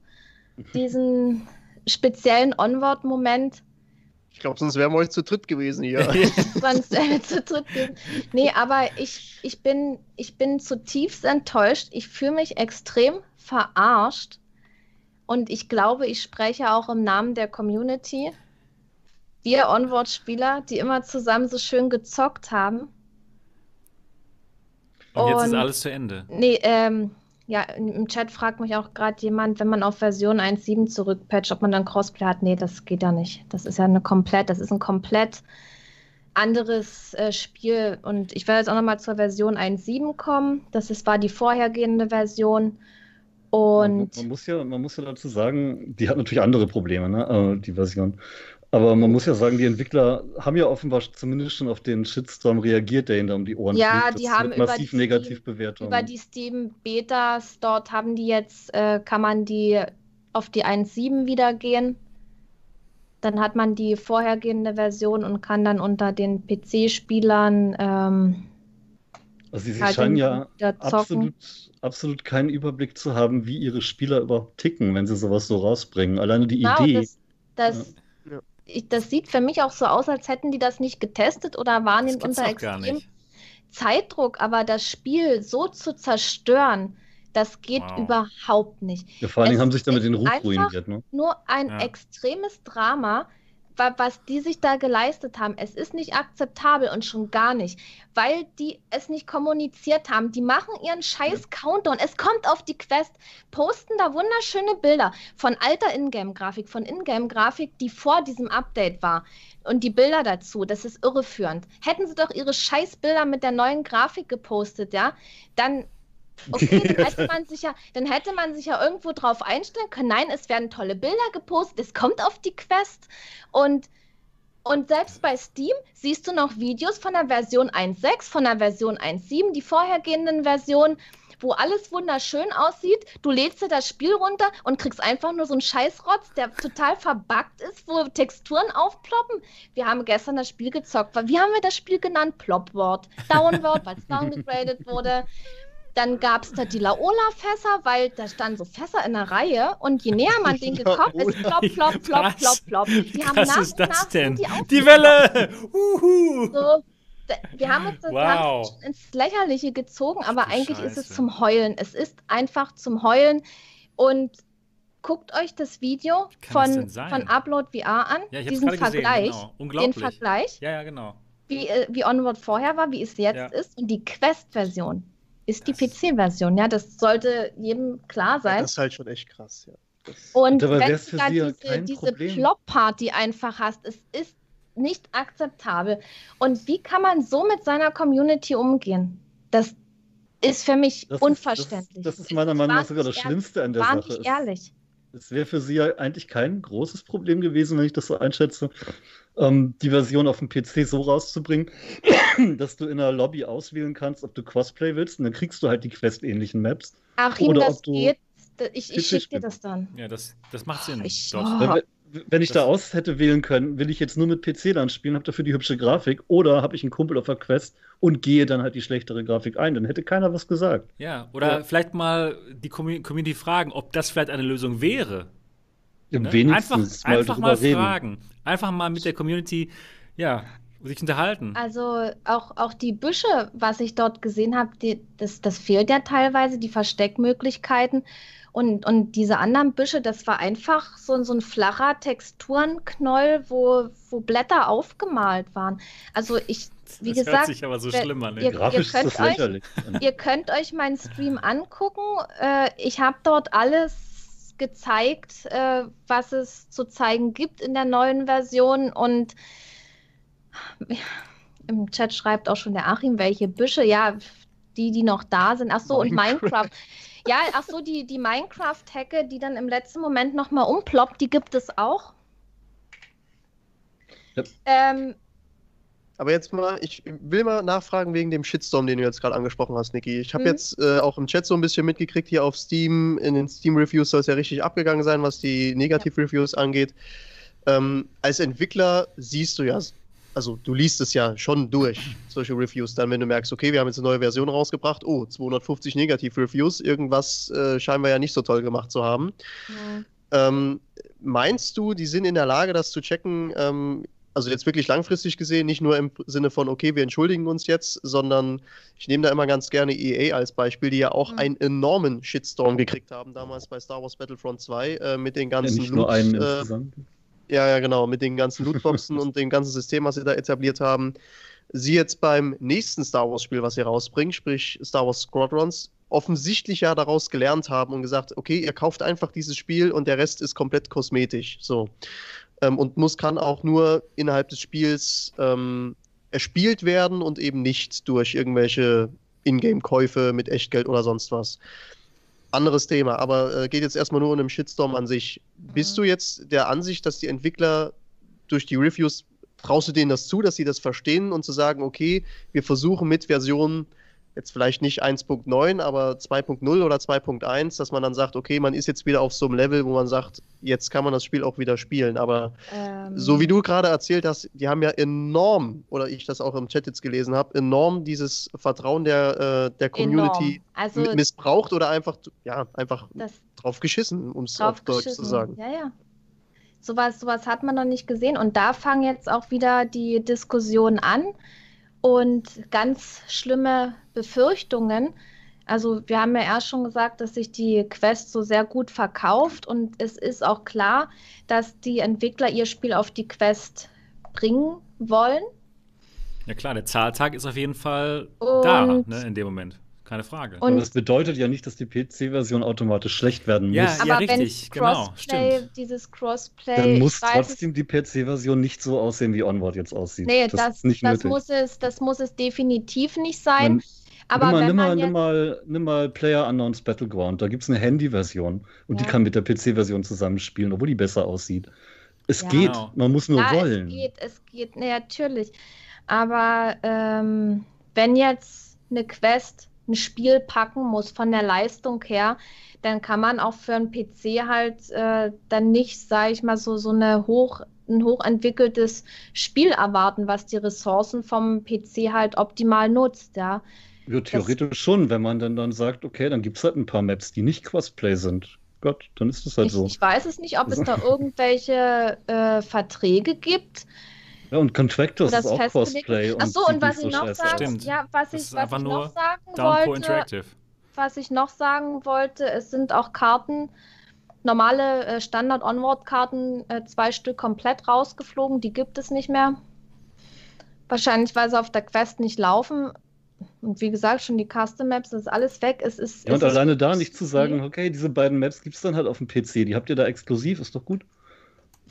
Diesen speziellen Onward-Moment. Ich glaube, sonst wären wir euch zu dritt gewesen hier. sonst wären wir zu dritt gewesen. Nee, aber ich, ich, bin, ich bin zutiefst enttäuscht. Ich fühle mich extrem verarscht und ich glaube, ich spreche auch im Namen der Community. Wir Onward-Spieler, die immer zusammen so schön gezockt haben. Und, und jetzt ist alles zu Ende. Nee, ähm, Ja, im Chat fragt mich auch gerade jemand, wenn man auf Version 1.7 zurückpatcht, ob man dann Crossplay hat. Nee, das geht ja nicht. Das ist ja eine komplett, das ist ein komplett anderes äh, Spiel. Und ich werde jetzt auch nochmal zur Version 1.7 kommen. Das ist, war die vorhergehende Version. Und man, man, muss ja, man muss ja dazu sagen, die hat natürlich andere Probleme, ne? Äh, die Version. Aber man muss ja sagen, die Entwickler haben ja offenbar zumindest schon auf den Shitstorm reagiert, der ihnen da um die Ohren ja, fliegt. Ja, die haben massiv über negativ bewertet. Über die Steam Betas dort haben die jetzt, äh, kann man die auf die 1.7 wieder gehen. Dann hat man die vorhergehende Version und kann dann unter den PC-Spielern. Ähm, also sie halt scheinen ja absolut, absolut keinen Überblick zu haben, wie ihre Spieler überhaupt ticken, wenn sie sowas so rausbringen. Alleine die genau, Idee. Das, das, ja. Ich, das, sieht für mich auch so aus, als hätten die das nicht getestet oder wahrnehmend unter extrem Zeitdruck, aber das Spiel so zu zerstören, das geht wow. überhaupt nicht. Ja, vor allen Dingen haben sich damit den Ruf ruiniert. Ne? Nur ein ja. extremes Drama, was die sich da geleistet haben. Es ist nicht akzeptabel und schon gar nicht, weil die es nicht kommuniziert haben. Die machen ihren scheiß Countdown. Es kommt auf die Quest, posten da wunderschöne Bilder von alter Ingame-Grafik, von Ingame-Grafik, die vor diesem Update war. Und die Bilder dazu, das ist irreführend. Hätten sie doch ihre scheiß Bilder mit der neuen Grafik gepostet, ja, dann Okay, dann hätte man sich ja, dann hätte man sich ja irgendwo drauf einstellen können. Nein, es werden tolle Bilder gepostet, es kommt auf die Quest und und selbst bei Steam siehst du noch Videos von der Version 1.6, von der Version 1.7, die vorhergehenden Versionen, wo alles wunderschön aussieht. Du lädst dir das Spiel runter und kriegst einfach nur so einen Scheißrotz, der total verbuggt ist, wo Texturen aufploppen. Wir haben gestern das Spiel gezockt. Wie haben wir das Spiel genannt? Plopwort. Downward, weil es downgegradet wurde. Dann gab es da die Laola-Fässer, weil da standen so Fässer in der Reihe und je näher man den gekommen ist, plopp, plopp, plopp, plopp. Die haben nach ist das denn? Die, die Welle! Uhu. So, wir haben uns das wow. ins Lächerliche gezogen, aber eigentlich Scheiße. ist es zum Heulen. Es ist einfach zum Heulen. Und guckt euch das Video von, von Upload VR an. Ja, diesen Vergleich. Gesehen, genau. Den Vergleich. Ja, ja, genau. Wie, äh, wie Onward vorher war, wie es jetzt ja. ist und die Quest-Version ist die PC-Version. Ja, das sollte jedem klar sein. Ja, das ist halt schon echt krass, ja. Das und wenn du da diese, diese Plop-Party einfach hast, es ist nicht akzeptabel. Und wie kann man so mit seiner Community umgehen? Das ist für mich das unverständlich. Ist, das, das, ist meiner Meinung nach sogar das Schlimmste an der Sache. Nicht ehrlich. Es wäre für sie ja eigentlich kein großes Problem gewesen, wenn ich das so einschätze, ähm, die Version auf dem PC so rauszubringen, dass du in der Lobby auswählen kannst, ob du Crossplay willst, und dann kriegst du halt die Quest-ähnlichen Maps. Achim, oder das geht. Ich, ich schicke dir das dann. Ja, das, das macht Sinn. Ich, oh wenn ich da aus hätte wählen können, will ich jetzt nur mit PC dann spielen, habe dafür die hübsche Grafik oder habe ich einen Kumpel auf der Quest und gehe dann halt die schlechtere Grafik ein, dann hätte keiner was gesagt. Ja, oder ja. vielleicht mal die Community fragen, ob das vielleicht eine Lösung wäre. Ja, ne? Wenigstens einfach mal, einfach mal fragen. Einfach mal mit der Community, ja, sich unterhalten. Also auch, auch die Büsche, was ich dort gesehen habe, das, das fehlt ja teilweise, die Versteckmöglichkeiten. Und, und diese anderen Büsche, das war einfach so, so ein flacher Texturenknoll, wo, wo Blätter aufgemalt waren. Also ich, wie das gesagt, hört sich aber so schlimm an. Ihr, ihr, könnt euch, ihr könnt euch meinen Stream angucken. Äh, ich habe dort alles gezeigt, äh, was es zu zeigen gibt in der neuen Version. Und im Chat schreibt auch schon der Achim, welche Büsche. Ja, die, die noch da sind. Ach so, und Minecraft. Ja, ach so, die, die Minecraft-Hacke, die dann im letzten Moment nochmal umploppt, die gibt es auch. Ja. Ähm, aber jetzt mal, ich will mal nachfragen wegen dem Shitstorm, den du jetzt gerade angesprochen hast, Niki. Ich habe mhm. jetzt äh, auch im Chat so ein bisschen mitgekriegt, hier auf Steam, in den Steam-Reviews soll es ja richtig abgegangen sein, was die Negativ-Reviews ja. angeht. Ähm, als Entwickler siehst du ja also du liest es ja schon durch, solche Reviews, dann wenn du merkst, okay, wir haben jetzt eine neue Version rausgebracht, oh, 250 Negativ-Reviews, irgendwas äh, scheinen wir ja nicht so toll gemacht zu haben. Ja. Ähm, meinst du, die sind in der Lage, das zu checken, ähm, also jetzt wirklich langfristig gesehen, nicht nur im Sinne von, okay, wir entschuldigen uns jetzt, sondern ich nehme da immer ganz gerne EA als Beispiel, die ja auch mhm. einen enormen Shitstorm gekriegt haben, damals bei Star Wars Battlefront 2, äh, mit den ganzen ja, nicht nur einen äh, ja, ja, genau, mit den ganzen Lootboxen und dem ganzen System, was sie da etabliert haben. Sie jetzt beim nächsten Star Wars-Spiel, was sie rausbringen, sprich Star Wars Squadrons, offensichtlich ja daraus gelernt haben und gesagt, okay, ihr kauft einfach dieses Spiel und der Rest ist komplett kosmetisch. So. Ähm, und muss kann auch nur innerhalb des Spiels ähm, erspielt werden und eben nicht durch irgendwelche Ingame-Käufe mit Echtgeld oder sonst was. Anderes Thema, aber äh, geht jetzt erstmal nur um den Shitstorm an sich. Bist du jetzt der Ansicht, dass die Entwickler durch die Reviews, traust du denen das zu, dass sie das verstehen und zu sagen, okay, wir versuchen mit Versionen jetzt vielleicht nicht 1.9, aber 2.0 oder 2.1, dass man dann sagt, okay, man ist jetzt wieder auf so einem Level, wo man sagt, jetzt kann man das Spiel auch wieder spielen. Aber ähm. so wie du gerade erzählt hast, die haben ja enorm, oder ich das auch im Chat jetzt gelesen habe, enorm dieses Vertrauen der, äh, der Community also, missbraucht oder einfach, ja, einfach drauf geschissen, um es auf Deutsch zu sagen. Ja, ja. Sowas, sowas hat man noch nicht gesehen. Und da fangen jetzt auch wieder die Diskussionen an und ganz schlimme Befürchtungen. Also wir haben ja erst schon gesagt, dass sich die Quest so sehr gut verkauft und es ist auch klar, dass die Entwickler ihr Spiel auf die Quest bringen wollen. Ja klar, der Zahltag ist auf jeden Fall und da, ne, in dem Moment keine Frage. Und Aber das bedeutet ja nicht, dass die PC-Version automatisch schlecht werden muss. Ja, ja richtig, genau, stimmt. Dieses Crossplay. Dann muss trotzdem die PC-Version nicht so aussehen, wie Onward jetzt aussieht. Nee, das, das, nicht das muss, es, das muss es definitiv nicht sein. Man, aber nimm mal, nimm, mal, nimm, mal, nimm mal Player Unknowns Battleground. Da gibt es eine Handy-Version und ja. die kann mit der PC-Version zusammenspielen, obwohl die besser aussieht. Es ja. geht, genau. man muss nur ja, wollen. Es geht, es geht, nee, natürlich. Aber ähm, wenn jetzt eine Quest ein Spiel packen muss von der Leistung her, dann kann man auch für einen PC halt äh, dann nicht, sage ich mal, so, so eine hoch, ein hochentwickeltes Spiel erwarten, was die Ressourcen vom PC halt optimal nutzt, ja. Ja, theoretisch das, schon, wenn man dann, dann sagt, okay, dann gibt es halt ein paar Maps, die nicht Crossplay sind. Gott, dann ist das halt ich, so. Ich weiß es nicht, ob es da irgendwelche äh, Verträge gibt, ja, und Contractors ist auch Cosplay. Ach so, und, was ich noch sagen, ja, was ich, was ich noch sagen wollte, Interactive. was ich noch sagen wollte, es sind auch Karten, normale äh, Standard-Onward-Karten, äh, zwei Stück komplett rausgeflogen, die gibt es nicht mehr. Wahrscheinlich, weil sie auf der Quest nicht laufen. Und wie gesagt, schon die Custom Maps, das ist alles weg. Es ist, ja, und alleine da nicht zu sagen, okay, diese beiden Maps gibt es dann halt auf dem PC, die habt ihr da exklusiv, ist doch gut.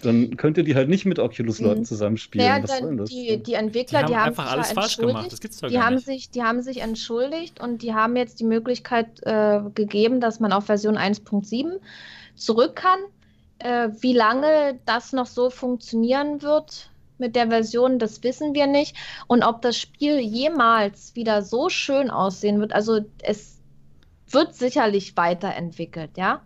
Dann könnt ihr die halt nicht mit Oculus-Leuten mhm. zusammenspielen. Ja, Was soll das? Die, die Entwickler, die haben, die haben einfach alles falsch gemacht. Das gibt's doch die haben nicht. Sich, die haben sich entschuldigt und die haben jetzt die Möglichkeit äh, gegeben, dass man auf Version 1.7 zurück kann. Äh, wie lange das noch so funktionieren wird mit der Version, das wissen wir nicht. Und ob das Spiel jemals wieder so schön aussehen wird, also es wird sicherlich weiterentwickelt, ja.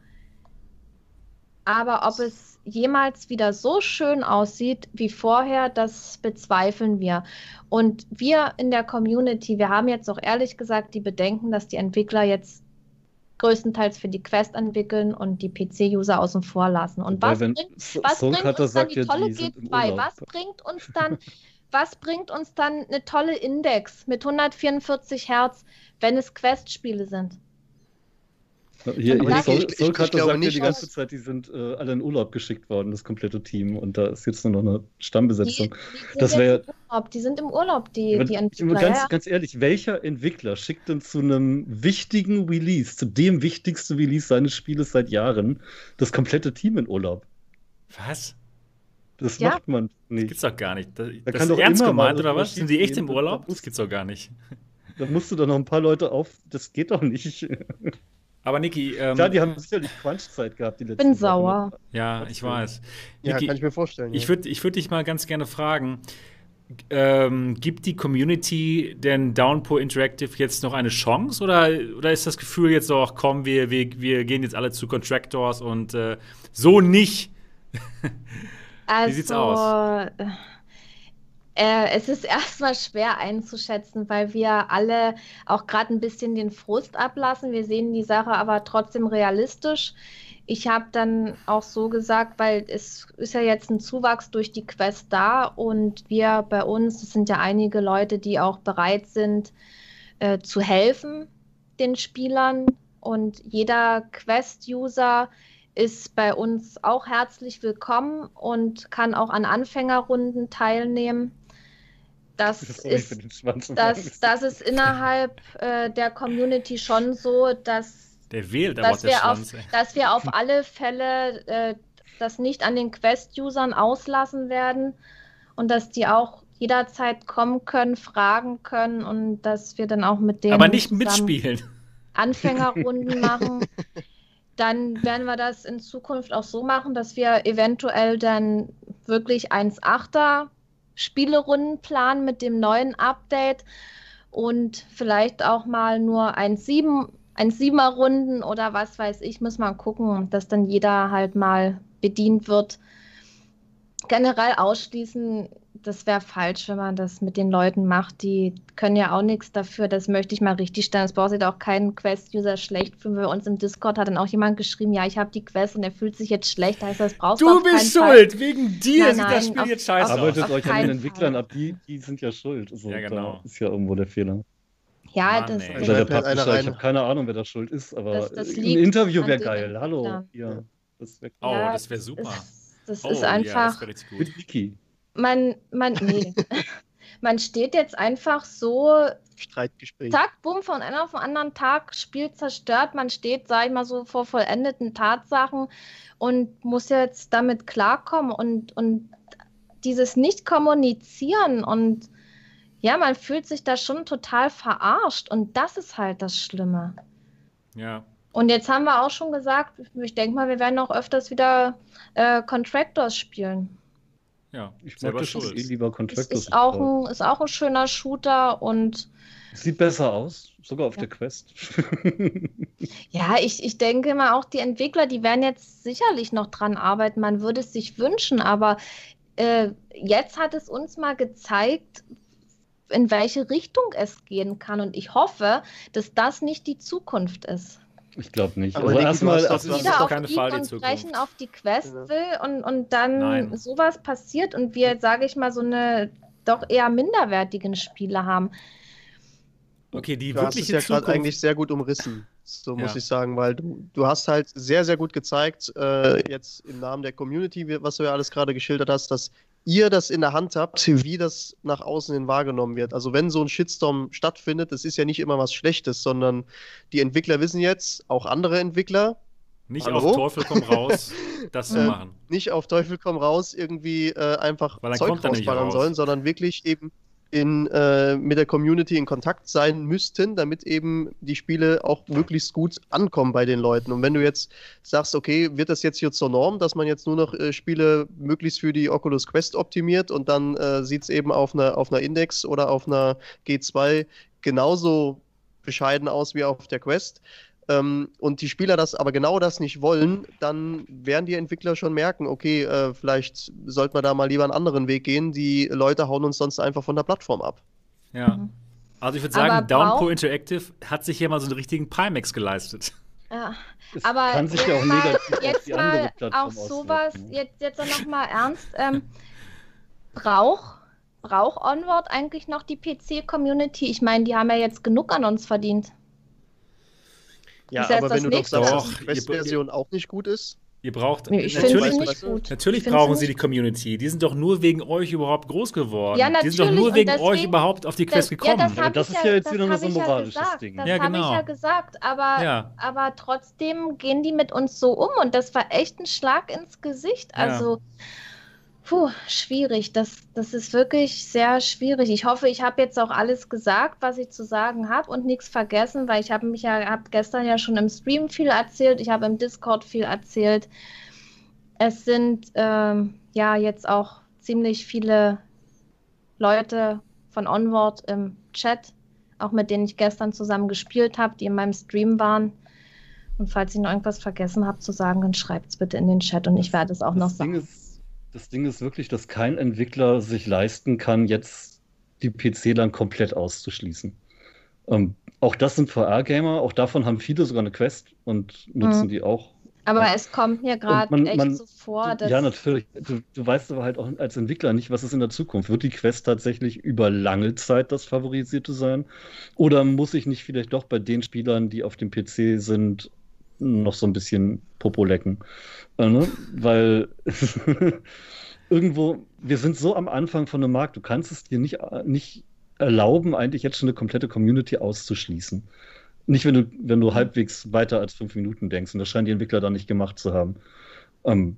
Aber ob es jemals wieder so schön aussieht wie vorher, das bezweifeln wir. Und wir in der Community, wir haben jetzt auch ehrlich gesagt die Bedenken, dass die Entwickler jetzt größtenteils für die Quest entwickeln und die PC-User außen vor lassen. Und was bringt, was bringt uns dann die tolle ja, G2? Was bringt uns dann, was bringt uns dann eine tolle Index mit 144 Hertz, wenn es Quest-Spiele sind? Hier, hier Sol, Solkato sagt ja die ganze Zeit, die sind äh, alle in Urlaub geschickt worden, das komplette Team. Und da ist jetzt nur noch eine Stammbesetzung. Die, die das wäre. Die sind im Urlaub, die, die Entwickler. Ganz, ja. ganz ehrlich, welcher Entwickler schickt denn zu einem wichtigen Release, zu dem wichtigsten Release seines Spieles seit Jahren, das komplette Team in Urlaub? Was? Das ja. macht man nicht. Das gibt's doch gar nicht. Das, da das ist ernst gemeint, oder was? Sind die echt im Urlaub? Das gibt's doch gar nicht. Da musst du doch noch ein paar Leute auf. Das geht doch nicht. Aber Niki. Ähm, ja, die haben sicherlich Crunch-Zeit gehabt, die letzten Bin sauer. Ja, ich weiß. Ja, Niki, kann ich mir vorstellen. Ich würde ich würd dich mal ganz gerne fragen: ähm, Gibt die Community denn Downpour Interactive jetzt noch eine Chance? Oder, oder ist das Gefühl jetzt so, ach komm, wir, wir, wir gehen jetzt alle zu Contractors und äh, so nicht? also, Wie sieht's aus? Äh, es ist erstmal schwer einzuschätzen, weil wir alle auch gerade ein bisschen den Frust ablassen. Wir sehen die Sache aber trotzdem realistisch. Ich habe dann auch so gesagt, weil es ist ja jetzt ein Zuwachs durch die Quest da und wir bei uns, es sind ja einige Leute, die auch bereit sind äh, zu helfen den Spielern und jeder Quest-User ist bei uns auch herzlich willkommen und kann auch an Anfängerrunden teilnehmen das, ist, das, das ist innerhalb äh, der Community schon so, dass, der wählt dass, wir auf, dass wir auf alle Fälle äh, das nicht an den Quest-Usern auslassen werden und dass die auch jederzeit kommen können, fragen können und dass wir dann auch mit denen. Aber nicht mitspielen. Anfängerrunden machen. Dann werden wir das in Zukunft auch so machen, dass wir eventuell dann wirklich 1,8er Spielerunden planen mit dem neuen Update und vielleicht auch mal nur 1,7 1,7er Runden oder was weiß ich, muss man gucken, dass dann jeder halt mal bedient wird. Generell ausschließen das wäre falsch, wenn man das mit den Leuten macht. Die können ja auch nichts dafür. Das möchte ich mal richtig stellen. Das braucht sich auch keinen Quest-User schlecht fühlen. Bei uns im Discord hat dann auch jemand geschrieben, ja, ich habe die Quest und er fühlt sich jetzt schlecht. Heißt das brauchst du bist schuld. Fall. Wegen dir nein, sieht das Spiel auf, jetzt scheiße aus. Arbeitet euch an den Entwicklern Fall. ab. Die, die sind ja schuld. Also, ja, genau. ist ja irgendwo der Fehler. Ja, Mann, das ist also der Publisher, ich habe keine Ahnung, wer da schuld ist, aber das, das ein Interview wäre geil. Hallo. Ja. Das wär oh, ja, das wäre super. Ist, das oh, ist einfach. Ja, das Mit Wiki man, man, nee. man steht jetzt einfach so. Streitgespräch. Zack, bumm, von einem auf den anderen Tag, Spiel zerstört. Man steht, sag ich mal, so vor vollendeten Tatsachen und muss jetzt damit klarkommen und, und dieses Nicht-Kommunizieren und ja, man fühlt sich da schon total verarscht und das ist halt das Schlimme. Ja. Und jetzt haben wir auch schon gesagt, ich denke mal, wir werden auch öfters wieder äh, Contractors spielen. Ja, ich mag das eh lieber Contractors. Ist auch, ein, ist auch ein schöner Shooter und. Sieht besser aus, sogar auf ja. der Quest. ja, ich, ich denke mal, auch die Entwickler, die werden jetzt sicherlich noch dran arbeiten. Man würde es sich wünschen, aber äh, jetzt hat es uns mal gezeigt, in welche Richtung es gehen kann. Und ich hoffe, dass das nicht die Zukunft ist. Ich glaube nicht. Aber also erstmal, dass jeder auf keine die Fall, die auf die Quest ja. will und, und dann Nein. sowas passiert und wir, sage ich mal, so eine doch eher minderwertigen Spiele haben. Okay, die du hast es ja gerade eigentlich sehr gut umrissen, so ja. muss ich sagen, weil du, du hast halt sehr, sehr gut gezeigt, äh, jetzt im Namen der Community, was du ja alles gerade geschildert hast, dass ihr das in der Hand habt, wie das nach außen hin wahrgenommen wird. Also wenn so ein Shitstorm stattfindet, das ist ja nicht immer was Schlechtes, sondern die Entwickler wissen jetzt, auch andere Entwickler, nicht Hallo? auf Teufel komm raus, das zu äh, machen. Nicht auf Teufel komm raus irgendwie äh, einfach Zeug rausballern sollen, sondern wirklich eben in, äh, mit der Community in Kontakt sein müssten, damit eben die Spiele auch möglichst gut ankommen bei den Leuten. Und wenn du jetzt sagst, okay, wird das jetzt hier zur Norm, dass man jetzt nur noch äh, Spiele möglichst für die Oculus Quest optimiert und dann äh, sieht es eben auf einer, auf einer Index oder auf einer G2 genauso bescheiden aus wie auf der Quest, ähm, und die Spieler das aber genau das nicht wollen, dann werden die Entwickler schon merken, okay, äh, vielleicht sollte man da mal lieber einen anderen Weg gehen. Die Leute hauen uns sonst einfach von der Plattform ab. Ja. Mhm. Also ich würde sagen, Downpour Interactive hat sich hier mal so einen richtigen Pimax geleistet. Ja, das aber kann sich ja auch mal, jetzt mal auch sowas, jetzt, jetzt noch mal ernst, ähm, braucht brauch Onward eigentlich noch die PC-Community? Ich meine, die haben ja jetzt genug an uns verdient. Ja, das heißt, aber wenn du doch sagst, dass die Quest-Version auch nicht gut ist. Ihr braucht nee, natürlich, nicht gut. natürlich brauchen sie die Community. Die sind doch nur wegen euch überhaupt groß geworden. Ja, natürlich. Die sind doch nur wegen deswegen, euch überhaupt auf die Quest das, gekommen. Ja, das, das ist ja, jetzt wieder nur so ein moralisches ja Ding. Das ja, genau. habe ich ja gesagt, aber, ja. aber trotzdem gehen die mit uns so um und das war echt ein Schlag ins Gesicht. Also Puh, schwierig. Das, das ist wirklich sehr schwierig. Ich hoffe, ich habe jetzt auch alles gesagt, was ich zu sagen habe und nichts vergessen, weil ich habe mich ja hab gestern ja schon im Stream viel erzählt, ich habe im Discord viel erzählt. Es sind ähm, ja jetzt auch ziemlich viele Leute von Onward im Chat, auch mit denen ich gestern zusammen gespielt habe, die in meinem Stream waren. Und falls ich noch irgendwas vergessen habe zu sagen, dann schreibt es bitte in den Chat und ich werde es auch das noch sagen. Das Ding ist wirklich, dass kein Entwickler sich leisten kann, jetzt die PC dann komplett auszuschließen. Ähm, auch das sind VR-Gamer, auch davon haben viele sogar eine Quest und nutzen mhm. die auch. Aber es kommt mir gerade echt man, so vor, dass. Ja, natürlich. Du, du, weißt aber halt auch als Entwickler nicht, was ist in der Zukunft. Wird die Quest tatsächlich über lange Zeit das Favorisierte sein? Oder muss ich nicht vielleicht doch bei den Spielern, die auf dem PC sind, noch so ein bisschen Popo lecken? Äh, ne? Weil irgendwo, wir sind so am Anfang von einem Markt, du kannst es dir nicht, nicht erlauben, eigentlich jetzt schon eine komplette Community auszuschließen. Nicht, wenn du, wenn du halbwegs weiter als fünf Minuten denkst. Und das scheinen die Entwickler da nicht gemacht zu haben. Ähm,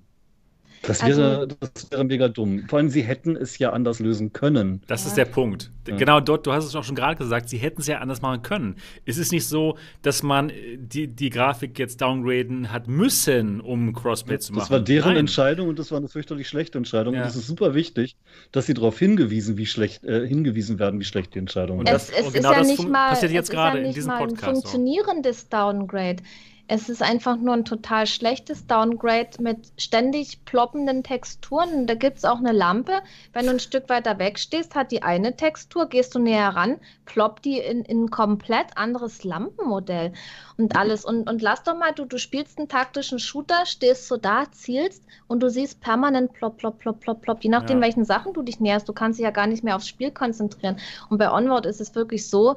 das wäre, also, das wäre mega dumm. Vor allem, sie hätten es ja anders lösen können. Das ja. ist der Punkt. Ja. Genau dort, du hast es auch schon gerade gesagt, sie hätten es ja anders machen können. Es ist nicht so, dass man äh, die, die Grafik jetzt downgraden hat müssen, um Crossplay zu machen. Das war deren Nein. Entscheidung und das war eine fürchterlich schlechte Entscheidung. Ja. Und es ist super wichtig, dass sie darauf hingewiesen, wie schlecht, äh, hingewiesen werden, wie schlecht die Entscheidung ist. Es, es genau ist ja nicht mal, passiert jetzt gerade in diesem Podcast. Ein funktionierendes Downgrade. Es ist einfach nur ein total schlechtes Downgrade mit ständig ploppenden Texturen. Da gibt es auch eine Lampe. Wenn du ein Stück weiter weg stehst, hat die eine Textur, gehst du näher ran, ploppt die in, in ein komplett anderes Lampenmodell und alles. Und, und lass doch mal, du, du spielst einen taktischen Shooter, stehst so da, zielst und du siehst permanent plopp, plopp, plopp, plopp, plopp. Je nachdem, ja. welchen Sachen du dich näherst, du kannst dich ja gar nicht mehr aufs Spiel konzentrieren. Und bei Onward ist es wirklich so,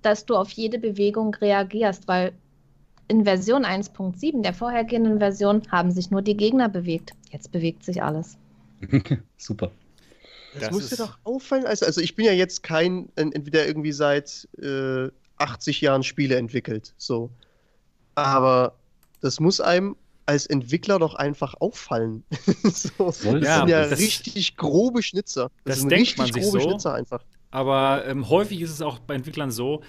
dass du auf jede Bewegung reagierst, weil in Version 1.7, der vorhergehenden Version, haben sich nur die Gegner bewegt. Jetzt bewegt sich alles. Super. Das, das muss dir doch auffallen. Also, also ich bin ja jetzt kein, entweder irgendwie seit äh, 80 Jahren Spiele entwickelt. So. Aber das muss einem als Entwickler doch einfach auffallen. so, das ja, sind ja das, richtig grobe Schnitzer. Das, das sind richtig grobe so, Schnitzer einfach. Aber ähm, häufig ist es auch bei Entwicklern so,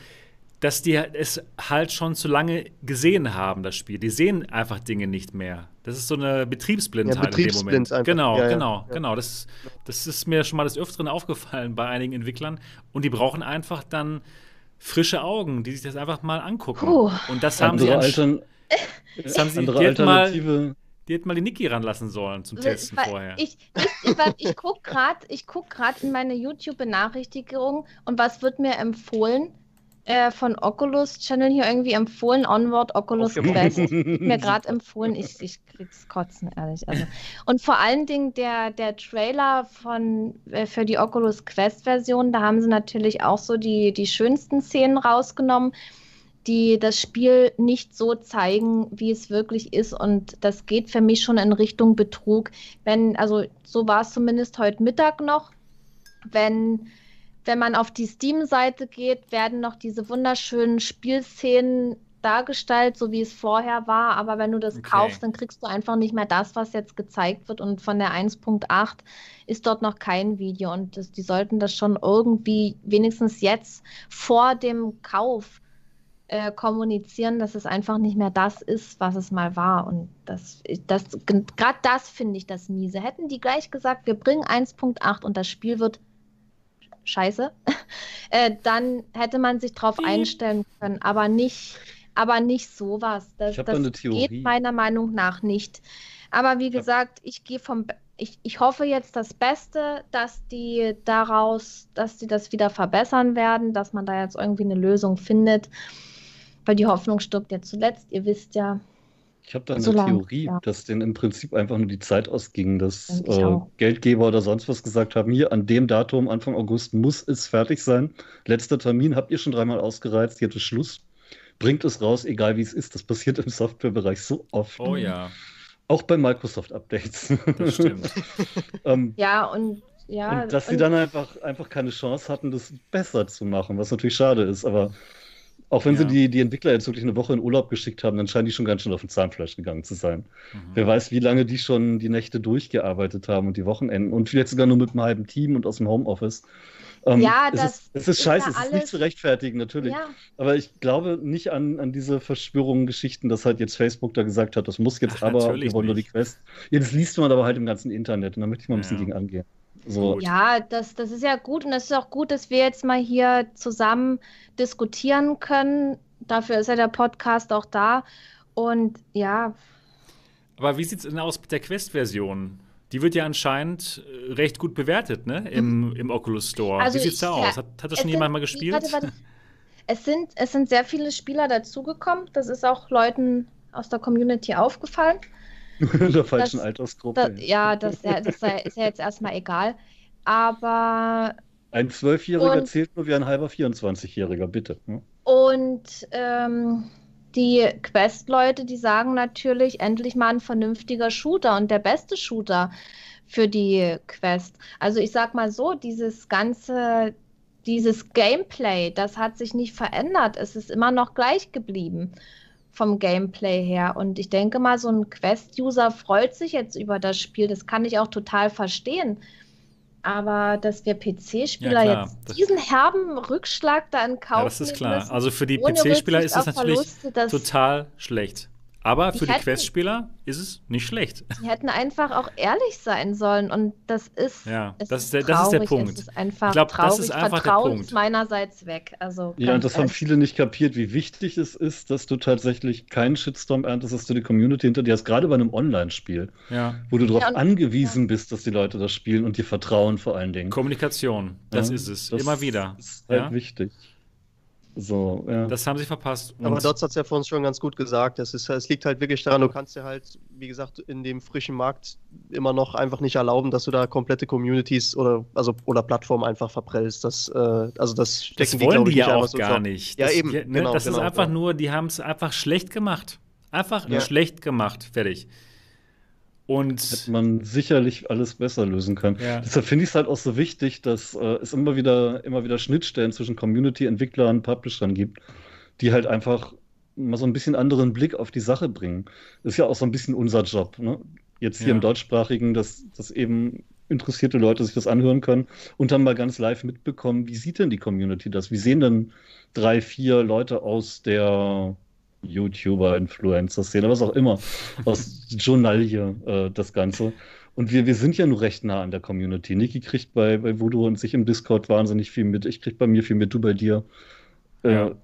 dass die es halt schon zu lange gesehen haben, das Spiel. Die sehen einfach Dinge nicht mehr. Das ist so eine Betriebsblindheit ja, Betriebsblind in dem Moment. Einfach. Genau, ja, ja, genau, genau. Das, das ist mir schon mal des Öfteren aufgefallen bei einigen Entwicklern. Und die brauchen einfach dann frische Augen, die sich das einfach mal angucken. Puh. Und das haben sie Altern das haben sie die Alternative. Mal, die hätten mal die Niki ranlassen sollen zum Testen Weil vorher. Ich, ich, ich, ich gucke gerade guck in meine YouTube-Benachrichtigung und was wird mir empfohlen? Äh, von Oculus Channel hier irgendwie empfohlen, Onward Oculus Quest. mir gerade empfohlen, ich, ich krieg's kotzen, ehrlich. Also. Und vor allen Dingen der, der Trailer von, äh, für die Oculus Quest Version, da haben sie natürlich auch so die, die schönsten Szenen rausgenommen die das Spiel nicht so zeigen, wie es wirklich ist. Und das geht für mich schon in Richtung Betrug. Wenn, also so war es zumindest heute Mittag noch, wenn wenn man auf die Steam-Seite geht, werden noch diese wunderschönen Spielszenen dargestellt, so wie es vorher war. Aber wenn du das okay. kaufst, dann kriegst du einfach nicht mehr das, was jetzt gezeigt wird. Und von der 1.8 ist dort noch kein Video. Und das, die sollten das schon irgendwie wenigstens jetzt vor dem Kauf äh, kommunizieren, dass es einfach nicht mehr das ist, was es mal war. Und das, das gerade das finde ich das miese. Hätten die gleich gesagt, wir bringen 1.8 und das Spiel wird scheiße, äh, dann hätte man sich darauf einstellen können, aber nicht, aber nicht sowas. Das, ich das geht meiner Meinung nach nicht. Aber wie gesagt, ich gehe vom ich, ich hoffe jetzt das Beste, dass die daraus, dass die das wieder verbessern werden, dass man da jetzt irgendwie eine Lösung findet. Weil die Hoffnung stirbt ja zuletzt. Ihr wisst ja, ich habe da eine so Theorie, ja. dass denen im Prinzip einfach nur die Zeit ausging, dass äh, Geldgeber oder sonst was gesagt haben, hier an dem Datum, Anfang August, muss es fertig sein. Letzter Termin habt ihr schon dreimal ausgereizt, jetzt ist Schluss. Bringt es raus, egal wie es ist. Das passiert im Softwarebereich so oft. Oh ja. Auch bei Microsoft-Updates. Das stimmt. ähm, ja, und ja. Und dass und sie dann einfach, einfach keine Chance hatten, das besser zu machen, was natürlich schade ist, aber auch wenn ja. sie die, die Entwickler jetzt wirklich eine Woche in Urlaub geschickt haben, dann scheinen die schon ganz schön auf den Zahnfleisch gegangen zu sein. Mhm. Wer weiß, wie lange die schon die Nächte durchgearbeitet haben und die Wochenenden und vielleicht sogar nur mit einem halben Team und aus dem Homeoffice. Ähm, ja, das es ist, es ist scheiße, ja es ist nicht zu rechtfertigen, natürlich. Ja. Aber ich glaube nicht an, an diese Verschwörungen-Geschichten, dass halt jetzt Facebook da gesagt hat, das muss jetzt Ach, aber, wir wollen nur die Quest. Jetzt liest man aber halt im ganzen Internet und da möchte ich mal ein bisschen gegen angehen. So. Ja, das, das ist ja gut und es ist auch gut, dass wir jetzt mal hier zusammen diskutieren können. Dafür ist ja der Podcast auch da. Und ja. Aber wie sieht es denn aus mit der Quest-Version? Die wird ja anscheinend äh, recht gut bewertet, ne? Im, im Oculus Store. Also wie sieht es da aus? Hat, hat das schon jemand mal gespielt? Warte, warte. Es sind, es sind sehr viele Spieler dazugekommen. Das ist auch Leuten aus der Community aufgefallen. In der falschen das, Altersgruppe. Das, ja, das, das, ist ja jetzt erstmal egal. Aber. Ein Zwölfjähriger zählt nur wie ein halber 24-Jähriger, bitte. Hm? Und ähm, die Quest-Leute, die sagen natürlich, endlich mal ein vernünftiger Shooter und der beste Shooter für die Quest. Also ich sag mal so, dieses ganze, dieses Gameplay, das hat sich nicht verändert. Es ist immer noch gleich geblieben vom Gameplay her. Und ich denke mal, so ein Quest-User freut sich jetzt über das Spiel. Das kann ich auch total verstehen. Aber dass wir PC-Spieler ja, jetzt diesen herben Rückschlag da in Kauf Ja, das ist klar. Also für die PC-Spieler ist das natürlich Verluste, total schlecht. Aber für die, die Quest-Spieler ist es nicht schlecht. Die hätten einfach auch ehrlich sein sollen und das ist. Ja, das ist, der, das ist der Punkt. Es ist einfach ich glaube, das ist einfach Vertrauen der Punkt. ist meinerseits weg. Also ja, und das haben viele nicht kapiert, wie wichtig es ist, dass du tatsächlich keinen Shitstorm erntest, dass du die Community hinter dir hast, gerade bei einem Online-Spiel, ja. wo du darauf ja, angewiesen ja. bist, dass die Leute das spielen und dir vertrauen vor allen Dingen. Kommunikation, das ist es. Das Immer wieder. Das ist halt wichtig. So, ja. Das haben sie verpasst. Und Aber Dots hat es ja vor uns schon ganz gut gesagt. Es, ist, es liegt halt wirklich daran, du kannst dir halt, wie gesagt, in dem frischen Markt immer noch einfach nicht erlauben, dass du da komplette Communities oder, also, oder Plattformen einfach verprellst. Das, äh, also das stecken das wollen die, die ja auch so gar nicht. Ja, das, eben. Ja, ne, genau, das genau, ist einfach ja. nur, die haben es einfach schlecht gemacht. Einfach ja. schlecht gemacht. Fertig. Und hätte man sicherlich alles besser lösen können. Ja. Deshalb finde ich es halt auch so wichtig, dass äh, es immer wieder, immer wieder Schnittstellen zwischen Community-Entwicklern und Publishern gibt, die halt einfach mal so ein bisschen anderen Blick auf die Sache bringen. Das ist ja auch so ein bisschen unser Job. Ne? Jetzt hier ja. im deutschsprachigen, dass, dass eben interessierte Leute sich das anhören können und dann mal ganz live mitbekommen, wie sieht denn die Community das? Wie sehen denn drei, vier Leute aus der YouTuber, Influencer-Szene, was auch immer, aus Journalie, äh, das Ganze. Und wir, wir sind ja nur recht nah an der Community. Niki kriegt bei, bei Voodoo und sich im Discord wahnsinnig viel mit. Ich krieg bei mir viel mit, du bei dir. Äh, ja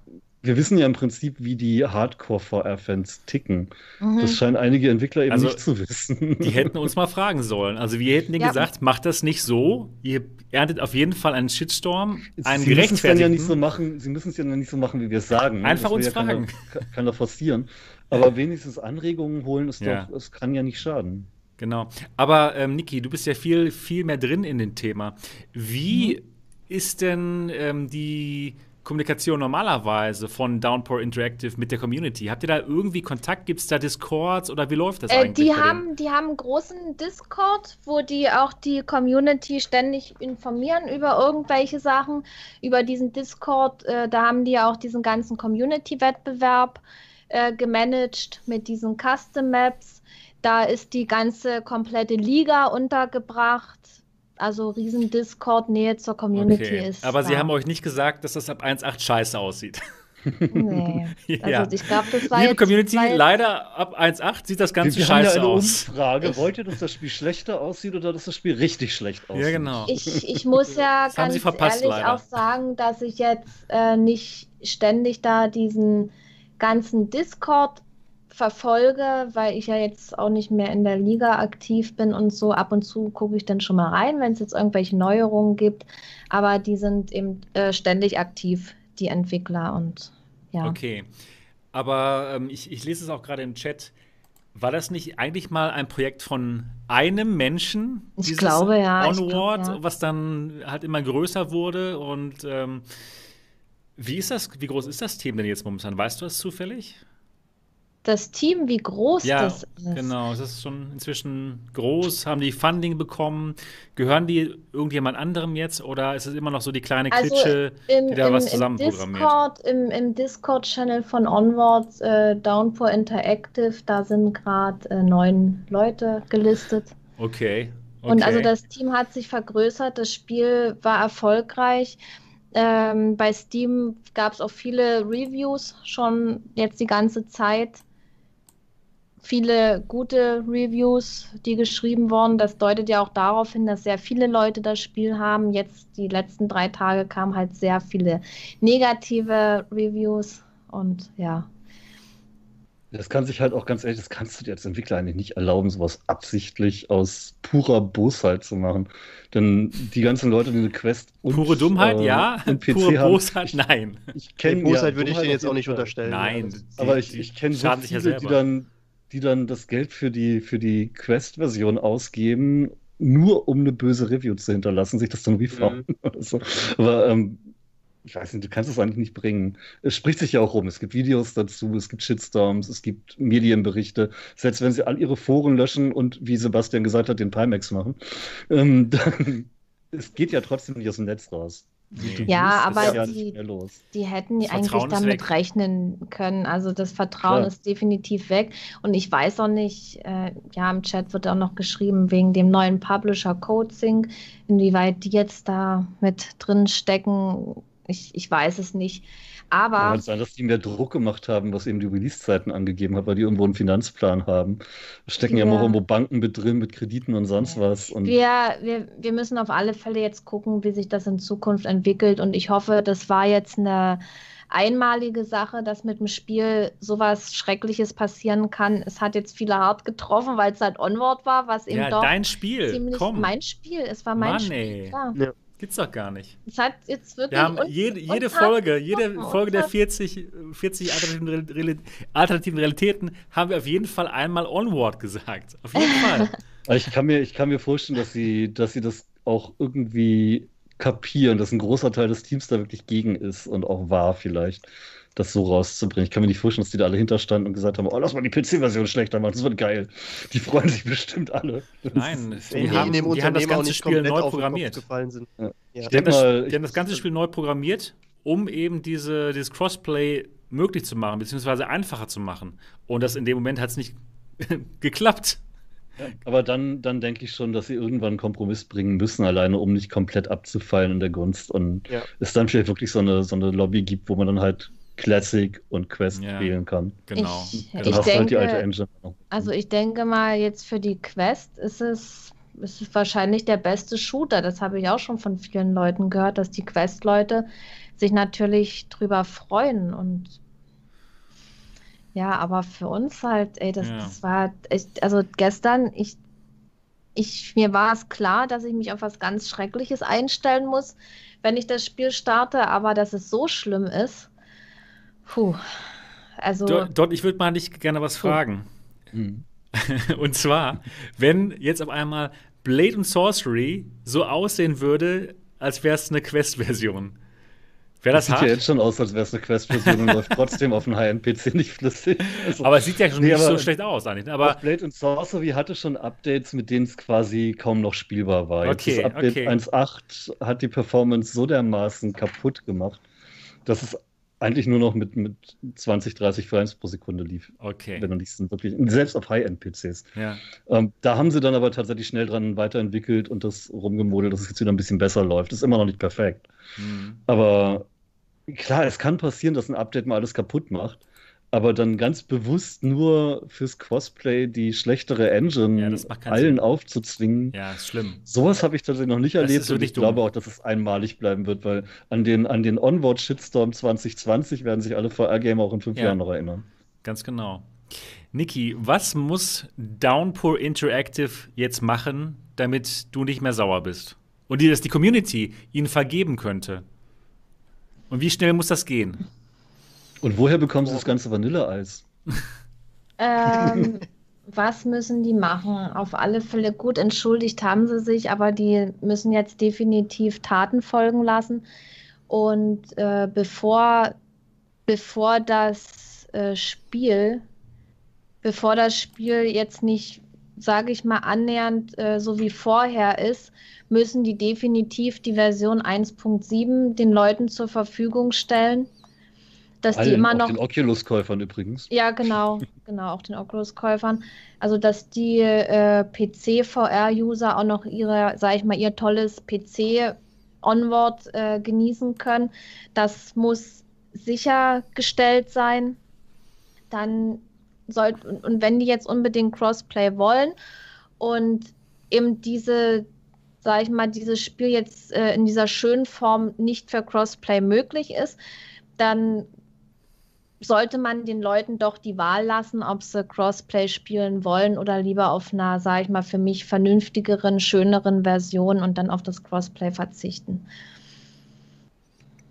wir wissen ja im Prinzip, wie die Hardcore-VR-Fans ticken. Mhm. Das scheinen einige Entwickler eben also, nicht zu wissen. Die hätten uns mal fragen sollen. Also wir hätten denen ja. gesagt, macht das nicht so. Ihr erntet auf jeden Fall einen Shitstorm, einen Sie müssen es dann ja nicht so machen. Sie müssen es ja nicht so machen, wie wir es sagen. Einfach uns ja fragen. Kann, kann doch passieren. Aber wenigstens Anregungen holen ist ja. doch, es kann ja nicht schaden. Genau. Aber ähm, Niki, du bist ja viel, viel mehr drin in dem Thema. Wie mhm. ist denn ähm, die Kommunikation normalerweise von Downpour Interactive mit der Community? Habt ihr da irgendwie Kontakt? Gibt es da Discords oder wie läuft das äh, eigentlich? Die haben, die haben einen großen Discord, wo die auch die Community ständig informieren über irgendwelche Sachen. Über diesen Discord, äh, da haben die auch diesen ganzen Community-Wettbewerb äh, gemanagt mit diesen Custom Maps. Da ist die ganze komplette Liga untergebracht also riesen Discord-Nähe zur Community okay. ist. Aber da. Sie haben euch nicht gesagt, dass das ab 1.8 scheiße aussieht. Nee. ja. Also ich glaube, das war Liebe jetzt, Community, jetzt... leider ab 1.8 sieht das Ganze wir, scheiße haben ja eine aus. Umfrage. Wollt ihr, dass das Spiel schlechter aussieht oder dass das Spiel richtig schlecht aussieht? Ja, genau. Ich, ich muss ja ganz verpasst, ehrlich leider. auch sagen, dass ich jetzt äh, nicht ständig da diesen ganzen Discord verfolge, weil ich ja jetzt auch nicht mehr in der Liga aktiv bin und so ab und zu gucke ich dann schon mal rein, wenn es jetzt irgendwelche Neuerungen gibt. Aber die sind eben äh, ständig aktiv, die Entwickler und ja. Okay. Aber ähm, ich, ich lese es auch gerade im Chat. War das nicht eigentlich mal ein Projekt von einem Menschen? Ich glaube ja. Onward, glaub, ja. was dann halt immer größer wurde und ähm, wie ist das, wie groß ist das Team denn jetzt momentan? Weißt du das zufällig? Das Team, wie groß ja, das ist. Genau, es ist schon inzwischen groß. Haben die Funding bekommen? Gehören die irgendjemand anderem jetzt oder ist es immer noch so die kleine also Klitsche, im, die da im, was zusammen im Discord, Im, im Discord-Channel von Onward, äh, Downpour Interactive, da sind gerade äh, neun Leute gelistet. Okay. okay. Und also das Team hat sich vergrößert, das Spiel war erfolgreich. Ähm, bei Steam gab es auch viele Reviews schon jetzt die ganze Zeit viele gute Reviews, die geschrieben wurden. Das deutet ja auch darauf hin, dass sehr viele Leute das Spiel haben. Jetzt die letzten drei Tage kamen halt sehr viele negative Reviews und ja. Das kann sich halt auch ganz ehrlich, das kannst du dir als Entwickler eigentlich nicht erlauben, sowas absichtlich aus purer Bosheit zu machen. Denn die ganzen Leute, die eine Quest und, Pure Dummheit, äh, ja. Und PC Pure Bosheit, nein. Ich kenne Bosheit ja, würde ich denen jetzt auch nicht unterstellen. Nein. Ja. Aber ich, ich kenne so viele, ja die dann die dann das Geld für die, für die Quest-Version ausgeben, nur um eine böse Review zu hinterlassen, sich das dann refahren. Mhm. so. Aber ähm, ich weiß nicht, du kannst es eigentlich nicht bringen. Es spricht sich ja auch rum. Es gibt Videos dazu, es gibt Shitstorms, es gibt Medienberichte. Selbst wenn sie all ihre Foren löschen und, wie Sebastian gesagt hat, den Pimax machen, ähm, dann es geht ja trotzdem nicht aus dem Netz raus. Nee. Ja, aber ja die, die, hätten das eigentlich damit rechnen können. Also das Vertrauen ja. ist definitiv weg. Und ich weiß auch nicht, äh, ja, im Chat wird auch noch geschrieben, wegen dem neuen Publisher CodeSync, inwieweit die jetzt da mit drin stecken. Ich, ich weiß es nicht. Aber. Kann sein, dass die mehr Druck gemacht haben, was eben die Release-Zeiten angegeben hat, weil die irgendwo einen Finanzplan haben. Da stecken ja, ja immer irgendwo Banken mit drin, mit Krediten und sonst was. Und wir, wir, wir müssen auf alle Fälle jetzt gucken, wie sich das in Zukunft entwickelt. Und ich hoffe, das war jetzt eine einmalige Sache, dass mit dem Spiel sowas Schreckliches passieren kann. Es hat jetzt viele hart getroffen, weil es halt Onward war, was eben ja, doch dein Spiel. ziemlich Komm. mein Spiel. Es war mein Mann, Spiel. Ja. Gibt's doch gar nicht. Es hat jetzt wirklich Wir haben jede, jede Folge, jede Folge der 40, 40 alternativen, alternativen, Realitäten haben wir auf jeden Fall einmal Onward gesagt. Auf jeden Fall. ich, kann mir, ich kann mir vorstellen, dass sie, dass sie das auch irgendwie kapieren, dass ein großer Teil des Teams da wirklich gegen ist und auch war vielleicht das so rauszubringen. Ich kann mir nicht vorstellen, dass die da alle hinterstanden und gesagt haben, oh, lass mal die PC-Version schlechter machen, das wird geil. Die freuen sich bestimmt alle. Nein, die, die haben, die haben das ganze Spiel neu programmiert. Sind. Ja. Ja. Die, haben das, die, haben das, ganze Spiel neu programmiert, um eben diese, dieses Crossplay möglich zu machen, beziehungsweise einfacher zu machen. Und das in dem Moment hat es nicht geklappt. Ja, aber dann, dann denke ich schon, dass sie irgendwann einen Kompromiss bringen müssen, alleine um nicht komplett abzufallen in der Gunst. Und ja. es dann vielleicht wirklich so eine, so eine Lobby gibt, wo man dann halt Classic und Quest ja, wählen kann. Genau. Ich, genau. ich denke, halt die alte Engine. Also ich denke mal, jetzt für die Quest ist es, ist es wahrscheinlich der beste Shooter. Das habe ich auch schon von vielen Leuten gehört, dass die Quest-Leute sich natürlich drüber freuen und ja, aber für uns halt, ey, das, ja. das war, echt, also gestern, ich, ich, mir war es klar, dass ich mich auf was ganz Schreckliches einstellen muss, wenn ich das Spiel starte, aber dass es so schlimm ist, Puh. Also. Dort, dort ich würde mal nicht gerne was fragen. Hm. und zwar, wenn jetzt auf einmal Blade und Sorcery so aussehen würde, als wäre es eine Quest-Version. Wäre das, das sieht ja jetzt schon aus, als wäre es eine Quest-Version und läuft trotzdem auf einem High-End-PC nicht flüssig. Also, aber es sieht ja schon nee, nicht so schlecht aus eigentlich. Ne? Aber Blade und Sorcery hatte schon Updates, mit denen es quasi kaum noch spielbar war. Okay, das Update okay. 1.8 hat die Performance so dermaßen kaputt gemacht, dass es eigentlich nur noch mit, mit 20, 30 Frames pro Sekunde lief. Okay. Wenn du nicht wirklich, selbst auf High-End-PCs. Ja. Ähm, da haben sie dann aber tatsächlich schnell dran weiterentwickelt und das rumgemodelt, dass es jetzt wieder ein bisschen besser läuft. Ist immer noch nicht perfekt. Mhm. Aber klar, es kann passieren, dass ein Update mal alles kaputt macht aber dann ganz bewusst nur fürs Cosplay die schlechtere Engine ja, allen Sinn. aufzuzwingen. Ja, ist schlimm. Sowas habe ich tatsächlich noch nicht erlebt und ich dumm. glaube auch, dass es einmalig bleiben wird, weil an den, an den Onward Shitstorm 2020 werden sich alle VR-Gamer auch in fünf ja. Jahren noch erinnern. Ganz genau. Niki, was muss Downpour Interactive jetzt machen, damit du nicht mehr sauer bist? Und dass die Community ihnen vergeben könnte? Und wie schnell muss das gehen? Und woher bekommen Sie das ganze Vanilleeis? Ähm, was müssen die machen? Auf alle Fälle gut entschuldigt haben sie sich, aber die müssen jetzt definitiv Taten folgen lassen. Und äh, bevor, bevor das äh, Spiel, bevor das Spiel jetzt nicht, sage ich mal, annähernd äh, so wie vorher ist, müssen die definitiv die Version 1.7 den Leuten zur Verfügung stellen dass Allen, die immer noch. den Oculus-Käufern übrigens. Ja, genau, genau, auch den Oculus-Käufern. Also, dass die äh, PC-VR-User auch noch ihre, sag ich mal, ihr tolles PC-Onboard äh, genießen können. Das muss sichergestellt sein. Dann sollte, und wenn die jetzt unbedingt Crossplay wollen und eben diese sag ich mal, dieses Spiel jetzt äh, in dieser schönen Form nicht für Crossplay möglich ist, dann sollte man den Leuten doch die Wahl lassen, ob sie Crossplay spielen wollen oder lieber auf einer, sage ich mal, für mich vernünftigeren, schöneren Version und dann auf das Crossplay verzichten.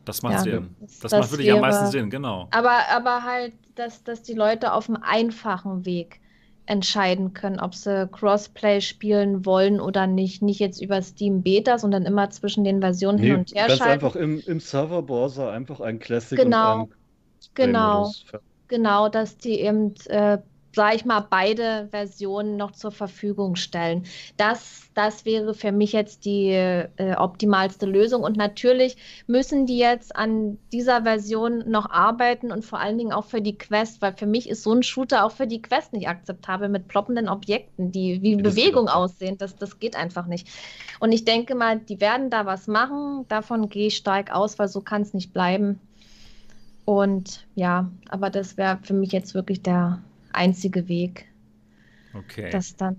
Das macht ja, Sinn. Das, das macht wirklich wäre, am meisten Sinn, genau. Aber, aber halt, dass, dass die Leute auf einem einfachen Weg entscheiden können, ob sie Crossplay spielen wollen oder nicht. Nicht jetzt über Steam Beta, sondern immer zwischen den Versionen nee, hin und her ganz schalten. einfach im, im Server-Browser einfach ein Classic genau, und ein Genau, genau, dass die eben äh, sage ich mal, beide Versionen noch zur Verfügung stellen. Das, das wäre für mich jetzt die äh, optimalste Lösung. Und natürlich müssen die jetzt an dieser Version noch arbeiten und vor allen Dingen auch für die Quest, weil für mich ist so ein Shooter auch für die Quest nicht akzeptabel mit ploppenden Objekten, die wie das Bewegung aussehen. Das, das geht einfach nicht. Und ich denke mal, die werden da was machen. Davon gehe ich stark aus, weil so kann es nicht bleiben. Und ja, aber das wäre für mich jetzt wirklich der einzige Weg. Okay. Das dann.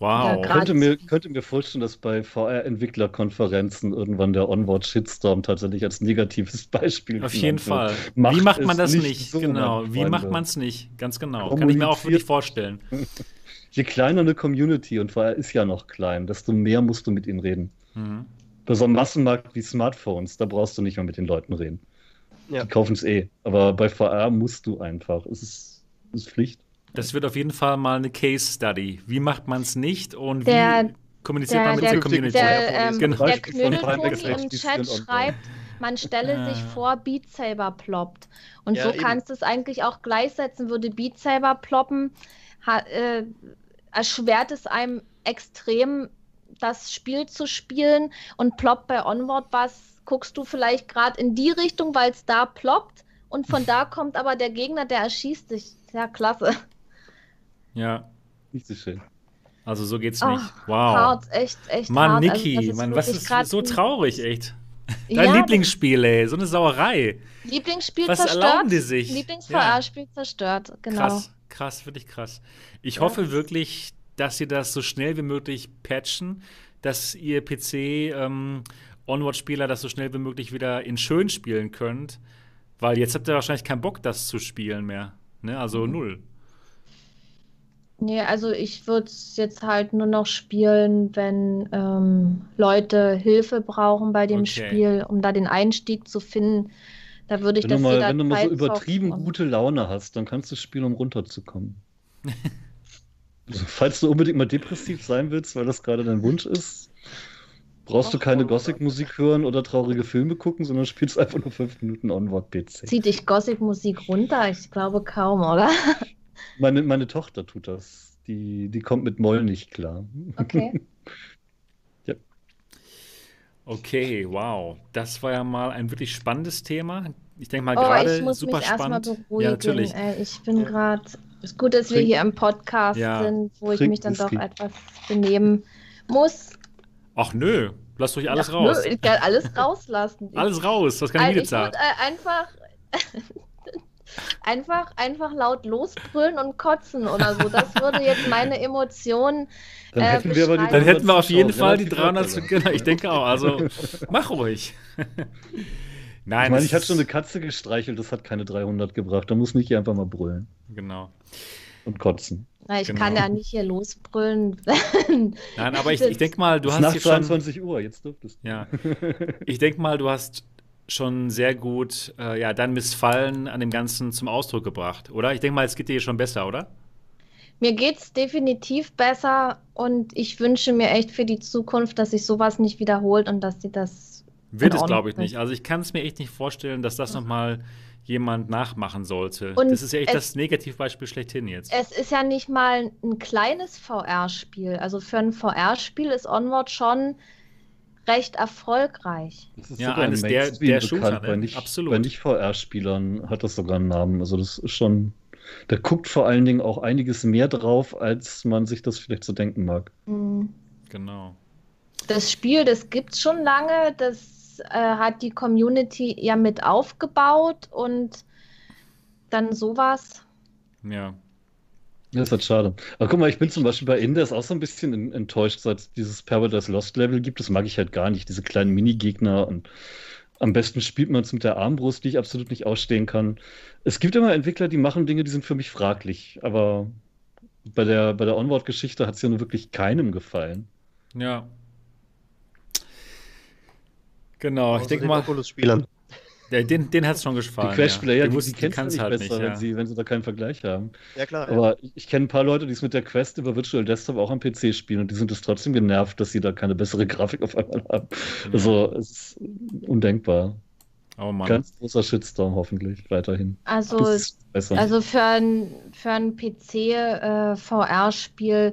Wow. Könnte mir, könnte mir vorstellen, dass bei VR-Entwicklerkonferenzen irgendwann der Onward-Shitstorm tatsächlich als negatives Beispiel Auf jeden Fall. Macht Wie macht man das nicht? nicht? So, genau. Wie macht man es nicht? Ganz genau. Kann ich mir auch wirklich vorstellen. Je kleiner eine Community, und VR ist ja noch klein, desto mehr musst du mit ihnen reden. Mhm. Bei so einem Massenmarkt wie Smartphones, da brauchst du nicht mehr mit den Leuten reden. Ja. Die kaufen es eh. Aber bei VR musst du einfach. Es ist ist Pflicht. Das wird auf jeden Fall mal eine Case Study. Wie macht man es nicht und der, wie kommuniziert der, man mit der, der Community? Der, ähm, genau. der Knödelpunkt im Chat schreibt, man stelle ah. sich vor, Beat Saber ploppt. Und ja, so eben. kannst du es eigentlich auch gleichsetzen. Würde Beat Saber ploppen, ha, äh, erschwert es einem extrem, das Spiel zu spielen. Und ploppt bei Onward was, guckst du vielleicht gerade in die Richtung, weil es da ploppt. Und von da kommt aber der Gegner, der erschießt dich. Ja, klasse. Ja. Nicht so schön. Also so geht's nicht. Oh, wow. Hart, echt, echt Mann, hart. Niki, also, Mann, was ist so traurig, echt. Dein ja, Lieblingsspiel, ey, so eine Sauerei. Lieblingsspiel was zerstört. erlauben die sich? Lieblings-VR-Spiel ja. zerstört, genau. Krass, krass, wirklich krass. Ich ja. hoffe wirklich, dass sie das so schnell wie möglich patchen, dass ihr PC ähm, Onward-Spieler das so schnell wie möglich wieder in schön spielen könnt, weil jetzt habt ihr wahrscheinlich keinen Bock, das zu spielen mehr. Ne? Also mhm. null. Nee, also ich würde es jetzt halt nur noch spielen, wenn ähm, Leute Hilfe brauchen bei dem okay. Spiel, um da den Einstieg zu finden. Da würde ich wenn das mal, Wenn du mal so übertrieben gute Laune hast, dann kannst du spielen, um runterzukommen. also, falls du unbedingt mal depressiv sein willst, weil das gerade dein Wunsch ist, brauchst du keine Gothic-Musik hören oder traurige Filme gucken, sondern spielst einfach nur fünf Minuten Onward-PC. Zieht dich Gothic-Musik runter? Ich glaube kaum, oder? Meine, meine Tochter tut das. Die, die kommt mit Moll nicht klar. Okay. ja. Okay, wow. Das war ja mal ein wirklich spannendes Thema. Ich denke mal oh, gerade super spannend. Ja, natürlich. Ich bin gerade. Es ist gut, dass wir hier im Podcast ja. sind, wo ich mich dann doch etwas benehmen muss. Ach nö, lass ruhig alles Ach, raus. Nö, ich kann alles rauslassen. alles raus, was kann ich jetzt sagen? Äh, einfach, einfach, einfach laut losbrüllen und kotzen oder so. Das würde jetzt meine Emotionen. Dann äh, hätten wir aber die Dann hätten wir auf jeden Fall die 300. Genau, ich denke auch. Also mach ruhig. Nein, ich meine, ich hatte schon eine Katze gestreichelt, das hat keine 300 gebracht. Da muss nicht hier einfach mal brüllen. Genau. Und kotzen. Na, ich genau. kann ja nicht hier losbrüllen. Nein, aber ich, ich denke mal, du hast nach 22 schon, Uhr, jetzt dürftest du. Ja. Ich denke mal, du hast schon sehr gut äh, ja, dein Missfallen an dem Ganzen zum Ausdruck gebracht, oder? Ich denke mal, es geht dir schon besser, oder? Mir geht es definitiv besser und ich wünsche mir echt für die Zukunft, dass sich sowas nicht wiederholt und dass sie das. Wird es, glaube ich, nicht. Also ich kann es mir echt nicht vorstellen, dass das nochmal jemand nachmachen sollte. Und das ist ja echt es, das Negativbeispiel schlechthin jetzt. Es ist ja nicht mal ein kleines VR-Spiel. Also für ein VR-Spiel ist Onward schon recht erfolgreich. Das ist ja, eines der, der Shooter, ne? bei nicht, Absolut. Bei nicht VR-Spielern hat das sogar einen Namen. Also das ist schon, da guckt vor allen Dingen auch einiges mehr drauf, als man sich das vielleicht so denken mag. Mhm. Genau. Das Spiel, das gibt es schon lange, das äh, hat die Community ja mit aufgebaut und dann sowas. Ja. Das ist halt schade. Aber guck mal, ich bin zum Beispiel bei Indes auch so ein bisschen enttäuscht, seit es dieses Paradise Lost Level gibt. Das mag ich halt gar nicht, diese kleinen Minigegner und am besten spielt man es mit der Armbrust, die ich absolut nicht ausstehen kann. Es gibt immer Entwickler, die machen Dinge, die sind für mich fraglich, aber bei der, bei der Onward-Geschichte hat es ja nur wirklich keinem gefallen. Ja, Genau, ich denke mal. Oculus-Spielern. Ja, den, den hat es schon gefallen. Die Quest-Player, ja. die, die, die du nicht halt besser, nicht, ja. wenn, sie, wenn sie da keinen Vergleich haben. Ja, klar. Aber ja. ich kenne ein paar Leute, die es mit der Quest über Virtual Desktop auch am PC spielen und die sind es trotzdem genervt, dass sie da keine bessere Grafik auf einmal haben. Mhm. Also, es ist undenkbar. Oh Mann. Ganz großer Shitstorm hoffentlich weiterhin. Also, also für ein, für ein PC-VR-Spiel, äh,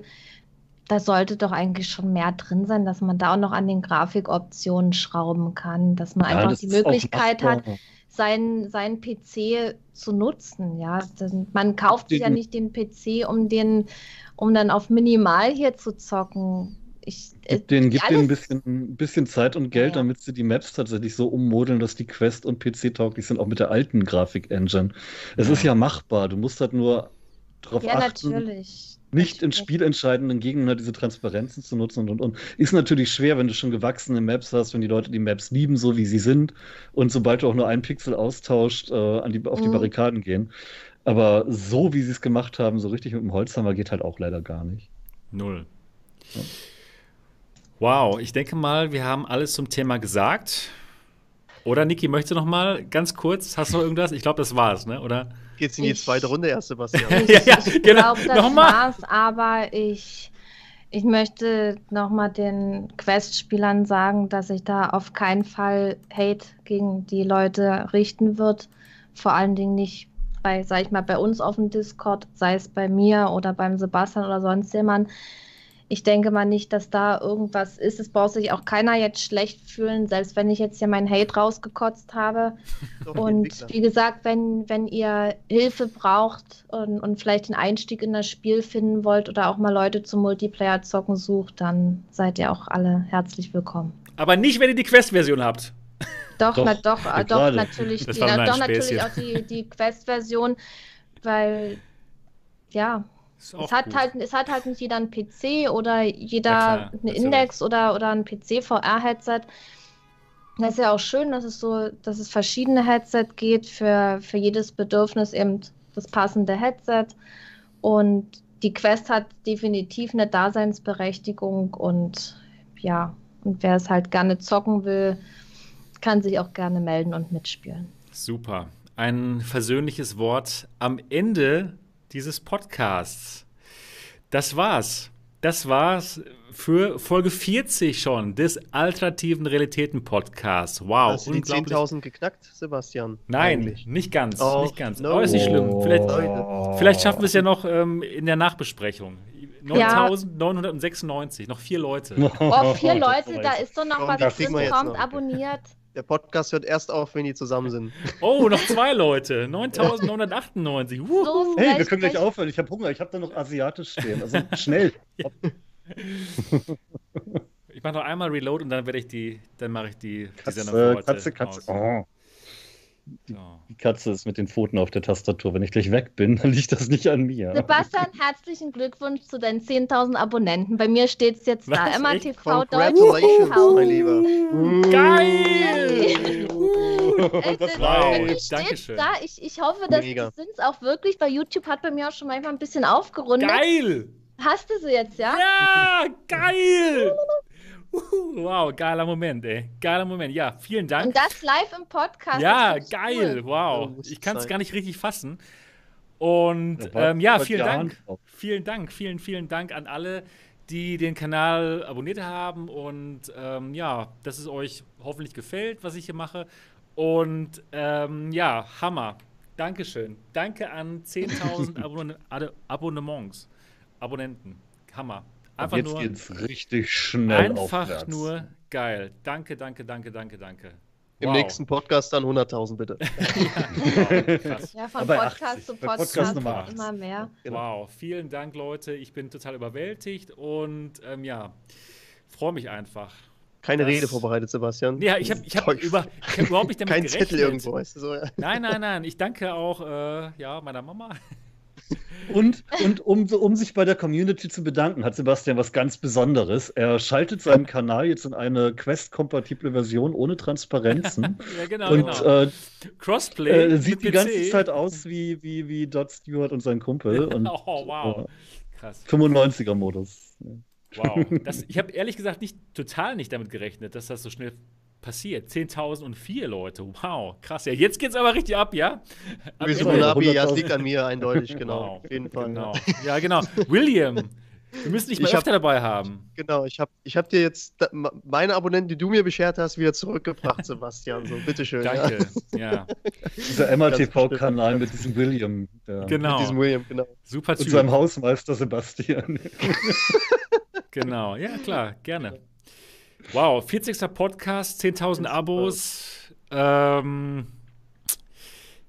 da sollte doch eigentlich schon mehr drin sein, dass man da auch noch an den Grafikoptionen schrauben kann, dass man ja, einfach das die Möglichkeit hat, seinen, seinen PC zu nutzen. Ja, man kauft den, ja nicht den PC, um den, um dann auf Minimal hier zu zocken. Ich, äh, den gibt denen ein bisschen, ein bisschen Zeit und Geld, ja. damit sie die Maps tatsächlich so ummodeln, dass die Quest und PC tauglich sind, auch mit der alten Grafik-Engine. Es ja. ist ja machbar. Du musst halt nur darauf ja, achten. Natürlich nicht in spielentscheidenden Gegenden diese Transparenzen zu nutzen und, und, und. Ist natürlich schwer, wenn du schon gewachsene Maps hast, wenn die Leute die Maps lieben, so wie sie sind. Und sobald du auch nur einen Pixel austauscht, äh, an die, auf die mhm. Barrikaden gehen. Aber so, wie sie es gemacht haben, so richtig mit dem Holzhammer, geht halt auch leider gar nicht. Null. Ja. Wow, ich denke mal, wir haben alles zum Thema gesagt. Oder Niki, möchtest du noch mal ganz kurz? Hast du noch irgendwas? Ich glaube, das war's, ne? Oder? Geht's in die ich, zweite Runde erst, Sebastian? ja, ja, ich genau. glaube, das Nochmal. war's, aber ich, ich möchte nochmal den Quest-Spielern sagen, dass ich da auf keinen Fall Hate gegen die Leute richten wird. Vor allen Dingen nicht bei, sag ich mal, bei uns auf dem Discord, sei es bei mir oder beim Sebastian oder sonst jemand ich denke mal nicht, dass da irgendwas ist. Es braucht sich auch keiner jetzt schlecht fühlen, selbst wenn ich jetzt hier meinen Hate rausgekotzt habe. und wie gesagt, wenn, wenn ihr Hilfe braucht und, und vielleicht den Einstieg in das Spiel finden wollt oder auch mal Leute zum Multiplayer zocken sucht, dann seid ihr auch alle herzlich willkommen. Aber nicht, wenn ihr die Quest-Version habt. Doch, doch, na, doch, äh, doch natürlich, die, na, doch natürlich auch die, die Quest-Version, weil ja, es hat, halt, es hat halt nicht jeder einen PC oder jeder ja, einen Index oder, oder ein PC-VR-Headset. Das ist ja auch schön, dass es so, dass es verschiedene Headset geht, für, für jedes Bedürfnis eben das passende Headset. Und die Quest hat definitiv eine Daseinsberechtigung und ja, und wer es halt gerne zocken will, kann sich auch gerne melden und mitspielen. Super. Ein versöhnliches Wort am Ende dieses Podcasts. Das war's. Das war's für Folge 40 schon des alternativen Realitäten Podcasts. Wow, Hast du die 10.000 geknackt, Sebastian? Nein, Eigentlich. nicht ganz, oh, nicht ganz. No. Aber ist nicht schlimm. Vielleicht, oh. vielleicht schaffen wir es ja noch ähm, in der Nachbesprechung. 9.996, noch vier Leute. Oh, vier Leute, da ist doch noch was drin. Kommt, abonniert. Der Podcast hört erst auf, wenn die zusammen sind. Oh, noch zwei Leute. 9998. So hey, wir können gleich aufhören. Ich habe Hunger. Ich habe da noch asiatisch stehen. Also schnell. ich mache noch einmal Reload und dann werde ich die, dann mache ich die, Katze, die Sendung Katze, Katze. Oh. Die, die, Katze ist mit den Pfoten auf der Tastatur. Wenn ich gleich weg bin, dann liegt das nicht an mir. Sebastian, herzlichen Glückwunsch zu deinen 10.000 Abonnenten. Bei mir steht es jetzt Was, da. Emma TV Congratulations, mein Lieber. Geil! das wow, Dankeschön. Da. Ich, ich hoffe, dass Mega. das sind es auch wirklich, weil YouTube hat bei mir auch schon manchmal ein bisschen aufgerundet. Geil! Hast du sie jetzt, ja? Ja, geil! Wow, geiler Moment, ey. Geiler Moment. Ja, vielen Dank. Und das live im Podcast. Ja, geil. Cool. Wow. Ich kann es gar nicht richtig fassen. Und ja, ähm, ja vielen Dank. Vielen Dank. Vielen, vielen Dank an alle, die den Kanal abonniert haben. Und ähm, ja, dass es euch hoffentlich gefällt, was ich hier mache. Und ähm, ja, Hammer. Dankeschön. Danke an 10.000 Abonn Abonnements. Abonnenten. Hammer. Einfach jetzt nur, geht's richtig schnell Einfach aufwärts. nur geil. Danke, danke, danke, danke, danke. Im wow. nächsten Podcast dann 100.000 bitte. ja, ja, von Podcast 80. zu Podcast, Podcast immer mehr. Genau. Wow, vielen Dank, Leute. Ich bin total überwältigt und ähm, ja, freue mich einfach. Keine das... Rede vorbereitet, Sebastian. Ja, ich habe ich hab über, hab überhaupt nicht damit Kein gerechnet. Zettel irgendwo, weißt du so. Ja. Nein, nein, nein. Ich danke auch äh, ja, meiner Mama. Und, und um, um sich bei der Community zu bedanken, hat Sebastian was ganz Besonderes. Er schaltet seinen Kanal jetzt in eine Quest-kompatible Version ohne Transparenzen. ja, genau. Und genau. Äh, Crossplay. Äh, sieht die ganze Zeit aus wie, wie, wie Dot Stewart und sein Kumpel. Und, oh, wow. Krass. 95er-Modus. Wow. Das, ich habe ehrlich gesagt nicht total nicht damit gerechnet, dass das so schnell passiert. 10.004 Leute. Wow, krass. Ja, jetzt geht's aber richtig ab, ja? Luis Munabi, ja, es liegt an mir eindeutig, genau. Wow. Auf jeden Fall. Genau. Ja, genau. William, wir müssen dich mal ich öfter hab, dabei haben. Genau, ich habe ich hab dir jetzt meine Abonnenten, die du mir beschert hast, wieder zurückgebracht, Sebastian. So, bitteschön. Danke, ja. ja. Dieser MATV-Kanal mit diesem William. Ja. Genau. Mit diesem William, genau. Super Typ. Und seinem Hausmeister Sebastian. genau, ja, klar, gerne. Wow, 40. Podcast, 10.000 Abos. Ähm,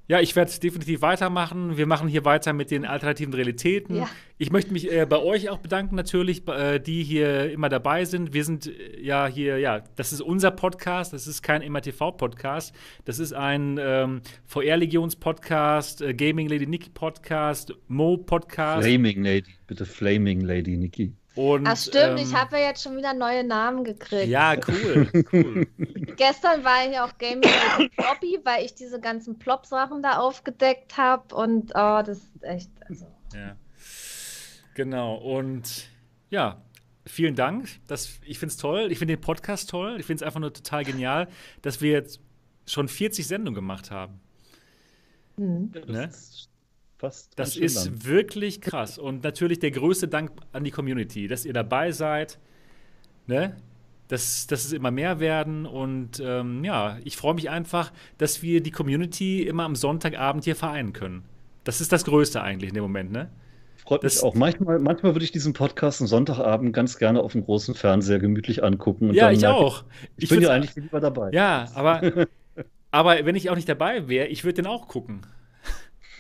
ja, ich werde definitiv weitermachen. Wir machen hier weiter mit den alternativen Realitäten. Ja. Ich möchte mich äh, bei euch auch bedanken, natürlich, äh, die hier immer dabei sind. Wir sind äh, ja hier, ja, das ist unser Podcast, das ist kein MRTV-Podcast. Das ist ein ähm, VR-Legions-Podcast, äh, Gaming Lady Nikki Podcast, Mo-Podcast. Flaming Lady, bitte Flaming Lady Nikki. Und, Ach stimmt, ähm, ich habe ja jetzt schon wieder neue Namen gekriegt. Ja, cool, cool. Gestern war ich auch Gaming mit Floppy, weil ich diese ganzen Plop-Sachen da aufgedeckt habe und oh, das ist echt. Also. Ja. Genau, und ja, vielen Dank. Das, ich finde es toll. Ich finde den Podcast toll. Ich finde es einfach nur total genial, dass wir jetzt schon 40 Sendungen gemacht haben. Mhm. Ne? Fast. Das ist lang. wirklich krass. Und natürlich der größte Dank an die Community, dass ihr dabei seid. Ne? Dass, dass es immer mehr werden. Und ähm, ja, ich freue mich einfach, dass wir die Community immer am Sonntagabend hier vereinen können. Das ist das Größte eigentlich in dem Moment, ne? Freut das, mich auch. Manchmal, manchmal würde ich diesen Podcast am Sonntagabend ganz gerne auf dem großen Fernseher gemütlich angucken. ja, ich auch. Ich, ich bin ja eigentlich lieber dabei. Ja, aber, aber wenn ich auch nicht dabei wäre, ich würde den auch gucken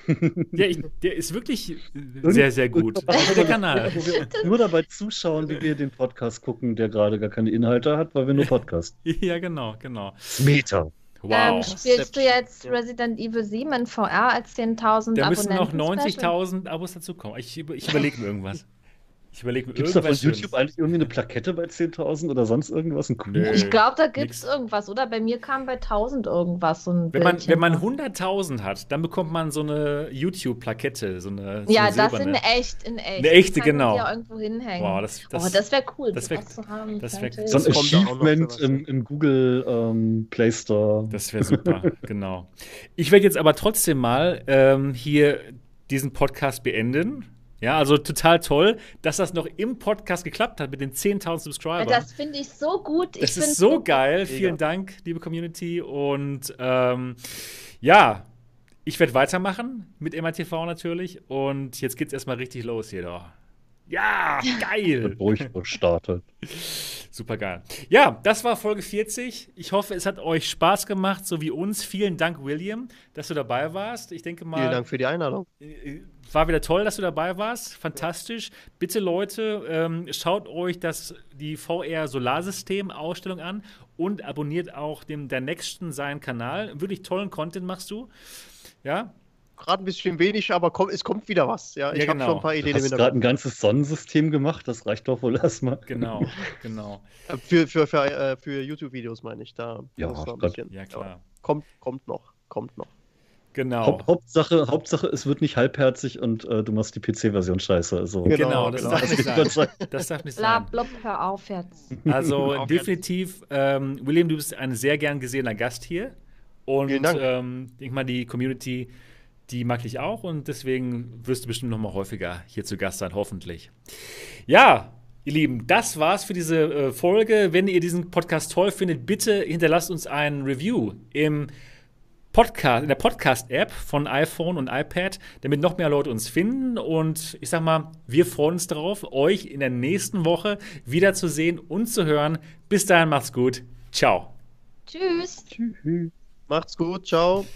ich, der ist wirklich sehr, sehr gut. der Kanal. nur dabei zuschauen, wie wir den Podcast gucken, der gerade gar keine Inhalte hat, weil wir nur Podcast. ja, genau, genau. Meter. Wow. Ähm, spielst du jetzt Resident Evil 7 in VR als 10.000 Abonnenten? Da müssen noch 90.000 Abos dazu kommen. Ich, ich überlege mir irgendwas. Ich überlege mir Gibt es da von YouTube eigentlich irgendwie eine Plakette bei 10.000 oder sonst irgendwas? Ein Nö, ich glaube, da gibt es irgendwas, oder? Bei mir kam bei 1000 irgendwas so ein Wenn man, wenn man 100.000 hat, dann bekommt man so eine YouTube-Plakette. So eine, so ja, eine das in echt, in echt. Eine echte, genau. Ja irgendwo hinhängen. Wow, das, das, oh, das wäre cool, das wär, zu haben. Das wär, so ein Achievement im, im, Google ähm, Play Store. Das wäre super, genau. Ich werde jetzt aber trotzdem mal ähm, hier diesen Podcast beenden ja, also total toll, dass das noch im Podcast geklappt hat mit den 10.000 Subscribern. Das finde ich so gut. das ist so, geil. Vielen Dank, liebe Community. Und ähm, ja, ich werde weitermachen mit MATV natürlich. Und jetzt geht es erstmal richtig los hier doch. Ja, geil. Durchgestartet. Super geil. Ja, das war Folge 40. Ich hoffe, es hat euch Spaß gemacht, so wie uns. Vielen Dank, William, dass du dabei warst. Ich denke mal. Vielen Dank für die Einladung. War wieder toll, dass du dabei warst. Fantastisch. Bitte, Leute, ähm, schaut euch das, die VR Solarsystem Ausstellung an und abonniert auch dem der Nächsten seinen Kanal. Wirklich tollen Content machst du. Ja, gerade ein bisschen wenig, aber komm, es kommt wieder was. Ja, ich ja, genau. habe schon ein paar Ideen. Du hast gerade ein ganzes Sonnensystem gemacht, das reicht doch wohl erstmal. Genau, genau. Äh, für, für, für, äh, für YouTube-Videos meine ich da. Ja, bisschen, ja klar. Kommt, kommt noch, kommt noch. Genau. Haupt, Hauptsache, Hauptsache, es wird nicht halbherzig und äh, du machst die PC-Version scheiße. Also. Genau, genau das, genau. Darf nicht sein. das darf nicht sein. Blab, hör auf jetzt. Also auf definitiv, ähm, William, du bist ein sehr gern gesehener Gast hier. Und. Ähm, ich denke mal, die Community die mag ich auch und deswegen wirst du bestimmt noch mal häufiger hier zu Gast sein, hoffentlich. Ja, ihr Lieben, das war's für diese äh, Folge. Wenn ihr diesen Podcast toll findet, bitte hinterlasst uns ein Review im Podcast, in der Podcast-App von iPhone und iPad, damit noch mehr Leute uns finden. Und ich sag mal, wir freuen uns darauf, euch in der nächsten Woche wiederzusehen und zu hören. Bis dahin, macht's gut. Ciao. Tschüss. Tschüss. Macht's gut. Ciao.